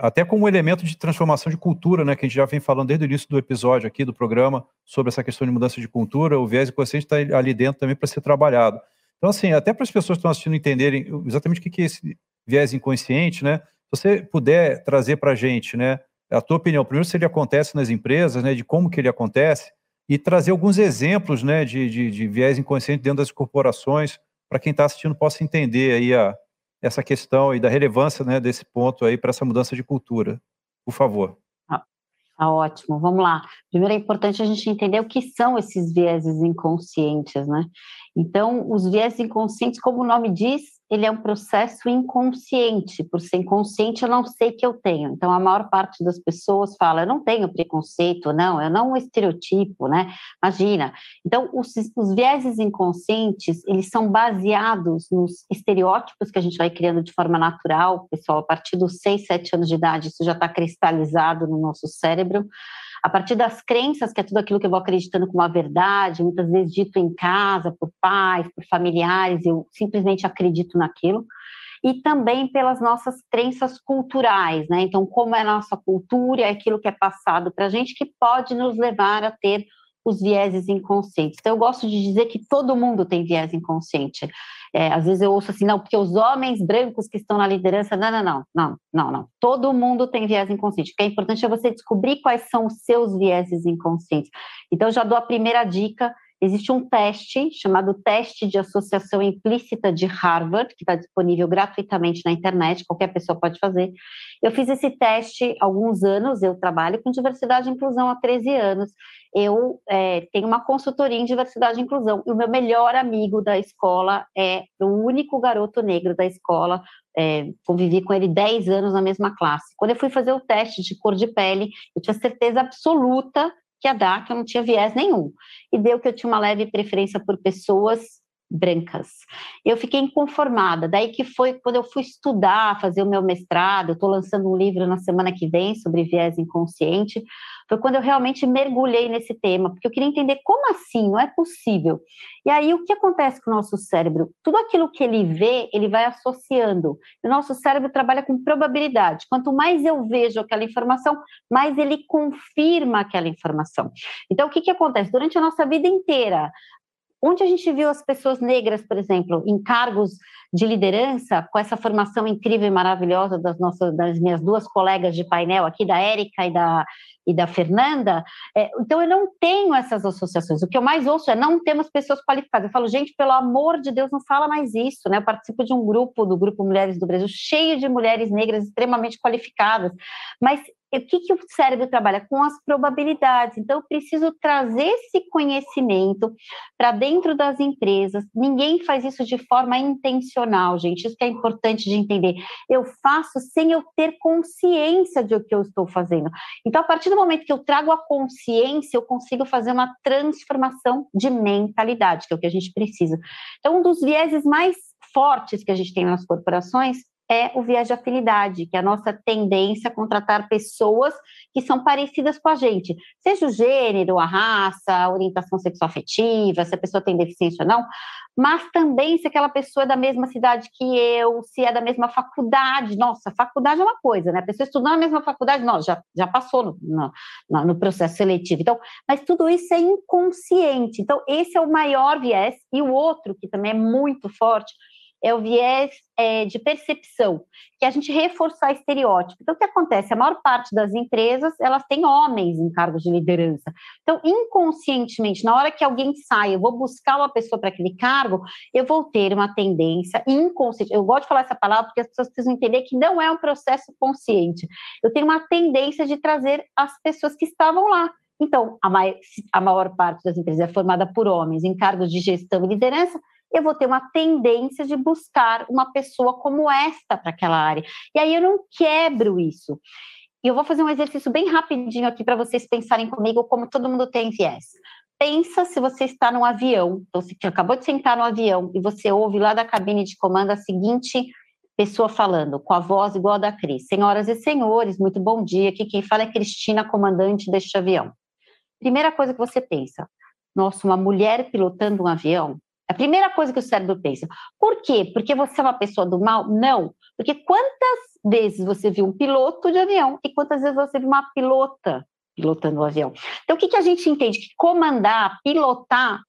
até como elemento de transformação de cultura, né, que a gente já vem falando desde o início do episódio aqui do programa sobre essa questão de mudança de cultura, o viés inconsciente está ali dentro também para ser trabalhado. Então, assim, até para as pessoas que estão assistindo entenderem exatamente o que é esse viés inconsciente, né, se você puder trazer para a gente, né, a tua opinião, primeiro se ele acontece nas empresas, né, de como que ele acontece, e trazer alguns exemplos, né, de, de, de viés inconsciente dentro das corporações, para quem está assistindo possa entender aí a, essa questão e da relevância né, desse ponto aí para essa mudança de cultura. Por favor. Ah, ah, ótimo. Vamos lá. Primeiro é importante a gente entender o que são esses vieses inconscientes, né? Então, os vieses inconscientes, como o nome diz, ele é um processo inconsciente. Por ser inconsciente, eu não sei que eu tenho. Então, a maior parte das pessoas fala, eu não tenho preconceito, não, eu não estereotipo, né? Imagina. Então, os, os vieses inconscientes, eles são baseados nos estereótipos que a gente vai criando de forma natural, pessoal, a partir dos 6, 7 anos de idade, isso já está cristalizado no nosso cérebro a partir das crenças, que é tudo aquilo que eu vou acreditando como uma verdade, muitas vezes dito em casa, por pais, por familiares, eu simplesmente acredito naquilo. E também pelas nossas crenças culturais, né? Então, como é a nossa cultura, é aquilo que é passado para a gente, que pode nos levar a ter os vieses inconscientes. Então, eu gosto de dizer que todo mundo tem viés inconsciente. É, às vezes eu ouço assim, não, porque os homens brancos que estão na liderança, não, não, não, não, não, não. Todo mundo tem viés inconsciente. O que é importante é você descobrir quais são os seus vieses inconscientes. Então, já dou a primeira dica. Existe um teste chamado Teste de Associação Implícita de Harvard, que está disponível gratuitamente na internet, qualquer pessoa pode fazer. Eu fiz esse teste há alguns anos, eu trabalho com diversidade e inclusão há 13 anos, eu é, tenho uma consultoria em diversidade e inclusão, e o meu melhor amigo da escola é o único garoto negro da escola, é, convivi com ele 10 anos na mesma classe. Quando eu fui fazer o teste de cor de pele, eu tinha certeza absoluta que dar, que eu não tinha viés nenhum. E deu que eu tinha uma leve preferência por pessoas brancas. Eu fiquei inconformada. Daí que foi quando eu fui estudar, fazer o meu mestrado, estou lançando um livro na semana que vem sobre viés inconsciente, foi quando eu realmente mergulhei nesse tema, porque eu queria entender como assim, não é possível. E aí o que acontece com o nosso cérebro? Tudo aquilo que ele vê, ele vai associando. O nosso cérebro trabalha com probabilidade. Quanto mais eu vejo aquela informação, mais ele confirma aquela informação. Então o que, que acontece? Durante a nossa vida inteira, Onde a gente viu as pessoas negras, por exemplo, em cargos de liderança, com essa formação incrível e maravilhosa das nossas, das minhas duas colegas de painel aqui, da Érica e da, e da Fernanda, é, então eu não tenho essas associações. O que eu mais ouço é não temos pessoas qualificadas. Eu falo, gente, pelo amor de Deus, não fala mais isso, né? Eu participo de um grupo, do Grupo Mulheres do Brasil, cheio de mulheres negras extremamente qualificadas, mas o que, que o cérebro trabalha? Com as probabilidades. Então, eu preciso trazer esse conhecimento para dentro das empresas. Ninguém faz isso de forma intencional, gente. Isso que é importante de entender. Eu faço sem eu ter consciência de o que eu estou fazendo. Então, a partir do momento que eu trago a consciência, eu consigo fazer uma transformação de mentalidade, que é o que a gente precisa. Então, um dos vieses mais fortes que a gente tem nas corporações é o viés de afinidade, que é a nossa tendência a contratar pessoas que são parecidas com a gente, seja o gênero, a raça, a orientação sexual afetiva, se a pessoa tem deficiência ou não, mas também se aquela pessoa é da mesma cidade que eu, se é da mesma faculdade. Nossa, faculdade é uma coisa, né? A pessoa estudando na mesma faculdade, não, já, já passou no, no, no processo seletivo. Então, mas tudo isso é inconsciente. Então, esse é o maior viés. E o outro, que também é muito forte, é o viés é, de percepção, que é a gente reforçar estereótipo. Então, o que acontece? A maior parte das empresas, elas têm homens em cargos de liderança. Então, inconscientemente, na hora que alguém sai, eu vou buscar uma pessoa para aquele cargo, eu vou ter uma tendência inconsciente. Eu gosto de falar essa palavra porque as pessoas precisam entender que não é um processo consciente. Eu tenho uma tendência de trazer as pessoas que estavam lá. Então, a, a maior parte das empresas é formada por homens em cargos de gestão e liderança, eu vou ter uma tendência de buscar uma pessoa como esta para aquela área. E aí eu não quebro isso. E eu vou fazer um exercício bem rapidinho aqui para vocês pensarem comigo como todo mundo tem viés. Pensa se você está no avião, então você acabou de sentar no avião e você ouve lá da cabine de comando a seguinte pessoa falando, com a voz igual a da Cris. Senhoras e senhores, muito bom dia. Aqui quem fala é Cristina, comandante deste avião. Primeira coisa que você pensa, nossa, uma mulher pilotando um avião? A primeira coisa que o cérebro pensa. Por quê? Porque você é uma pessoa do mal? Não. Porque quantas vezes você viu um piloto de avião e quantas vezes você viu uma pilota pilotando o um avião? Então, o que, que a gente entende? Que comandar, pilotar,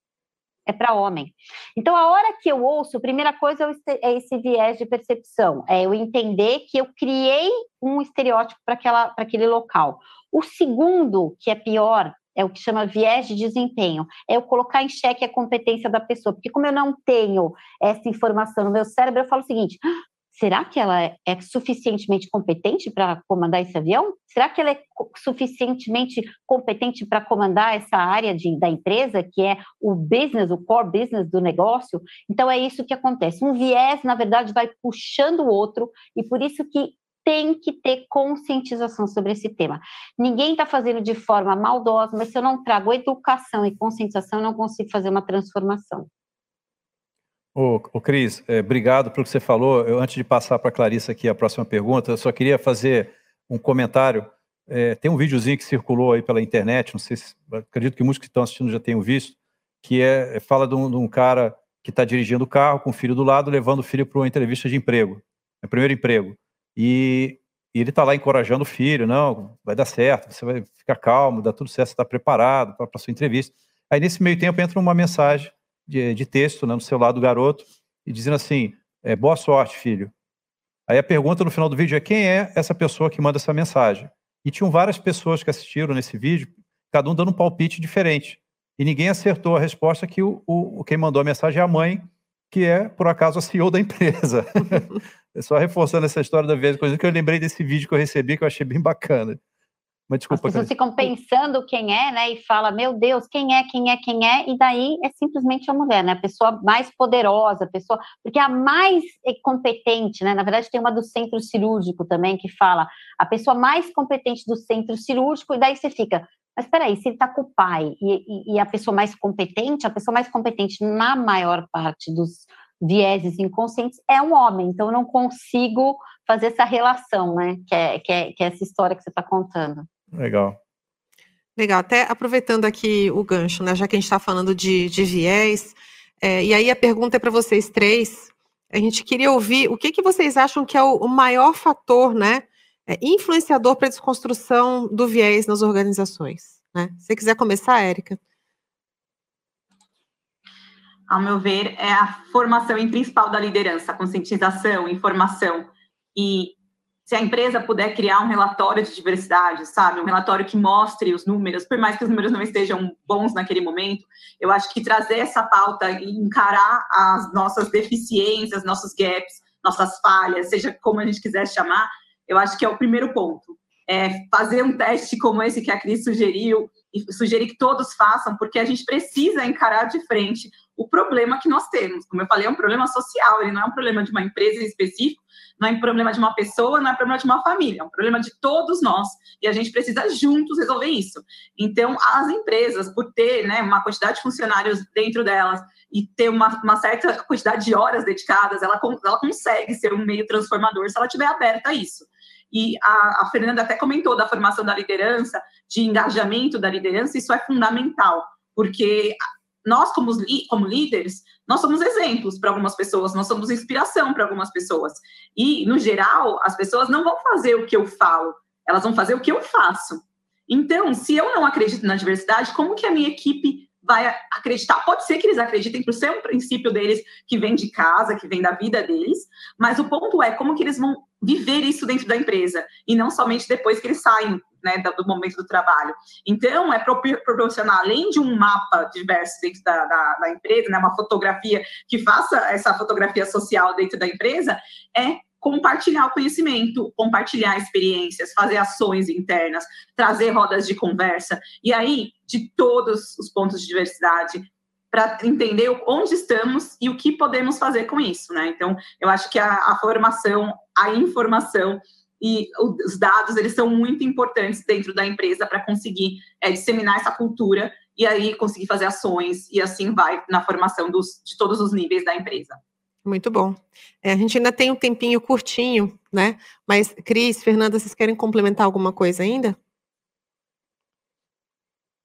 é para homem. Então, a hora que eu ouço, a primeira coisa é esse viés de percepção, é eu entender que eu criei um estereótipo para aquele local. O segundo, que é pior, é o que chama viés de desempenho, é eu colocar em xeque a competência da pessoa, porque como eu não tenho essa informação no meu cérebro, eu falo o seguinte: ah, será que ela é, é suficientemente competente para comandar esse avião? Será que ela é suficientemente competente para comandar essa área de, da empresa, que é o business, o core business do negócio? Então é isso que acontece. Um viés, na verdade, vai puxando o outro, e por isso que tem que ter conscientização sobre esse tema. Ninguém está fazendo de forma maldosa, mas se eu não trago educação e conscientização, eu não consigo fazer uma transformação. Ô, ô Cris, é, obrigado pelo que você falou. Eu, antes de passar para a Clarissa aqui a próxima pergunta, eu só queria fazer um comentário. É, tem um videozinho que circulou aí pela internet, não sei se, acredito que muitos que estão assistindo já tenham visto, que é, fala de um, de um cara que está dirigindo o carro com o filho do lado, levando o filho para uma entrevista de emprego, é primeiro emprego. E, e ele está lá encorajando o filho, não, vai dar certo, você vai ficar calmo, dá tudo certo, você está preparado para a sua entrevista. Aí nesse meio tempo entra uma mensagem de, de texto né, no celular do garoto, e dizendo assim, é, boa sorte, filho. Aí a pergunta no final do vídeo é quem é essa pessoa que manda essa mensagem? E tinham várias pessoas que assistiram nesse vídeo, cada um dando um palpite diferente. E ninguém acertou a resposta que o, o quem mandou a mensagem é a mãe, que é, por acaso, a CEO da empresa. Só reforçando essa história da vez, coisa que eu lembrei desse vídeo que eu recebi, que eu achei bem bacana. Mas desculpa. As pessoas ficam pensando quem é, né? E fala, meu Deus, quem é, quem é, quem é, e daí é simplesmente a mulher, né? A pessoa mais poderosa, a pessoa. Porque a mais competente, né? Na verdade, tem uma do centro cirúrgico também que fala a pessoa mais competente do centro cirúrgico, e daí você fica. Mas peraí, se ele está com o pai e, e, e a pessoa mais competente, a pessoa mais competente na maior parte dos, vieses inconscientes é um homem, então eu não consigo fazer essa relação, né? Que é, que é, que é essa história que você está contando. Legal. Legal, até aproveitando aqui o gancho, né? Já que a gente está falando de, de viés, é, e aí a pergunta é para vocês três. A gente queria ouvir o que, que vocês acham que é o, o maior fator, né? É, influenciador para a desconstrução do viés nas organizações. Né? Se você quiser começar, Érica ao meu ver, é a formação principal da liderança, conscientização, informação. E se a empresa puder criar um relatório de diversidade, sabe, um relatório que mostre os números, por mais que os números não estejam bons naquele momento, eu acho que trazer essa pauta e encarar as nossas deficiências, nossos gaps, nossas falhas, seja como a gente quiser chamar, eu acho que é o primeiro ponto. É fazer um teste como esse que a Cris sugeriu, e sugerir que todos façam, porque a gente precisa encarar de frente o problema que nós temos. Como eu falei, é um problema social, ele não é um problema de uma empresa em específico, não é um problema de uma pessoa, não é um problema de uma família, é um problema de todos nós e a gente precisa juntos resolver isso. Então, as empresas, por ter né, uma quantidade de funcionários dentro delas e ter uma, uma certa quantidade de horas dedicadas, ela, ela consegue ser um meio transformador se ela estiver aberta a isso. E a, a Fernanda até comentou da formação da liderança, de engajamento da liderança, isso é fundamental, porque nós, como, como líderes, nós somos exemplos para algumas pessoas, nós somos inspiração para algumas pessoas. E, no geral, as pessoas não vão fazer o que eu falo, elas vão fazer o que eu faço. Então, se eu não acredito na diversidade, como que a minha equipe vai acreditar. Pode ser que eles acreditem por ser um princípio deles que vem de casa, que vem da vida deles, mas o ponto é como que eles vão viver isso dentro da empresa e não somente depois que eles saem né, do momento do trabalho. Então, é proporcionar, além de um mapa diverso dentro da, da, da empresa, né, uma fotografia que faça essa fotografia social dentro da empresa, é compartilhar o conhecimento, compartilhar experiências, fazer ações internas, trazer rodas de conversa, e aí, de todos os pontos de diversidade, para entender onde estamos e o que podemos fazer com isso, né? Então, eu acho que a, a formação, a informação e os dados, eles são muito importantes dentro da empresa para conseguir é, disseminar essa cultura e aí conseguir fazer ações, e assim vai na formação dos, de todos os níveis da empresa. Muito bom. É, a gente ainda tem um tempinho curtinho, né? Mas, Cris, Fernanda, vocês querem complementar alguma coisa ainda?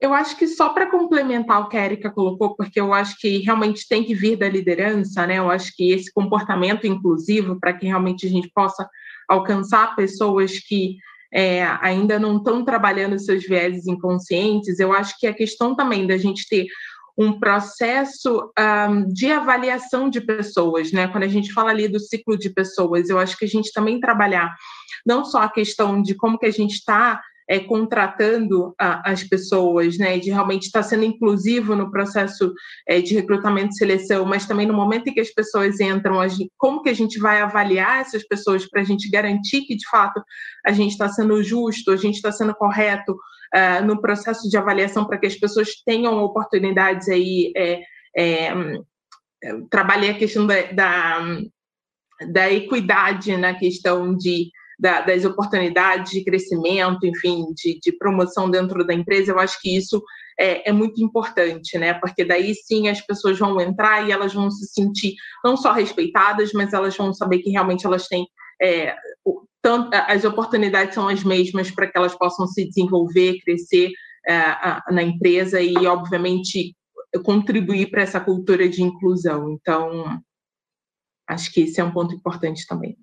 Eu acho que só para complementar o que a Erika colocou, porque eu acho que realmente tem que vir da liderança, né? Eu acho que esse comportamento inclusivo, para que realmente a gente possa alcançar pessoas que é, ainda não estão trabalhando seus vieses inconscientes, eu acho que a questão também da gente ter um processo um, de avaliação de pessoas, né? Quando a gente fala ali do ciclo de pessoas, eu acho que a gente também trabalhar não só a questão de como que a gente está é, contratando a, as pessoas, né, de realmente estar sendo inclusivo no processo é, de recrutamento e seleção, mas também no momento em que as pessoas entram, gente, como que a gente vai avaliar essas pessoas para a gente garantir que de fato a gente está sendo justo, a gente está sendo correto uh, no processo de avaliação para que as pessoas tenham oportunidades aí. É, é, trabalhei a questão da, da, da equidade na questão de da, das oportunidades de crescimento, enfim, de, de, promoção dentro da empresa, eu acho que isso é, é, muito importante, né? Porque daí sim as pessoas vão entrar e elas vão se sentir não só respeitadas, mas elas vão saber que realmente elas têm é, tanto, as oportunidades são as mesmas para que elas possam se desenvolver, crescer é, na empresa e, obviamente, contribuir para essa cultura de inclusão. Então, acho que esse é um ponto importante também.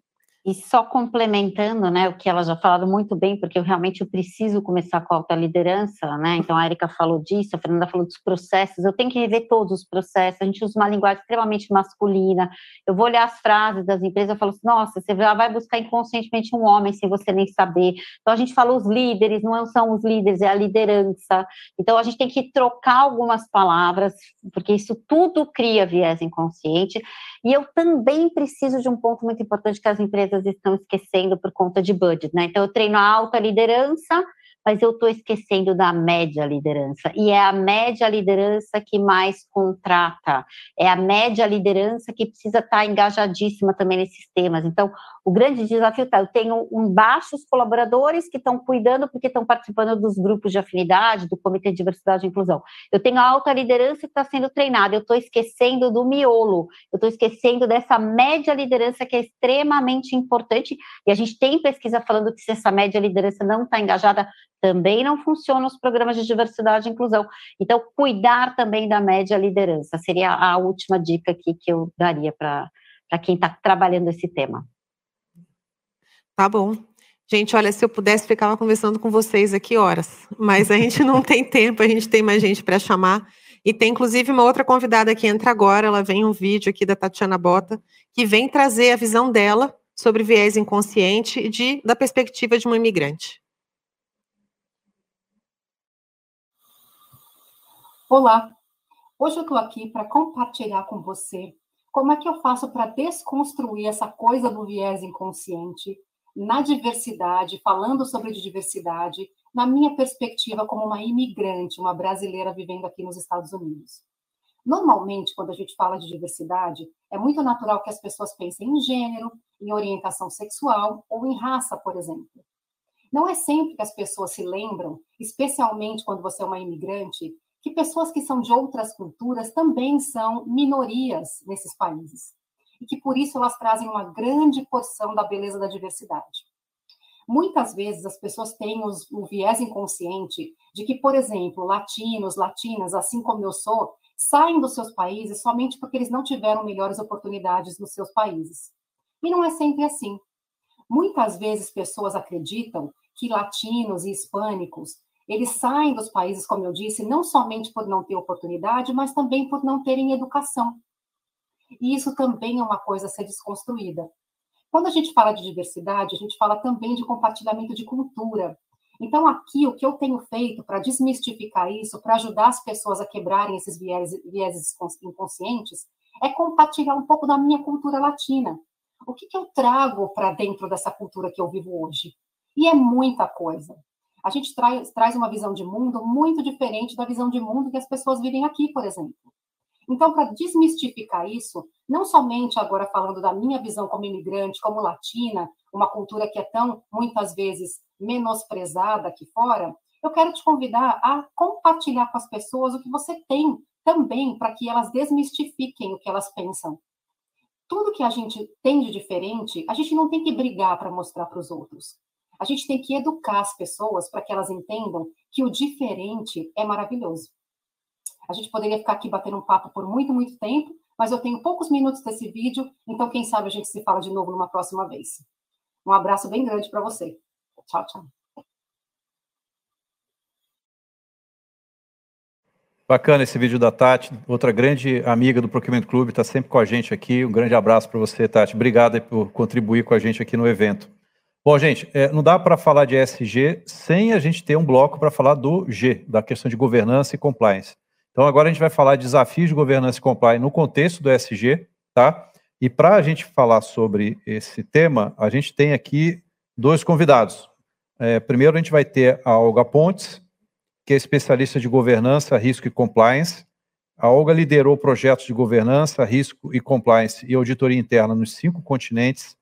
E só complementando, né, o que ela já falou muito bem, porque eu realmente eu preciso começar com a alta liderança, né? Então a Erika falou disso, a Fernanda falou dos processos, eu tenho que rever todos os processos. A gente usa uma linguagem extremamente masculina. Eu vou olhar as frases das empresas, eu falo assim, nossa, você vai buscar inconscientemente um homem sem você nem saber. Então a gente fala os líderes, não são os líderes, é a liderança. Então a gente tem que trocar algumas palavras, porque isso tudo cria viés inconsciente. E eu também preciso de um ponto muito importante que as empresas estão esquecendo por conta de budget, né? Então, eu treino a alta liderança, mas eu estou esquecendo da média liderança. E é a média liderança que mais contrata, é a média liderança que precisa estar engajadíssima também nesses temas. Então, o grande desafio está: eu tenho um baixos colaboradores que estão cuidando porque estão participando dos grupos de afinidade, do Comitê de Diversidade e Inclusão. Eu tenho a alta liderança que está sendo treinada, eu estou esquecendo do miolo, eu estou esquecendo dessa média liderança que é extremamente importante, e a gente tem pesquisa falando que se essa média liderança não está engajada, também não funcionam os programas de diversidade e inclusão. Então, cuidar também da média liderança seria a última dica aqui que eu daria para quem está trabalhando esse tema. Tá bom. Gente, olha, se eu pudesse, ficava conversando com vocês aqui horas, mas a gente não tem tempo, a gente tem mais gente para chamar. E tem inclusive uma outra convidada que entra agora, ela vem um vídeo aqui da Tatiana Bota, que vem trazer a visão dela sobre viés inconsciente de, da perspectiva de uma imigrante. Olá, hoje eu estou aqui para compartilhar com você como é que eu faço para desconstruir essa coisa do viés inconsciente na diversidade, falando sobre diversidade, na minha perspectiva como uma imigrante, uma brasileira vivendo aqui nos Estados Unidos. Normalmente, quando a gente fala de diversidade, é muito natural que as pessoas pensem em gênero, em orientação sexual ou em raça, por exemplo. Não é sempre que as pessoas se lembram, especialmente quando você é uma imigrante, que pessoas que são de outras culturas também são minorias nesses países e que por isso elas trazem uma grande porção da beleza da diversidade. Muitas vezes as pessoas têm os, o viés inconsciente de que, por exemplo, latinos, latinas, assim como eu sou, saem dos seus países somente porque eles não tiveram melhores oportunidades nos seus países. E não é sempre assim. Muitas vezes pessoas acreditam que latinos e hispânicos Eles saem dos países, como eu disse, não somente por não ter oportunidade, mas também por não terem educação. E isso também é uma coisa a ser desconstruída. Quando a gente fala de diversidade, a gente fala também de compartilhamento de cultura. Então, aqui, o que eu tenho feito para desmistificar isso, para ajudar as pessoas a quebrarem esses vieses, inconscientes, é compartilhar um pouco da minha cultura latina. O que, que eu trago para dentro dessa cultura que eu vivo hoje? E é muita coisa. A gente traz, traz uma visão de mundo muito diferente da visão de mundo que as pessoas vivem aqui, por exemplo. Então, para desmistificar isso, não somente agora falando da minha visão como imigrante, como latina, uma cultura que é tão, muitas vezes, menosprezada aqui fora, eu quero te convidar a compartilhar com as pessoas o que você tem também para que elas desmistifiquem o que elas pensam. Tudo que a gente tem de diferente, a gente não tem que brigar para mostrar para os outros. A gente tem que educar as pessoas para que elas entendam que o diferente é maravilhoso. A gente poderia ficar aqui batendo um papo por muito, muito tempo, mas eu tenho poucos minutos desse vídeo, então quem sabe a gente se fala de novo numa próxima vez. Um abraço bem grande para você. Tchau, tchau. Bacana esse vídeo da Tati, outra grande amiga do Procurement Club, está sempre com a gente aqui. Um grande abraço para você, Tati. Obrigado por contribuir com a gente aqui no evento. Bom, gente, é, não dá para falar de ESG sem a gente ter um bloco para falar do G, da questão de governança e compliance. Então, agora a gente vai falar de desafios de governança e compliance no contexto do ESG, tá? E para a gente falar sobre esse tema, a gente tem aqui dois convidados. É, primeiro, a gente vai ter a Olga Pontes, que é especialista de governança, risco e compliance. A Olga liderou projetos de governança, risco e compliance e auditoria interna nos cinco continentes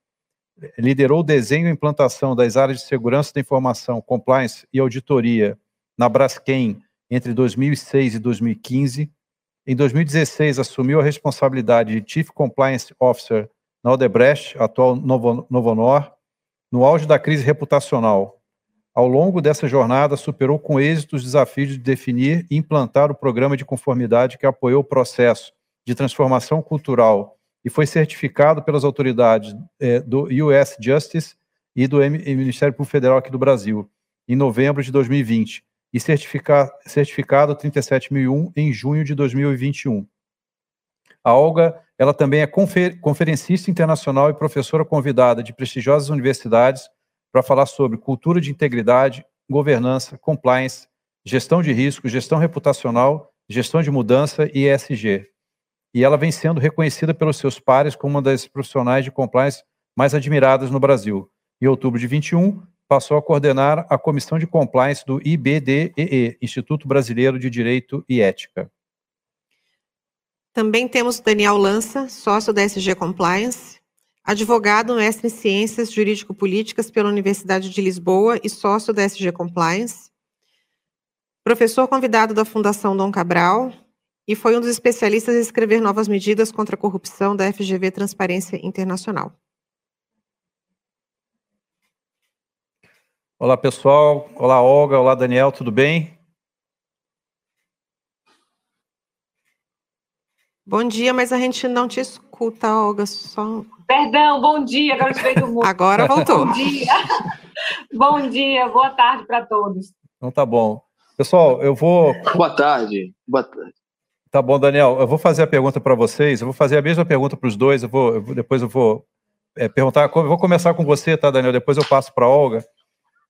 liderou o desenho e implantação das áreas de segurança da informação, compliance e auditoria na Braskem entre 2006 e 2015. Em 2016, assumiu a responsabilidade de Chief Compliance Officer na Odebrecht, atual Novo, Novonor, no auge da crise reputacional. Ao longo dessa jornada, superou com êxito os desafios de definir e implantar o programa de conformidade que apoiou o processo de transformação cultural e foi certificado pelas autoridades é, do US Justice e do Ministério Público Federal aqui do Brasil, em novembro de 2020, e certifica, certificado 37001 em junho de 2021. A Olga, ela também é confer, conferencista internacional e professora convidada de prestigiosas universidades para falar sobre cultura de integridade, governança, compliance, gestão de risco, gestão reputacional, gestão de mudança e ESG e ela vem sendo reconhecida pelos seus pares como uma das profissionais de compliance mais admiradas no Brasil. Em outubro de 21, passou a coordenar a comissão de compliance do IBDEE, Instituto Brasileiro de Direito e Ética. Também temos Daniel Lança, sócio da SG Compliance, advogado, mestre em Ciências Jurídico-Políticas pela Universidade de Lisboa e sócio da SG Compliance, professor convidado da Fundação Dom Cabral, e foi um dos especialistas em escrever novas medidas contra a corrupção da FGV Transparência Internacional. Olá, pessoal. Olá, Olga. Olá, Daniel. Tudo bem? Bom dia, mas a gente não te escuta, Olga. Só... Perdão, bom dia. Agora eu do mundo. Agora voltou. bom dia. bom dia, boa tarde para todos. Então tá bom. Pessoal, eu vou. Boa tarde. Boa tarde. Tá bom, Daniel. Eu vou fazer a pergunta para vocês. Eu vou fazer a mesma pergunta para os dois. Eu vou, eu vou, depois eu vou é, perguntar. Eu vou começar com você, tá, Daniel? Depois eu passo para Olga.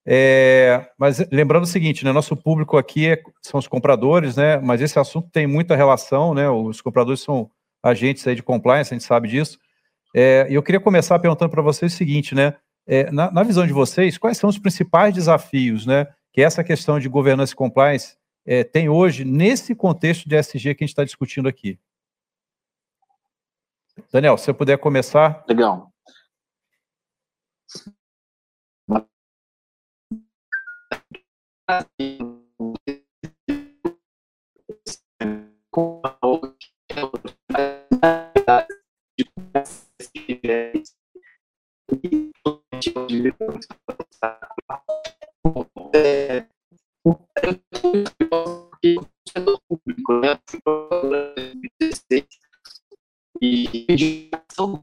É, mas lembrando o seguinte, né? Nosso público aqui é, são os compradores, né? Mas esse assunto tem muita relação, né? Os compradores são agentes aí de compliance, a gente sabe disso. É, e eu queria começar perguntando para vocês o seguinte, né? É, na, na, visão de vocês, quais são os principais desafios, né? Que essa questão de governança e compliance é, tem hoje nesse contexto de SG que a gente está discutindo aqui? Daniel, se você puder começar. Legal. É, porque o setor público, né, e ação do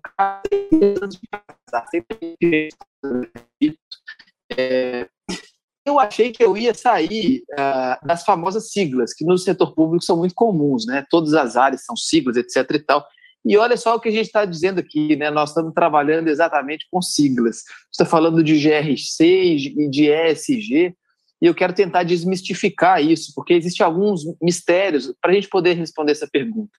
eu achei que eu ia sair uh, das famosas siglas, que no setor público são muito comuns, né? Todas as áreas são siglas, etc. e tal. E olha só o que a gente está dizendo aqui, né? Nós estamos trabalhando exatamente com siglas. Está falando de GRC e de ESG, e eu quero tentar desmistificar isso, porque existem alguns mistérios para a gente poder responder essa pergunta.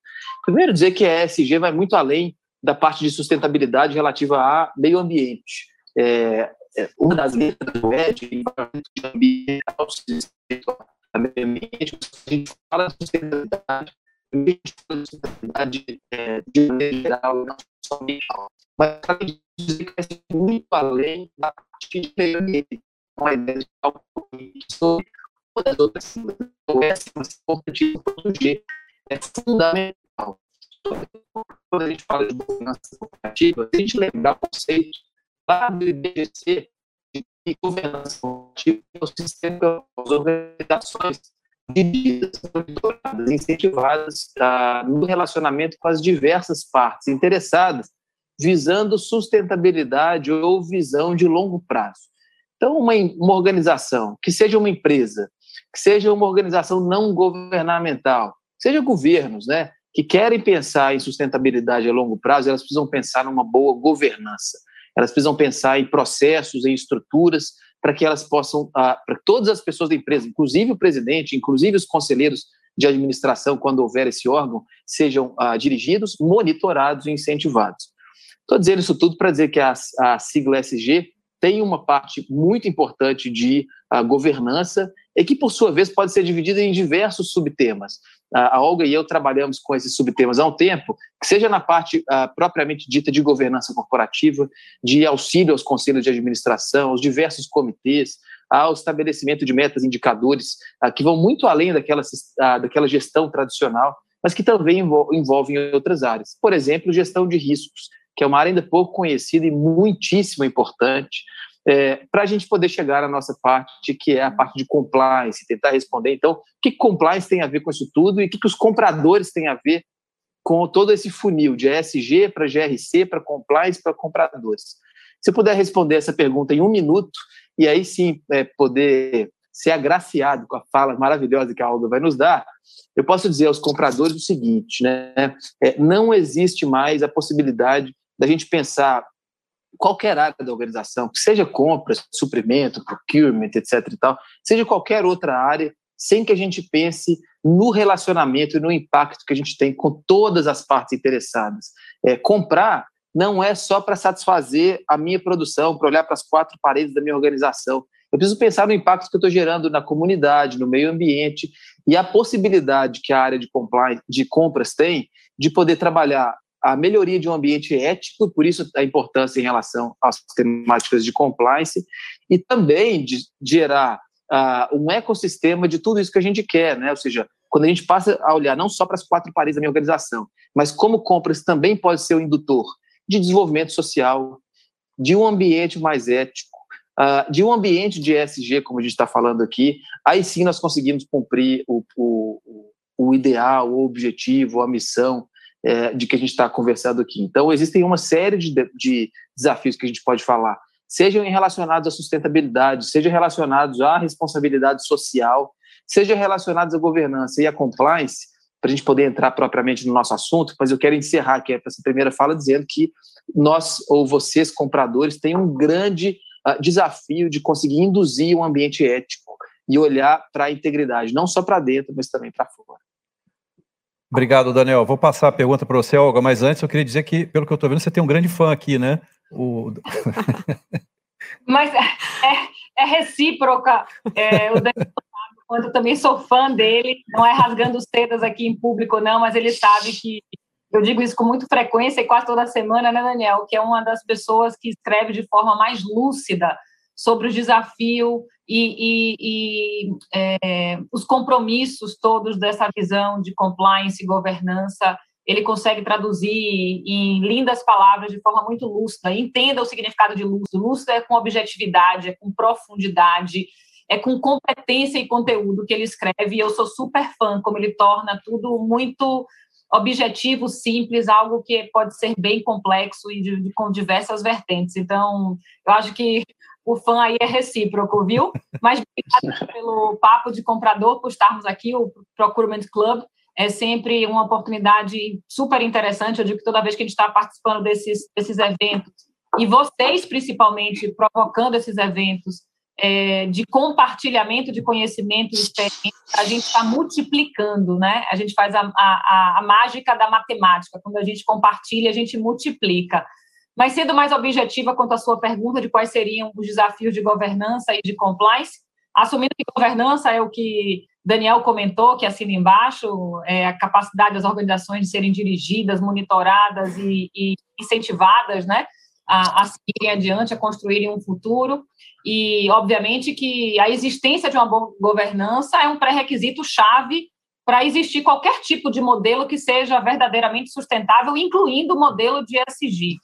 Primeiro, dizer que a ESG vai muito além da parte de sustentabilidade relativa a meio ambiente. É, é uma das letras do ED, environment ambiental, meio ambiente, a gente fala de sustentabilidade, a gente fala de sustentabilidade é, de maneira geral, não só ambiental. Mas dizer que ser muito além da parte de meio ambiente uma ideia de sobre todas as outras então, essa importante proteger é fundamental. Quando a gente fala de governança corporativa, a gente lembrar o conceito lá do IBGC, de governança corporativa, é o sistema as organizações dirigidas, monitoradas, incentivadas tá, no relacionamento com as diversas partes interessadas, visando sustentabilidade ou visão de longo prazo. Então, uma, uma organização, que seja uma empresa, que seja uma organização não governamental, seja governos, né, que querem pensar em sustentabilidade a longo prazo, elas precisam pensar numa boa governança. Elas precisam pensar em processos, em estruturas, para que elas possam, ah, para todas as pessoas da empresa, inclusive o presidente, inclusive os conselheiros de administração, quando houver esse órgão, sejam ah, dirigidos, monitorados e incentivados. Estou dizendo isso tudo para dizer que a, a sigla SG tem uma parte muito importante de uh, governança e que, por sua vez, pode ser dividida em diversos subtemas. Uh, a Olga e eu trabalhamos com esses subtemas há um tempo, que seja na parte uh, propriamente dita de governança corporativa, de auxílio aos conselhos de administração, aos diversos comitês, ao estabelecimento de metas, indicadores, que vão muito além daquela, daquela gestão tradicional, mas que também envolvem outras áreas. Por exemplo, gestão de riscos que é uma área ainda pouco conhecida e muitíssimo importante, é, para a gente poder chegar à nossa parte, que é a parte de compliance, tentar responder, então, o que compliance tem a ver com isso tudo e o que, que os compradores têm a ver com todo esse funil de ESG para GRC, para compliance, para compradores. Se eu puder responder essa pergunta em um minuto, e aí sim é, poder ser agraciado com a fala maravilhosa que a Olga vai nos dar, eu posso dizer aos compradores o seguinte, né? É, não existe mais a possibilidade da gente pensar qualquer área da organização, que seja compras, suprimento, procurement, etc. e tal, seja qualquer outra área, sem que a gente pense no relacionamento e no impacto que a gente tem com todas as partes interessadas. É, comprar não é só para satisfazer a minha produção, para olhar para as quatro paredes da minha organização. Eu preciso pensar no impacto que eu estou gerando na comunidade, no meio ambiente e a possibilidade que a área de de compras tem de poder trabalhar a melhoria de um ambiente ético, por isso a importância em relação às temáticas de compliance, e também de gerar uh, um ecossistema de tudo isso que a gente quer, né? ou seja, quando a gente passa a olhar não só para as quatro paredes da minha organização, mas como compras também pode ser o um indutor de desenvolvimento social, de um ambiente mais ético, uh, de um ambiente de ESG, como a gente está falando aqui, aí sim nós conseguimos cumprir o, o, o ideal, o objetivo, a missão é, de que a gente está conversando aqui. Então, existem uma série de, de desafios que a gente pode falar, sejam relacionados à sustentabilidade, sejam relacionados à responsabilidade social, sejam relacionados à governança e à compliance, para a gente poder entrar propriamente no nosso assunto, mas eu quero encerrar aqui essa primeira fala dizendo que nós, ou vocês, compradores, têm um grande uh, desafio de conseguir induzir um ambiente ético e olhar para a integridade, não só para dentro, mas também para fora. Obrigado, Daniel. Vou passar a pergunta para você, Olga, mas antes eu queria dizer que, pelo que eu estou vendo, você tem um grande fã aqui, né? O... mas é, é recíproca. É, o Daniel sabe, eu também sou fã dele, não é rasgando sedas aqui em público, não, mas ele sabe que eu digo isso com muita frequência e quase toda semana, né, Daniel? Que é uma das pessoas que escreve de forma mais lúcida sobre o desafio e, e, e é, os compromissos todos dessa visão de compliance e governança, ele consegue traduzir em lindas palavras de forma muito lúcida. Entenda o significado de lúcido. Lúcido é com objetividade, é com profundidade, é com competência e conteúdo que ele escreve. E eu sou super fã, como ele torna tudo muito objetivo, simples, algo que pode ser bem complexo e de, de, com diversas vertentes. Então, eu acho que o fã aí é recíproco, viu? Mas obrigado pelo papo de comprador, por estarmos aqui, o Procurement Club. É sempre uma oportunidade super interessante. Eu digo que toda vez que a gente está participando desses, desses eventos, e vocês, principalmente, provocando esses eventos é, de compartilhamento de conhecimento e experiência, a gente está multiplicando, né? A gente faz a, a, a mágica da matemática. Quando a gente compartilha, a gente multiplica. Mas sendo mais objetiva quanto à sua pergunta de quais seriam os desafios de governança e de compliance, assumindo que governança é o que Daniel comentou, que assina embaixo, é a capacidade das organizações de serem dirigidas, monitoradas e, e incentivadas, né, a, a seguirem adiante, a construírem um futuro. E, obviamente, que a existência de uma boa governança é um pré-requisito chave para existir qualquer tipo de modelo que seja verdadeiramente sustentável, incluindo o modelo de ESG.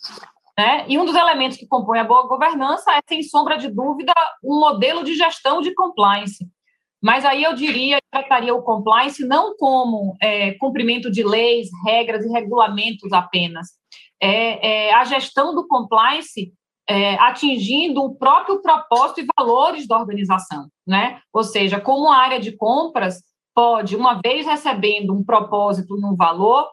Né? E um dos elementos que compõe a boa governança é, sem sombra de dúvida, um modelo de gestão de compliance. Mas aí eu diria, trataria o compliance não como é, cumprimento de leis, regras e regulamentos apenas. É, é a gestão do compliance é, atingindo o próprio propósito e valores da organização, né? Ou seja, como a área de compras pode, uma vez recebendo um propósito e um valor,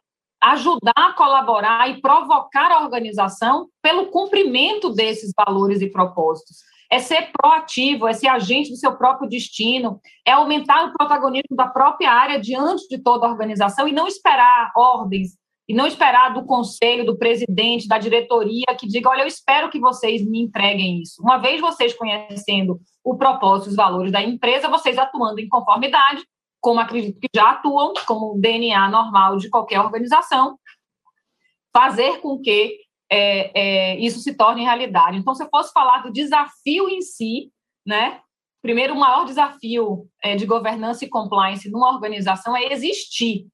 ajudar a colaborar e provocar a organização pelo cumprimento desses valores e propósitos. É ser proativo, é ser agente do seu próprio destino, é aumentar o protagonismo da própria área diante de toda a organização e não esperar ordens, e não esperar do conselho, do presidente, da diretoria que diga: olha, eu espero que vocês me entreguem isso. Uma vez vocês conhecendo o propósito, os valores da empresa, vocês atuando em conformidade, como acredito que já atuam, como DNA normal de qualquer organização, fazer com que é, é, isso se torne realidade. Então, se eu fosse falar do desafio em si, né? Primeiro, o maior desafio é, de governança e compliance numa organização é existir.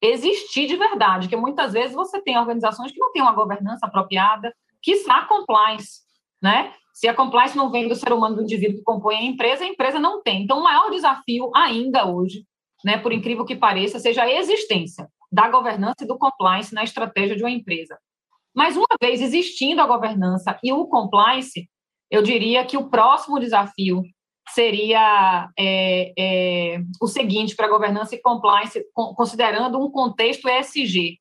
Existir de verdade, porque muitas vezes você tem organizações que não têm uma governança apropriada, que está compliance, né? Se a compliance não vem do ser humano, do indivíduo que compõe a empresa, a empresa não tem. Então, o maior desafio ainda hoje né, por incrível que pareça, seja a existência da governança e do compliance na estratégia de uma empresa. Mas uma vez existindo a governança e o compliance, eu diria que o próximo desafio seria é, é, o seguinte para governança e compliance, considerando um contexto ESG,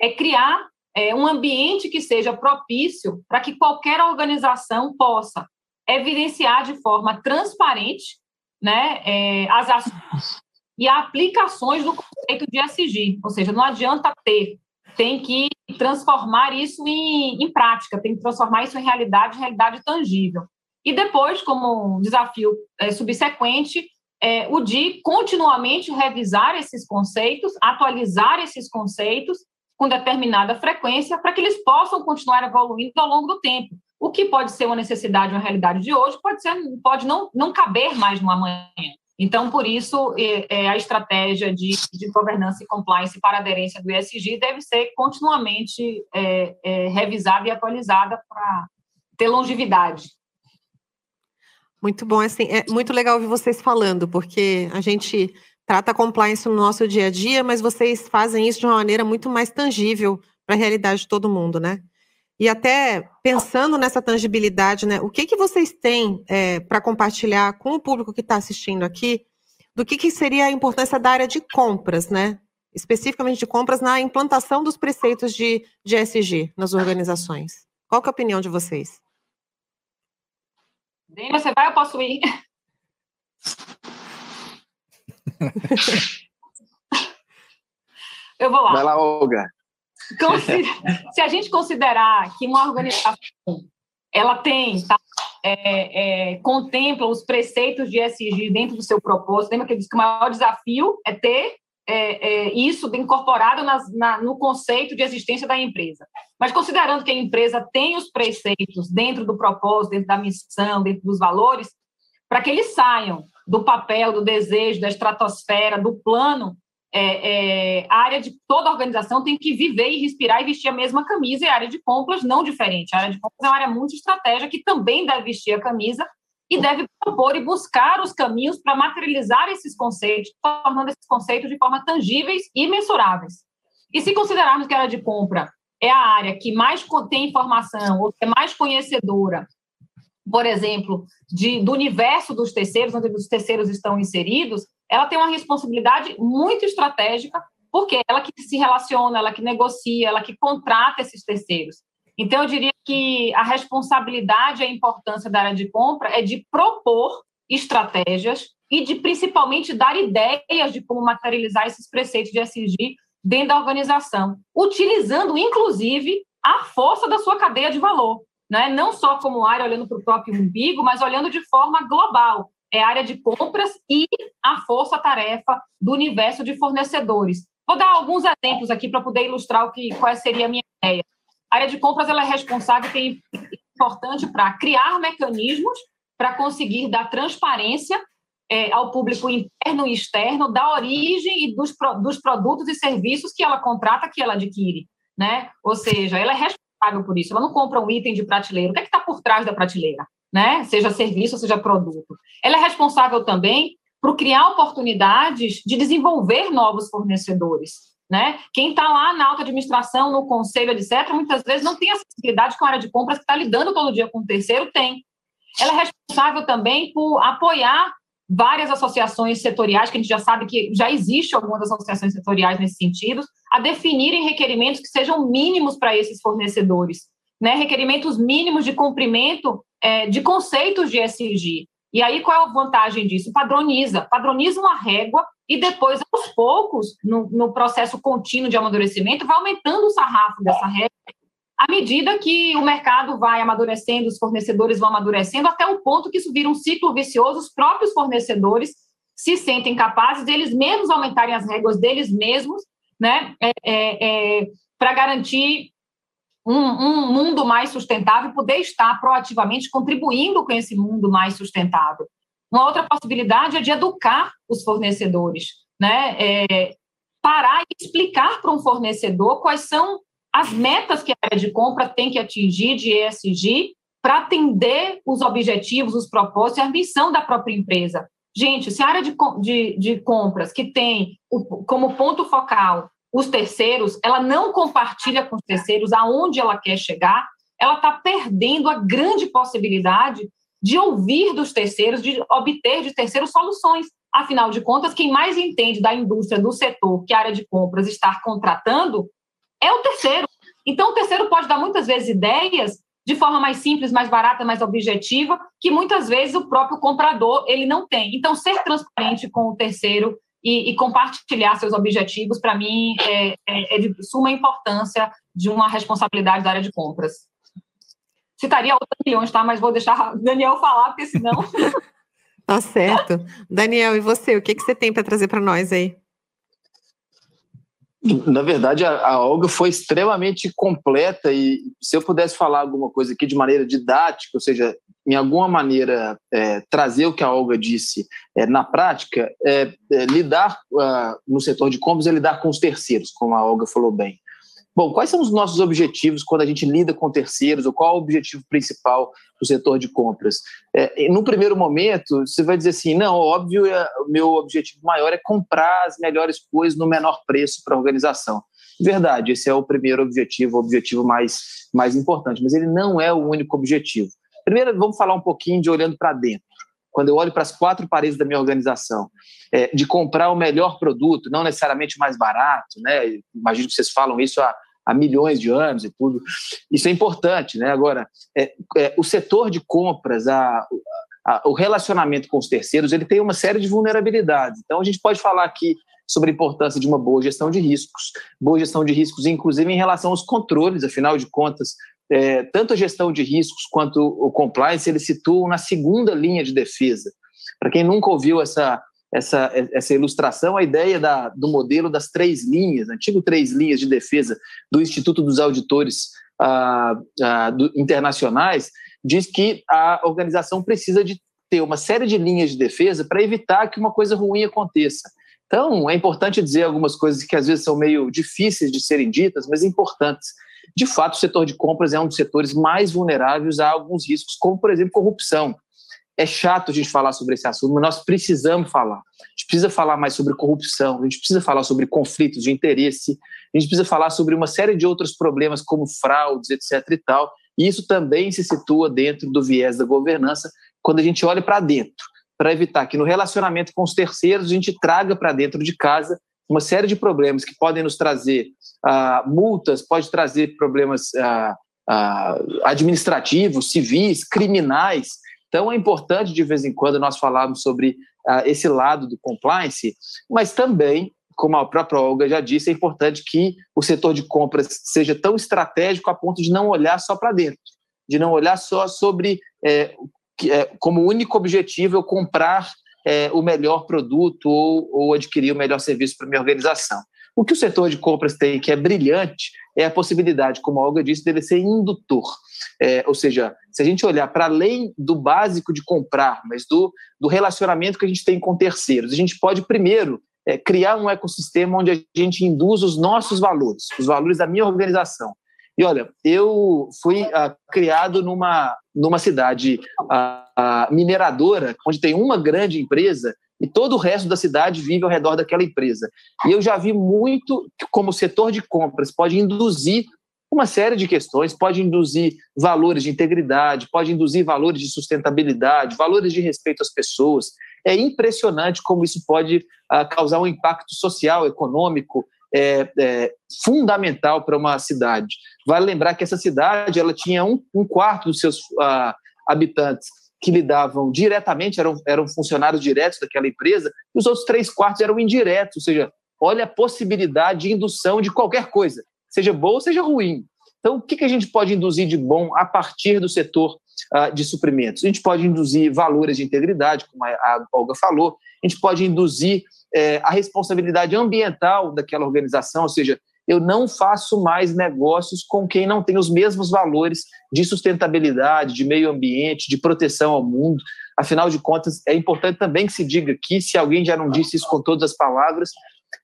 é criar é, um ambiente que seja propício para que qualquer organização possa evidenciar de forma transparente né, é, as ações e aplicações do conceito de SG. Ou seja, não adianta ter, tem que transformar isso em, em prática, tem que transformar isso em realidade, realidade tangível. E depois, como um desafio é, subsequente, é, o de continuamente revisar esses conceitos, atualizar esses conceitos com determinada frequência para que eles possam continuar evoluindo ao longo do tempo. O que pode ser uma necessidade, uma realidade de hoje, pode ser, pode não, não caber mais no amanhã. Então, por isso, é, a estratégia de, de governança e compliance para aderência do ESG deve ser continuamente é, é, revisada e atualizada para ter longevidade. Muito bom, assim, é muito legal ouvir vocês falando, porque a gente trata compliance no nosso dia a dia, mas vocês fazem isso de uma maneira muito mais tangível para a realidade de todo mundo, né? E até pensando nessa tangibilidade, né? O que, que vocês têm é, para compartilhar com o público que está assistindo aqui do que, que seria a importância da área de compras, né? Especificamente de compras na implantação dos preceitos de, de ESG nas organizações. Qual é a opinião de vocês? Dênia, você vai ou posso ir? Eu vou lá. Vai lá, Olga. Se a gente considerar que uma organização ela tem, tá, é, é, contempla os preceitos de SG dentro do seu propósito, lembra que disse que o maior desafio é ter é, é isso incorporado nas, na, no conceito de existência da empresa. Mas considerando que a empresa tem os preceitos dentro do propósito, dentro da missão, dentro dos valores, para que eles saiam do papel, do desejo, da estratosfera, do plano é, é, a área de toda organização tem que viver e respirar e vestir a mesma camisa, e a área de compras não diferente. A área de compras é uma área muito estratégica que também deve vestir a camisa e deve propor e buscar os caminhos para materializar esses conceitos, tornando esses conceitos de forma tangíveis e mensuráveis. E se considerarmos que a área de compra é a área que mais tem informação, ou que é mais conhecedora por exemplo, de, do universo dos terceiros, onde os terceiros estão inseridos, ela tem uma responsabilidade muito estratégica, porque ela que se relaciona, ela que negocia, ela que contrata esses terceiros. Então, eu diria que a responsabilidade e a importância da área de compra é de propor estratégias e de principalmente dar ideias de como materializar esses preceitos de SG dentro da organização, utilizando inclusive a força da sua cadeia de valor, né? não só como área olhando para o próprio umbigo, mas olhando de forma global. É a área de compras e a força-tarefa do universo de fornecedores. Vou dar alguns exemplos aqui para poder ilustrar o que, qual seria a minha ideia. A área de compras ela é responsável e é importante para criar mecanismos para conseguir dar transparência é, ao público interno e externo da origem e dos, dos produtos e serviços que ela contrata, que ela adquire, né? Ou seja, ela é responsável por isso. Ela não compra um item de prateleira. O que é está por trás da prateleira, né? Seja serviço, seja produto. Ela é responsável também por criar oportunidades de desenvolver novos fornecedores. Né? Quem está lá na alta administração, no conselho, etc., muitas vezes não tem a acessibilidade que a área de compras que está lidando todo dia com o terceiro tem. Ela é responsável também por apoiar várias associações setoriais, que a gente já sabe que já existe algumas associações setoriais nesse sentido, a definirem requerimentos que sejam mínimos para esses fornecedores, né? requerimentos mínimos de cumprimento é, de conceitos de SIG. E aí, qual é a vantagem disso? Padroniza, padroniza uma régua e depois, aos poucos, no, no processo contínuo de amadurecimento, vai aumentando o sarrafo dessa régua à medida que o mercado vai amadurecendo, os fornecedores vão amadurecendo, até o ponto que isso vira um ciclo vicioso, os próprios fornecedores se sentem capazes de eles mesmos aumentarem as regras deles mesmos, né, é, é, é, para garantir um, um, mundo mais sustentável poder estar proativamente contribuindo com esse mundo mais sustentável. Uma outra possibilidade é de educar os fornecedores, né, é, parar e explicar para um fornecedor quais são as metas que a área de compra tem que atingir de ESG para atender os objetivos, os propósitos e a missão da própria empresa. Gente, se a área de, de, de compras que tem o, como ponto focal os terceiros, ela não compartilha com os terceiros aonde ela quer chegar, ela está perdendo a grande possibilidade de ouvir dos terceiros, de obter de terceiros soluções. Afinal de contas, quem mais entende da indústria, do setor que a área de compras está contratando, é o terceiro. Então, o terceiro pode dar muitas vezes ideias de forma mais simples, mais barata, mais objetiva, que muitas vezes o próprio comprador ele não tem. Então, ser transparente com o terceiro e, e compartilhar seus objetivos, para mim, é, é, é, de suma importância de uma responsabilidade da área de compras. Citaria outros milhões, tá? Mas vou deixar Daniel falar, porque senão. tá certo. Daniel, e você? O que, que você tem para trazer para nós aí? Na verdade, a, a Olga foi extremamente completa e se eu pudesse falar alguma coisa aqui de maneira didática, ou seja, em alguma maneira é, trazer o que a Olga disse é, na prática, é, é lidar uh, no setor de compras é lidar com os terceiros, como a Olga falou bem. Bom, quais são os nossos objetivos quando a gente lida com terceiros, ou qual é o objetivo principal do setor de compras? É, no primeiro momento, você vai dizer assim: não, óbvio, é, o meu objetivo maior é comprar as melhores coisas no menor preço para a organização. Verdade, esse é o primeiro objetivo, o objetivo mais, mais importante, mas ele não é o único objetivo. Primeiro, vamos falar um pouquinho de olhando para dentro quando eu olho para as quatro paredes da minha organização, é, de comprar o melhor produto, não necessariamente mais barato, né? Imagino que vocês falam isso há, há milhões de anos e tudo. Isso é importante, né? Agora, é, é, o setor de compras, a, a, o relacionamento com os terceiros, ele tem uma série de vulnerabilidades. Então, a gente pode falar aqui sobre a importância de uma boa gestão de riscos, boa gestão de riscos, inclusive em relação aos controles, afinal de contas, é, tanto a gestão de riscos quanto o compliance, eles situam na segunda linha de defesa. Para quem nunca ouviu essa, essa, essa ilustração, a ideia da, do modelo das três linhas, antigo três linhas de defesa do Instituto dos Auditores ah, ah, do, Internacionais, diz que a organização precisa de ter uma série de linhas de defesa para evitar que uma coisa ruim aconteça. Então, é importante dizer algumas coisas que às vezes são meio difíceis de serem ditas, mas importantes de fato, o setor de compras é um dos setores mais vulneráveis a alguns riscos, como, por exemplo, corrupção. É chato a gente falar sobre esse assunto, mas nós precisamos falar. A gente precisa falar mais sobre corrupção, a gente precisa falar sobre conflitos de interesse, a gente precisa falar sobre uma série de outros problemas, como fraudes, etc. e tal, E isso também se situa dentro do viés da governança quando a gente olha para dentro, para evitar que no relacionamento com os terceiros a gente traga para dentro de casa uma série de problemas que podem nos trazer ah, multas, pode trazer problemas ah, ah, administrativos, civis, criminais. Então é importante de vez em quando nós falarmos sobre ah, esse lado do compliance, mas também como a própria Olga já disse, é importante que o setor de compras seja tão estratégico a ponto de não olhar só para dentro, de não olhar só sobre é, é, como único objetivo eu comprar é, o melhor produto ou, ou adquirir o melhor serviço para minha organização. O que o setor de compras tem que é brilhante é a possibilidade, como a Olga disse, dele ser indutor. É, ou seja, se a gente olhar para além do básico de comprar, mas do, do relacionamento que a gente tem com terceiros, a gente pode primeiro é, criar um ecossistema onde a gente induz os nossos valores, os valores da minha organização. E olha, eu fui ah, criado numa, numa cidade ah, ah, mineradora, onde tem uma grande empresa e todo o resto da cidade vive ao redor daquela empresa. E eu já vi muito como o setor de compras pode induzir uma série de questões, pode induzir valores de integridade, pode induzir valores de sustentabilidade, valores de respeito às pessoas. É impressionante como isso pode uh, causar um impacto social, econômico, é, é, fundamental para uma cidade. Vale lembrar que essa cidade ela tinha um, um quarto dos seus uh, habitantes que lidavam diretamente, eram, eram funcionários diretos daquela empresa, e os outros três quartos eram indiretos, ou seja, olha a possibilidade de indução de qualquer coisa, seja boa ou seja ruim. Então, o que, que a gente pode induzir de bom a partir do setor uh, de suprimentos? A gente pode induzir valores de integridade, como a, Olga falou, a gente pode induzir é, a responsabilidade ambiental daquela organização, ou seja, eu não faço mais negócios com quem não tem os mesmos valores de sustentabilidade, de meio ambiente, de proteção ao mundo. Afinal de contas, é importante também que se diga aqui, se alguém já não disse isso com todas as palavras,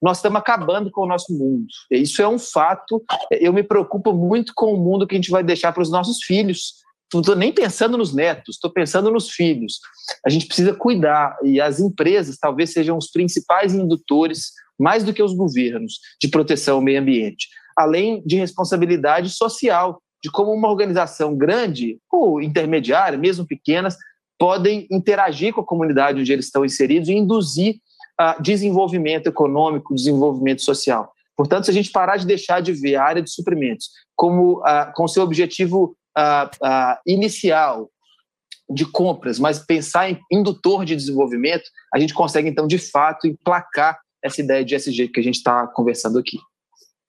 nós estamos acabando com o nosso mundo. Isso é um fato. Eu me preocupo muito com o mundo que a gente vai deixar para os nossos filhos. Não estou nem pensando nos netos, estou pensando nos filhos. A gente precisa cuidar e as empresas talvez sejam os principais indutores, mais do que os governos, de proteção ao meio ambiente, além de responsabilidade social, de como uma organização grande ou intermediária, mesmo pequenas, podem interagir com a comunidade onde eles estão inseridos e induzir uh, desenvolvimento econômico, desenvolvimento social. Portanto, se a gente parar de deixar de ver a área de suprimentos como uh, com seu objetivo uh, inicial de compras, mas pensar em indutor de desenvolvimento, a gente consegue, então, de fato, emplacar essa ideia de SG que a gente está conversando aqui.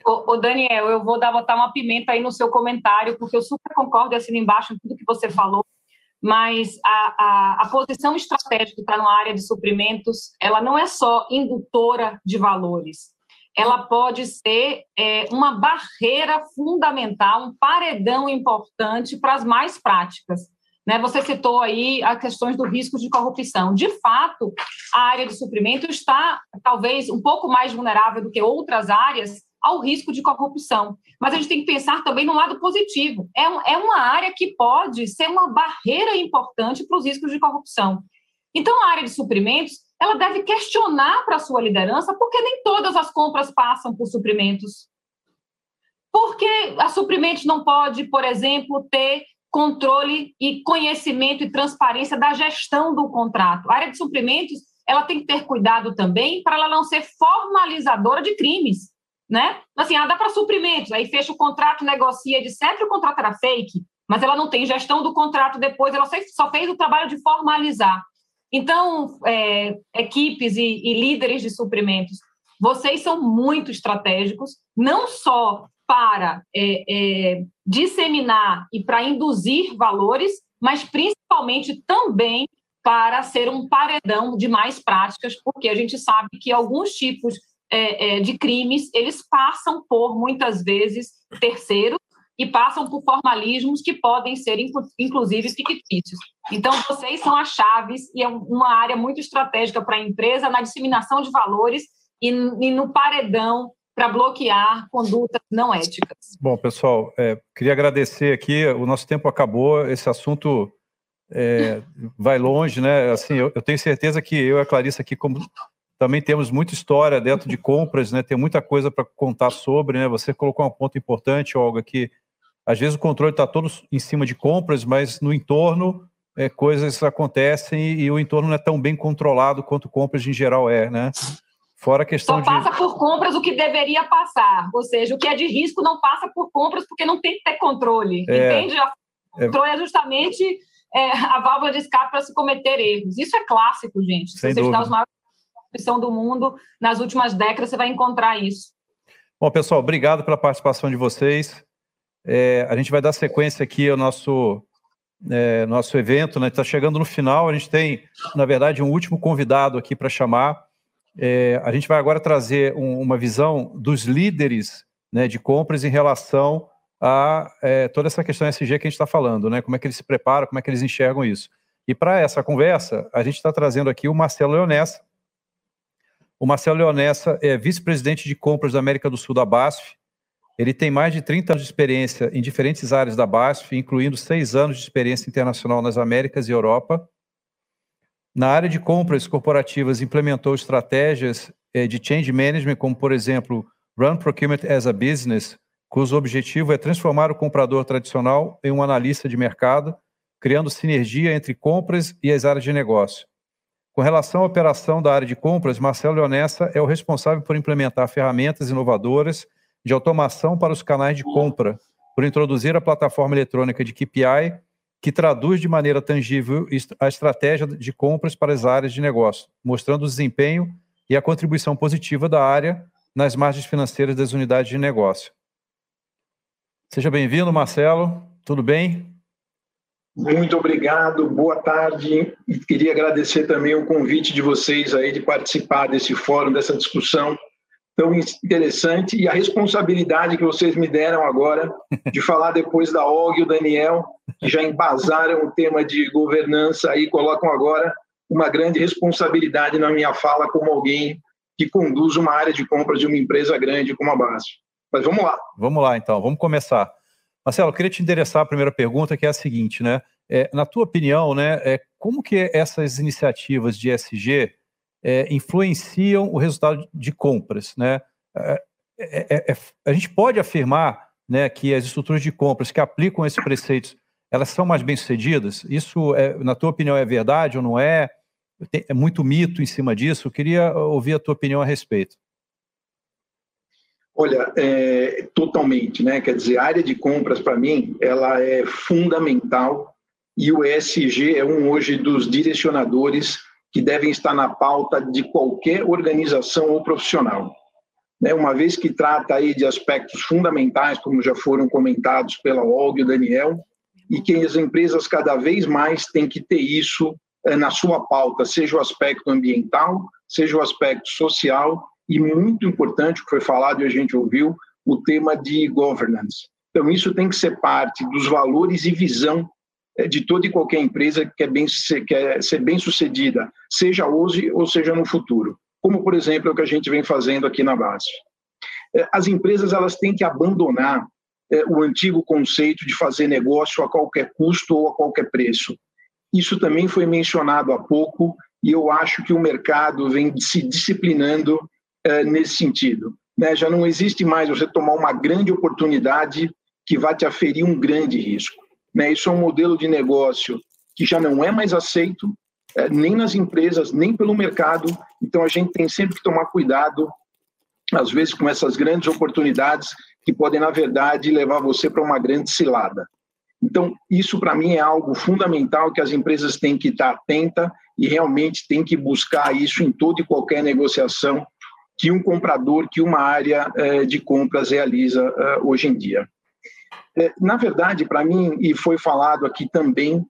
Ô, Daniel, eu vou dar, botar uma pimenta aí no seu comentário, porque eu super concordo assino embaixo em tudo que você falou, mas a, a, a posição estratégica que está na área de suprimentos, ela não é só indutora de valores, ela pode ser é, uma barreira fundamental, um paredão importante para as mais práticas. Né? Você citou aí as questões do risco de corrupção. De fato, a área de suprimento está talvez um pouco mais vulnerável do que outras áreas ao risco de corrupção. Mas a gente tem que pensar também no lado positivo. É, é uma área que pode ser uma barreira importante para os riscos de corrupção. Então, a área de suprimentos ela deve questionar para a sua liderança porque nem todas as compras passam por suprimentos. Porque a suprimentos não pode, por exemplo, ter controle e conhecimento e transparência da gestão do contrato. A área de suprimentos ela tem que ter cuidado também para ela não ser formalizadora de crimes, né? Assim, ah, dá para suprimentos, aí fecha o contrato, negocia, de sempre o contrato era fake, mas ela não tem gestão do contrato depois, ela só fez o trabalho de formalizar. Então, é, equipes e, e líderes de suprimentos, vocês são muito estratégicos, não só para é, é, disseminar e para induzir valores, mas principalmente também para ser um paredão de mais práticas, porque a gente sabe que alguns tipos é, é de crimes eles passam por muitas vezes terceiros e passam por formalismos que podem ser, inclusive, fictícios. Então, vocês são as chaves e é uma área muito estratégica para a empresa na disseminação de valores e, e no paredão para bloquear condutas não éticas. Bom, pessoal, é, queria agradecer aqui, o nosso tempo acabou, esse assunto é, vai longe, né? Assim, eu, eu, tenho certeza que eu e a Clarissa aqui, como também temos muita história dentro de compras, né? Tem muita coisa para contar sobre, né? Você colocou um ponto importante, Olga, que às vezes o controle está todo em cima de compras, mas no entorno é, coisas acontecem e, e, o entorno não é tão bem controlado quanto compras em geral é, né? Fora a questão Só passa por compras o que deveria passar, ou seja, o que é de risco não passa por compras porque não tem que ter controle, é, entende? O controle é, é justamente é, a válvula de escape para se cometer erros. Isso é clássico, gente. Se você estudar os maiores do mundo, nas últimas décadas você vai encontrar isso. Bom, pessoal, obrigado pela participação de vocês. É, a gente vai dar sequência aqui ao nosso, é, nosso evento, né? Está chegando no final. A gente tem, na verdade, um último convidado aqui para chamar. É, a gente vai agora trazer um, uma visão dos líderes né, de compras em relação a é, toda essa questão SG que a gente está falando, né? Como é que eles se preparam, como é que eles enxergam isso. E para essa conversa, a gente está trazendo aqui o Marcelo Leonessa. O Marcelo Leonessa é vice-presidente de compras da América do Sul da BASF. Ele tem mais de 30 anos de experiência em diferentes áreas da BASF, incluindo seis anos de experiência internacional nas Américas e Europa. Na área de compras corporativas, implementou estratégias é, de change management, como, por exemplo, Run Procurement as a Business, cujo objetivo é transformar o comprador tradicional em um analista de mercado, criando sinergia entre compras e as áreas de negócio. Com relação à operação da área de compras, Marcelo Leonessa é o responsável por implementar ferramentas inovadoras de automação para os canais de compra, por introduzir a plataforma eletrônica de KPI, que traduz de maneira tangível a estratégia de compras para as áreas de negócio, mostrando o desempenho e a contribuição positiva da área nas margens financeiras das unidades de negócio. Seja bem-vindo, Marcelo. Tudo bem? Muito obrigado, boa tarde. Queria agradecer também o convite de vocês aí de participar desse fórum, dessa discussão tão interessante e a responsabilidade que vocês me deram agora de falar depois da Og e o Daniel, que já embasaram o tema de governança e colocam agora uma grande responsabilidade na minha fala como alguém que conduz uma área de compras de uma empresa grande como a Base. Mas vamos lá. Vamos lá, então. Vamos começar. Marcelo, eu queria te endereçar a primeira pergunta, que é a seguinte, né? É, na tua opinião, né, é, como que essas iniciativas de SG é, influenciam o resultado de compras, né? É, é, é, a gente pode afirmar né, que as estruturas de compras que aplicam esses preceitos, elas são mais bem-sucedidas? Isso, na tua opinião, é verdade ou não é? É muito mito em cima disso? Eu queria ouvir a tua opinião a respeito. Olha, é, totalmente, né? Quer dizer, a área de compras, para mim, ela é fundamental e o ESG é um hoje dos direcionadores que devem estar na pauta de qualquer organização ou profissional. Né? Uma vez que trata aí de aspectos fundamentais, como já foram comentados pela Olga e o Daniel, e que as empresas cada vez mais têm que ter isso é, na sua pauta, seja o aspecto ambiental, seja o aspecto social e muito importante, que foi falado e a gente ouviu, o tema de governance. Então, isso tem que ser parte dos valores e visão eh, de toda e qualquer empresa que quer, bem, quer ser bem sucedida, seja hoje ou seja no futuro. Como, por exemplo, é o que a gente vem fazendo aqui na base. As empresas elas têm que abandonar o antigo conceito de fazer negócio a qualquer custo ou a qualquer preço. Isso também foi mencionado há pouco e eu acho que o mercado vem se disciplinando é, nesse sentido. Né? Já não existe mais você tomar uma grande oportunidade que vai te aferir um grande risco. Né? Isso é um modelo de negócio que já não é mais aceito, é, nem nas empresas, nem pelo mercado. Então, a gente tem sempre que tomar cuidado, às vezes, com essas grandes oportunidades que podem, na verdade, levar você para uma grande cilada. Então, isso para mim é algo fundamental que as empresas têm que estar atenta e realmente têm que buscar isso em toda e qualquer negociação que um comprador, que uma área eh, de compras realiza eh, hoje em dia. Eh, na verdade, para mim, e foi falado aqui também,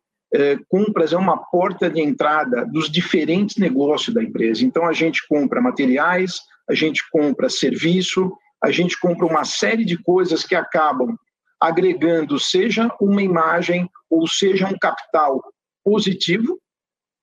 compras é uma porta de entrada dos diferentes negócios da empresa. Então, a gente compra materiais, a gente compra serviço, a gente compra uma série de coisas que acabam agregando, seja uma imagem ou seja um capital positivo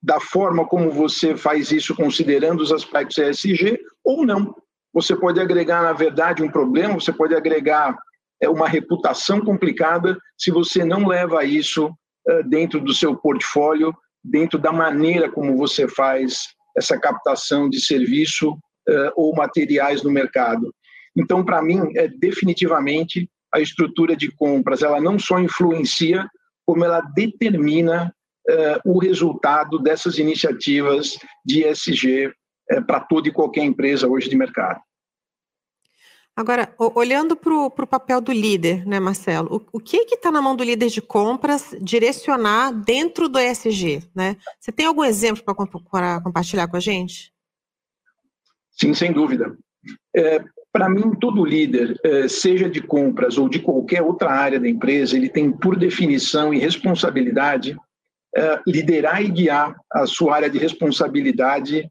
da forma como você faz isso considerando os aspectos ESG ou não. Você pode agregar, na verdade, um problema, você pode agregar é, uma reputação complicada se você não leva isso é, dentro do seu portfólio, dentro da maneira como você faz essa captação de serviço é, ou materiais no mercado. Então, para mim, é definitivamente a estrutura de compras ela não só influencia, como ela determina uh, o resultado dessas iniciativas de ESG para toda e qualquer empresa hoje de mercado. Agora, olhando para o papel do líder, né, Marcelo, o, o que está na mão do líder de compras direcionar dentro do ESG? Né? Você tem algum exemplo para compartilhar com a gente? Sim, sem dúvida. É, para mim, todo líder, é, seja de compras ou de qualquer outra área da empresa, ele tem por definição e responsabilidade é, liderar e guiar a sua área de responsabilidade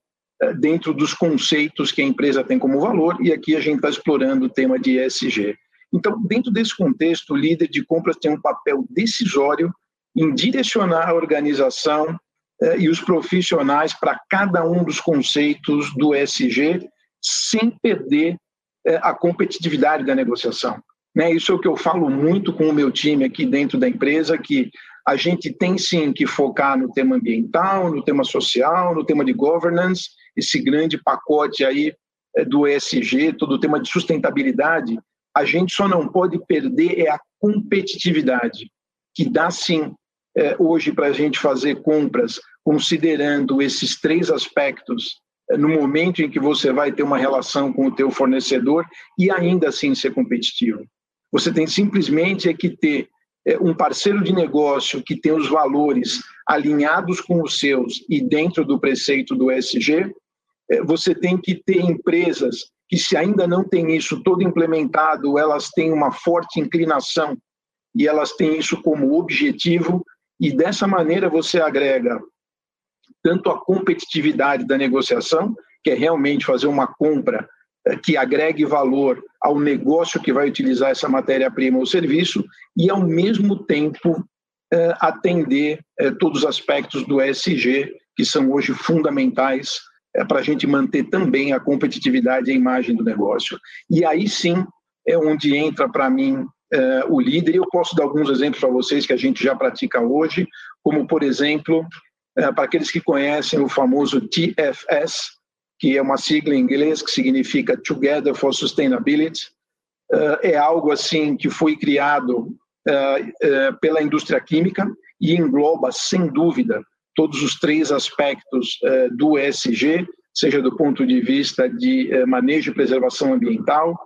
dentro dos conceitos que a empresa tem como valor, e aqui a gente está explorando o tema de ESG. Então, dentro desse contexto, o líder de compras tem um papel decisório em direcionar a organização eh, e os profissionais para cada um dos conceitos do ESG, sem perder eh, a competitividade da negociação. Né? Isso é o que eu falo muito com o meu time aqui dentro da empresa, que a gente tem sim que focar no tema ambiental, no tema social, no tema de governance, esse grande pacote aí é, do ESG, todo o tema de sustentabilidade, a gente só não pode perder é a competitividade, que dá sim é, hoje para a gente fazer compras considerando esses três aspectos é, no momento em que você vai ter uma relação com o teu fornecedor e ainda assim ser competitivo. Você tem simplesmente é que ter um parceiro de negócio que tem os valores alinhados com os seus e dentro do preceito do ESG, é, você tem que ter empresas que, se ainda não tem isso todo implementado, elas têm uma forte inclinação e elas têm isso como objetivo, e dessa maneira você agrega tanto a competitividade da negociação, que é realmente fazer uma compra é, que agregue valor ao negócio que vai utilizar essa matéria-prima ou serviço, e ao mesmo tempo é, atender todos os aspectos do ESG, que são hoje fundamentais é para a gente manter também a competitividade e a imagem do negócio. E aí sim é onde entra para mim é, o líder. E eu posso dar alguns exemplos para vocês que a gente já pratica hoje, como por exemplo, é, para aqueles que conhecem o famoso TFS, que é uma sigla em inglês que significa Together for Sustainability. É, é algo assim que foi criado é, é, pela indústria química e engloba, sem dúvida, todos os três aspectos eh, do ESG, seja do ponto de vista de eh, manejo e preservação ambiental,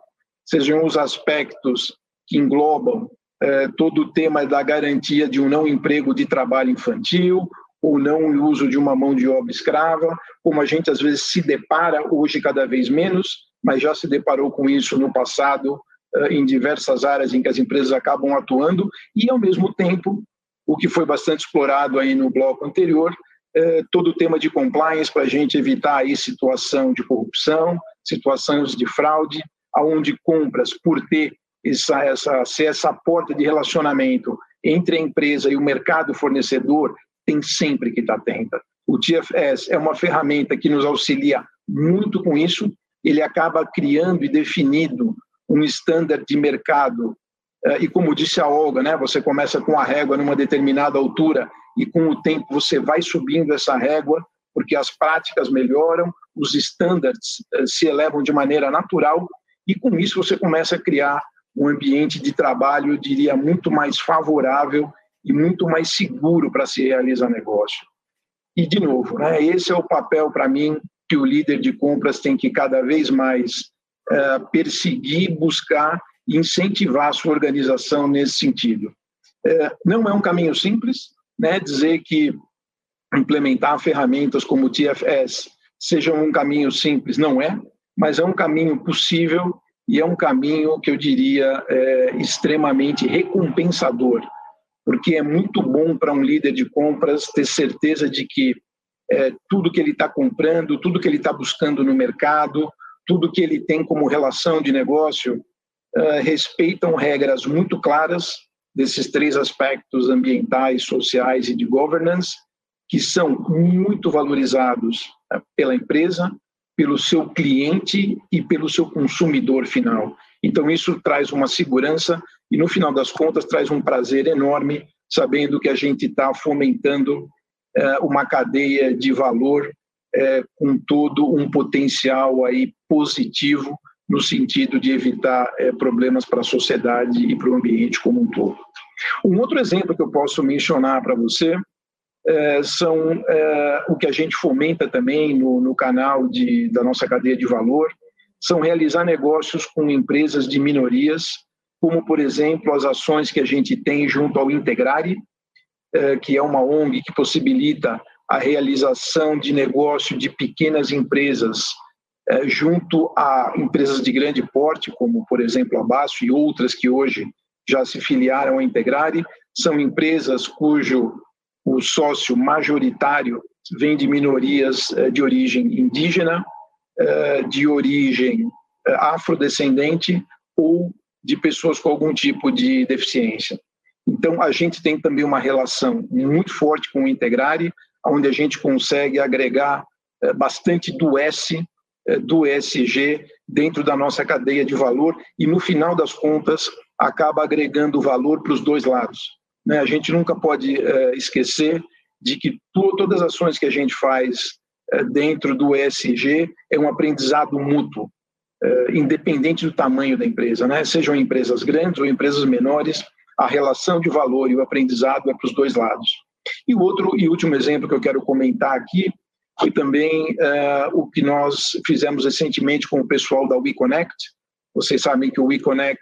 sejam os aspectos que englobam eh, todo o tema da garantia de um não emprego de trabalho infantil, ou não o uso de uma mão de obra escrava, como a gente às vezes se depara hoje cada vez menos, mas já se deparou com isso no passado em diversas áreas em que as empresas acabam atuando, e ao mesmo tempo o que foi bastante explorado aí no bloco anterior, é, todo o tema de compliance para a gente evitar aí situação de corrupção, situações de fraude, aonde compras por ter essa, essa, ser essa porta de relacionamento entre a empresa e o mercado fornecedor, tem sempre que estar atenta. O TFS é uma ferramenta que nos auxilia muito com isso, ele acaba criando e definindo um standard de mercado e como disse a Olga, né, você começa com a régua numa determinada altura e com o tempo você vai subindo essa régua, porque as práticas melhoram, os estándares é, se elevam de maneira natural e com isso você começa a criar um ambiente de trabalho, eu diria, muito mais favorável e muito mais seguro para se realizar negócio. E, de novo, né, esse é o papel para mim que o líder de compras tem que cada vez mais uh, perseguir, buscar incentivar a sua organização nesse sentido. É, não é um caminho simples, né? Dizer que implementar ferramentas como o TFS seja um caminho simples, não é, mas é um caminho possível e é um caminho que eu diria é, extremamente recompensador, porque é muito bom para um líder de compras ter certeza de que é, tudo que ele está comprando, tudo que ele está buscando no mercado, tudo que ele tem como relação de negócio uh, respeitam regras muito claras desses três aspectos ambientais, sociais e de governance, que são muito valorizados uh, pela empresa, pelo seu cliente e pelo seu consumidor final. Então, isso traz uma segurança e, no final das contas, traz um prazer enorme, sabendo que a gente está fomentando uh, uma cadeia de valor com todo um potencial aí positivo no sentido de evitar é, problemas para a sociedade e para o ambiente como um todo. Um outro exemplo que eu posso mencionar para você é, são é, o que a gente fomenta também no, no canal de, da nossa cadeia de valor, são realizar negócios com empresas de minorias, como, por exemplo, as ações que a gente tem junto ao Integrare, é, que é uma ONG que possibilita a realização de negócio de pequenas empresas junto a empresas de grande porte, como, por exemplo, a Basso e outras que hoje já se filiaram ao Integrare, são empresas cujo o sócio majoritário vem de minorias é, de origem indígena, é, de origem afrodescendente ou de pessoas com algum tipo de deficiência. Então, a gente tem também uma relação muito forte com o Integrare, onde a gente consegue agregar bastante do S do ESG dentro da nossa cadeia de valor e, no final das contas, acaba agregando valor para os dois lados. Né? A gente nunca pode é, esquecer de que todas as ações que a gente faz é, dentro do ESG é um aprendizado mútuo, independente do tamanho da empresa, né? sejam empresas grandes ou empresas menores, a relação de valor e o aprendizado é para os dois lados. E o outro e último exemplo que eu quero comentar aqui foi também uh, o que nós fizemos recentemente com o pessoal da WeConnect. Vocês sabem que o WeConnect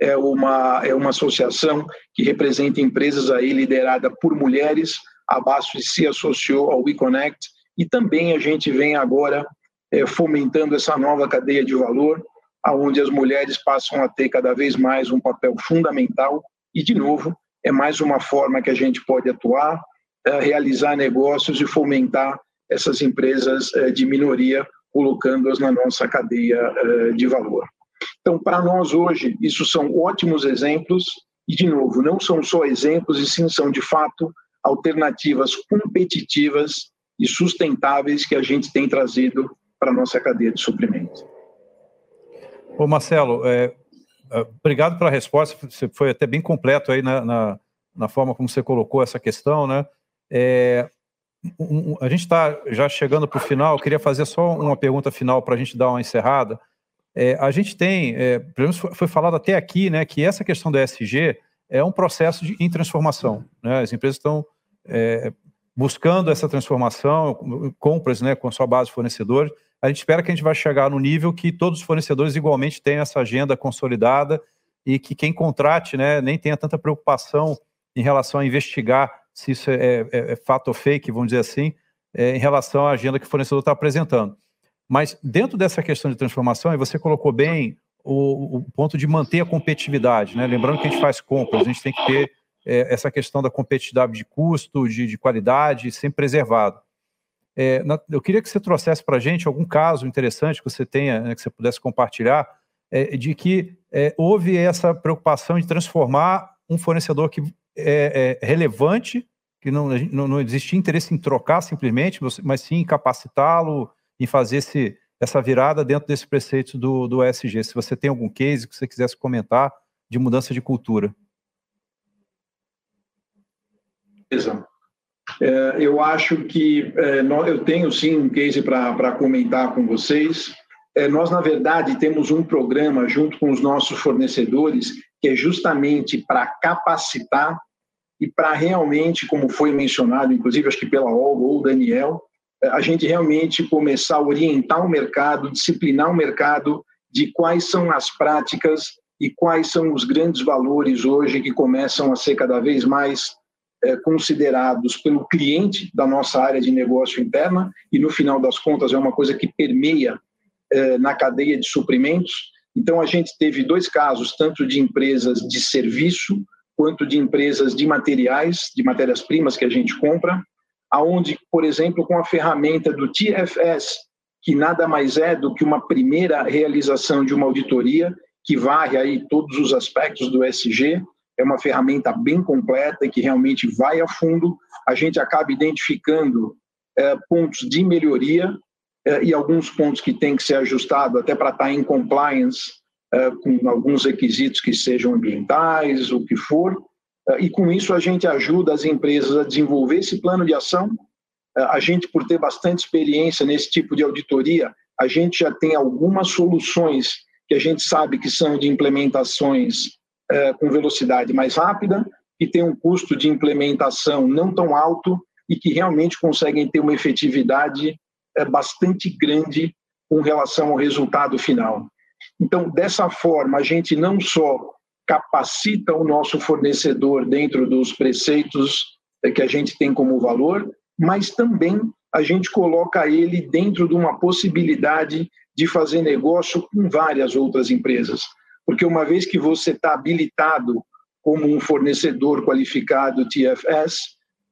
é uma, é uma associação que representa empresas aí liderada por mulheres. A BASF se associou ao WeConnect e também a gente vem agora é, fomentando essa nova cadeia de valor, aonde as mulheres passam a ter cada vez mais um papel fundamental e, de novo, é mais uma forma que a gente pode atuar, é, realizar negócios e fomentar essas empresas eh, de minoria, colocando-as na nossa cadeia eh, de valor. Então, para nós hoje, isso são ótimos exemplos, e, de novo, não são só exemplos, e sim são, de fato, alternativas competitivas e sustentáveis que a gente tem trazido para a nossa cadeia de suprimentos. Ô Marcelo, é, é, obrigado pela resposta, você foi até bem completo aí na, na, na forma como você colocou essa questão, né? É, um, a gente está já chegando para o final, eu queria fazer só uma pergunta final para a gente dar uma encerrada. É, a gente tem, é, pelo menos foi, falado até aqui, né, que essa questão da ESG é um processo de, em transformação. Né? As empresas estão é, buscando essa transformação, compras né, com sua base de fornecedores. A gente espera que a gente vai chegar no nível que todos os fornecedores igualmente tenham essa agenda consolidada e que quem contrate né, nem tenha tanta preocupação em relação a investigar se isso é, é, é fato ou fake, vamos dizer assim, é, em relação à agenda que o fornecedor está apresentando. Mas dentro dessa questão de transformação, e você colocou bem o, o, ponto de manter a competitividade, né? Lembrando que a gente faz compras, a gente tem que ter é, essa questão da competitividade de custo, de, de qualidade, sempre preservado. É, eu queria que você trouxesse para a gente algum caso interessante que você tenha, né, que você pudesse compartilhar, é, de que é, houve essa preocupação de transformar um fornecedor que é, é relevante, que não, não, não existe interesse em trocar simplesmente, mas sim em capacitá-lo, em fazer esse, essa virada dentro desse preceito do, do ESG. Se você tem algum case que você quisesse comentar de mudança de cultura. É, eu acho que é, eu tenho sim um case para comentar com vocês. É, nós, na verdade, temos um programa junto com os nossos fornecedores que é justamente para capacitar e para realmente, como foi mencionado, inclusive acho que pela Olga ou Daniel, eh, a gente realmente começar a orientar o mercado, disciplinar o mercado de quais são as práticas e quais são os grandes valores hoje que começam a ser cada vez mais é, considerados pelo cliente da nossa área de negócio interna e no final das contas é uma coisa que permeia é, na cadeia de suprimentos então, a gente teve dois casos, tanto de empresas de serviço, quanto de empresas de materiais, de matérias-primas que a gente compra, aonde, por exemplo, com a ferramenta do TFS, que nada mais é do que uma primeira realização de uma auditoria que varre aí todos os aspectos do SG, é uma ferramenta bem completa e que realmente vai a fundo. A gente acaba identificando é, pontos de melhoria e alguns pontos que têm que ser ajustados até para estar tá em compliance é, com alguns requisitos que sejam ambientais, o que for. É, e com isso a gente ajuda as empresas a desenvolver esse plano de ação. A gente, por ter bastante experiência nesse tipo de auditoria, a gente já tem algumas soluções que a gente sabe que são de implementações é, com velocidade mais rápida, que tem um custo de implementação não tão alto e que realmente conseguem ter uma efetividade é, bastante grande com relação ao resultado final. Então, dessa forma, a gente não só capacita o nosso fornecedor dentro dos preceitos é, que a gente tem como valor, mas também a gente coloca ele dentro de uma possibilidade de fazer negócio com várias outras empresas. Porque uma vez que você está habilitado como um fornecedor qualificado TFS,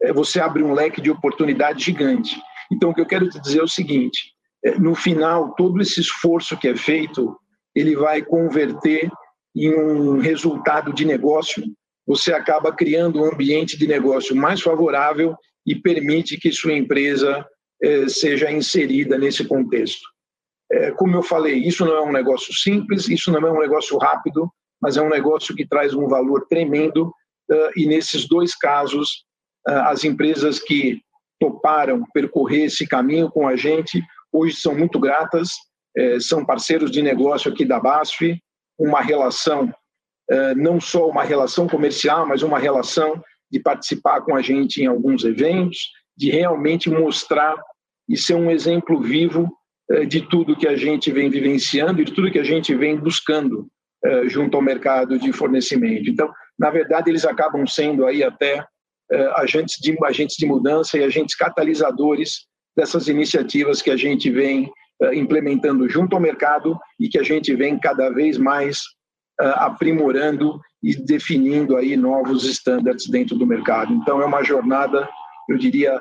é, você abre um leque de oportunidade gigante. Então, o que eu quero te dizer é o seguinte: é, no final, todo esse esforço que é feito, ele vai converter em um resultado de negócio. Você acaba criando um ambiente de negócio mais favorável e permite que sua empresa é, seja inserida nesse contexto. Como eu falei, isso não é um negócio simples, isso não é um negócio rápido, mas é um negócio que traz um valor tremendo. E nesses dois casos, as empresas que toparam percorrer esse caminho com a gente, hoje são muito gratas, é, são parceiros de negócio aqui da BASF, uma relação, é, não só uma relação comercial, mas uma relação de participar com a gente em alguns eventos, de realmente mostrar e ser um exemplo vivo é, de tudo que a gente vem vivenciando e de tudo que a gente vem buscando junto ao mercado de fornecimento. Então, na verdade, eles acabam sendo aí até agentes de, agentes de mudança e agentes catalisadores dessas iniciativas que a gente vem eh, implementando junto ao mercado e que a gente vem cada vez mais eh, aprimorando e definindo aí novos estándares dentro do mercado. Então é uma jornada, eu diria,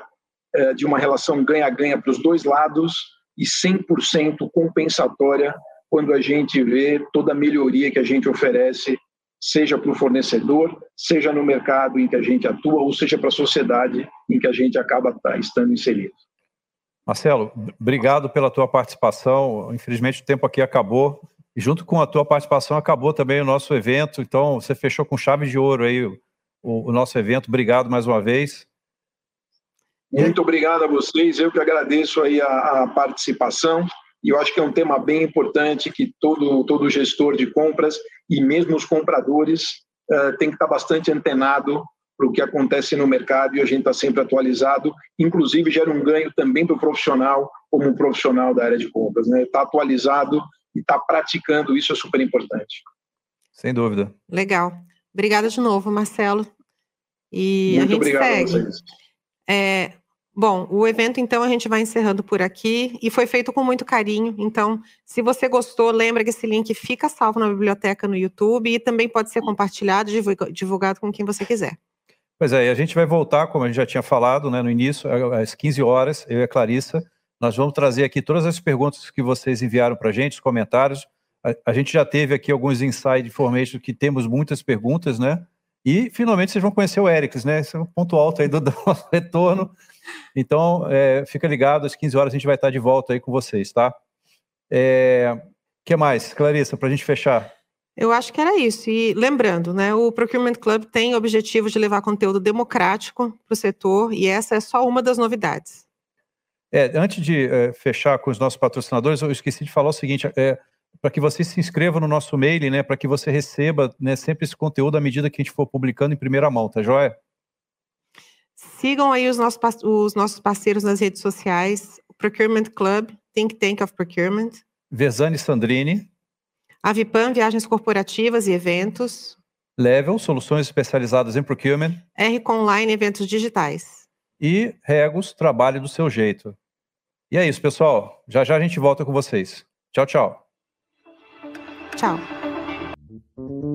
de uma relação ganha-ganha para os dois lados e 100% compensatória quando a gente vê toda a melhoria que a gente oferece seja para o fornecedor, seja no mercado em que a gente atua, ou seja para a sociedade em que a gente acaba tá, estando inserido. Marcelo, obrigado pela tua participação. Infelizmente o tempo aqui acabou. E junto com a tua participação acabou também o nosso evento. Então você fechou com chave de ouro aí o, o nosso evento. Obrigado mais uma vez. Muito obrigado a vocês. Eu que agradeço aí a, a participação. E eu acho que é um tema bem importante que todo, todo gestor de compras e mesmo os compradores uh, tem que estar bastante antenado para o que acontece no mercado e a gente está sempre atualizado. Inclusive, gera um ganho também para o profissional, como um profissional da área de compras. Né? Está atualizado e está praticando, isso é super importante. Sem dúvida. Legal. Obrigada de novo, Marcelo. E Muito a gente obrigado segue. a vocês. É, Bom, o evento então a gente vai encerrando por aqui e foi feito com muito carinho. Então, se você gostou, lembra que esse link fica salvo na biblioteca no YouTube e também pode ser compartilhado, divulgado com quem você quiser. Pois é, e a gente vai voltar, como a gente já tinha falado né, no início, às 15 horas, eu e a Clarissa. Nós vamos trazer aqui todas as perguntas que vocês enviaram para a gente, os comentários. A, a, gente já teve aqui alguns inside information que temos muitas perguntas, né? E finalmente vocês vão conhecer o Erics, né? Esse é o ponto alto aí do, do nosso retorno. Então, é, fica ligado, às 15 horas a gente vai estar de volta aí com vocês, tá? É, que mais, Clarissa, para a gente fechar? Eu acho que era isso. E lembrando, né, o Procurement Club tem o objetivo de levar conteúdo democrático para o setor, e essa é só uma das novidades. É, antes de é, fechar com os nossos patrocinadores, eu esqueci de falar o seguinte: é, para que você se inscreva no nosso mail, né, para que você receba né, sempre esse conteúdo à medida que a gente for publicando em primeira mão, tá joia? Sigam aí os nossos, os nossos parceiros nas redes sociais, Procurement Club, Think Tank of Procurement. Versani Sandrini. Avipan, Viagens Corporativas e Eventos. Level, Soluções Especializadas em Procurement. R Online, Eventos Digitais. E Regos, Trabalhe do Seu Jeito. E é isso, pessoal. Já já a gente volta com vocês. Tchau, tchau. Tchau.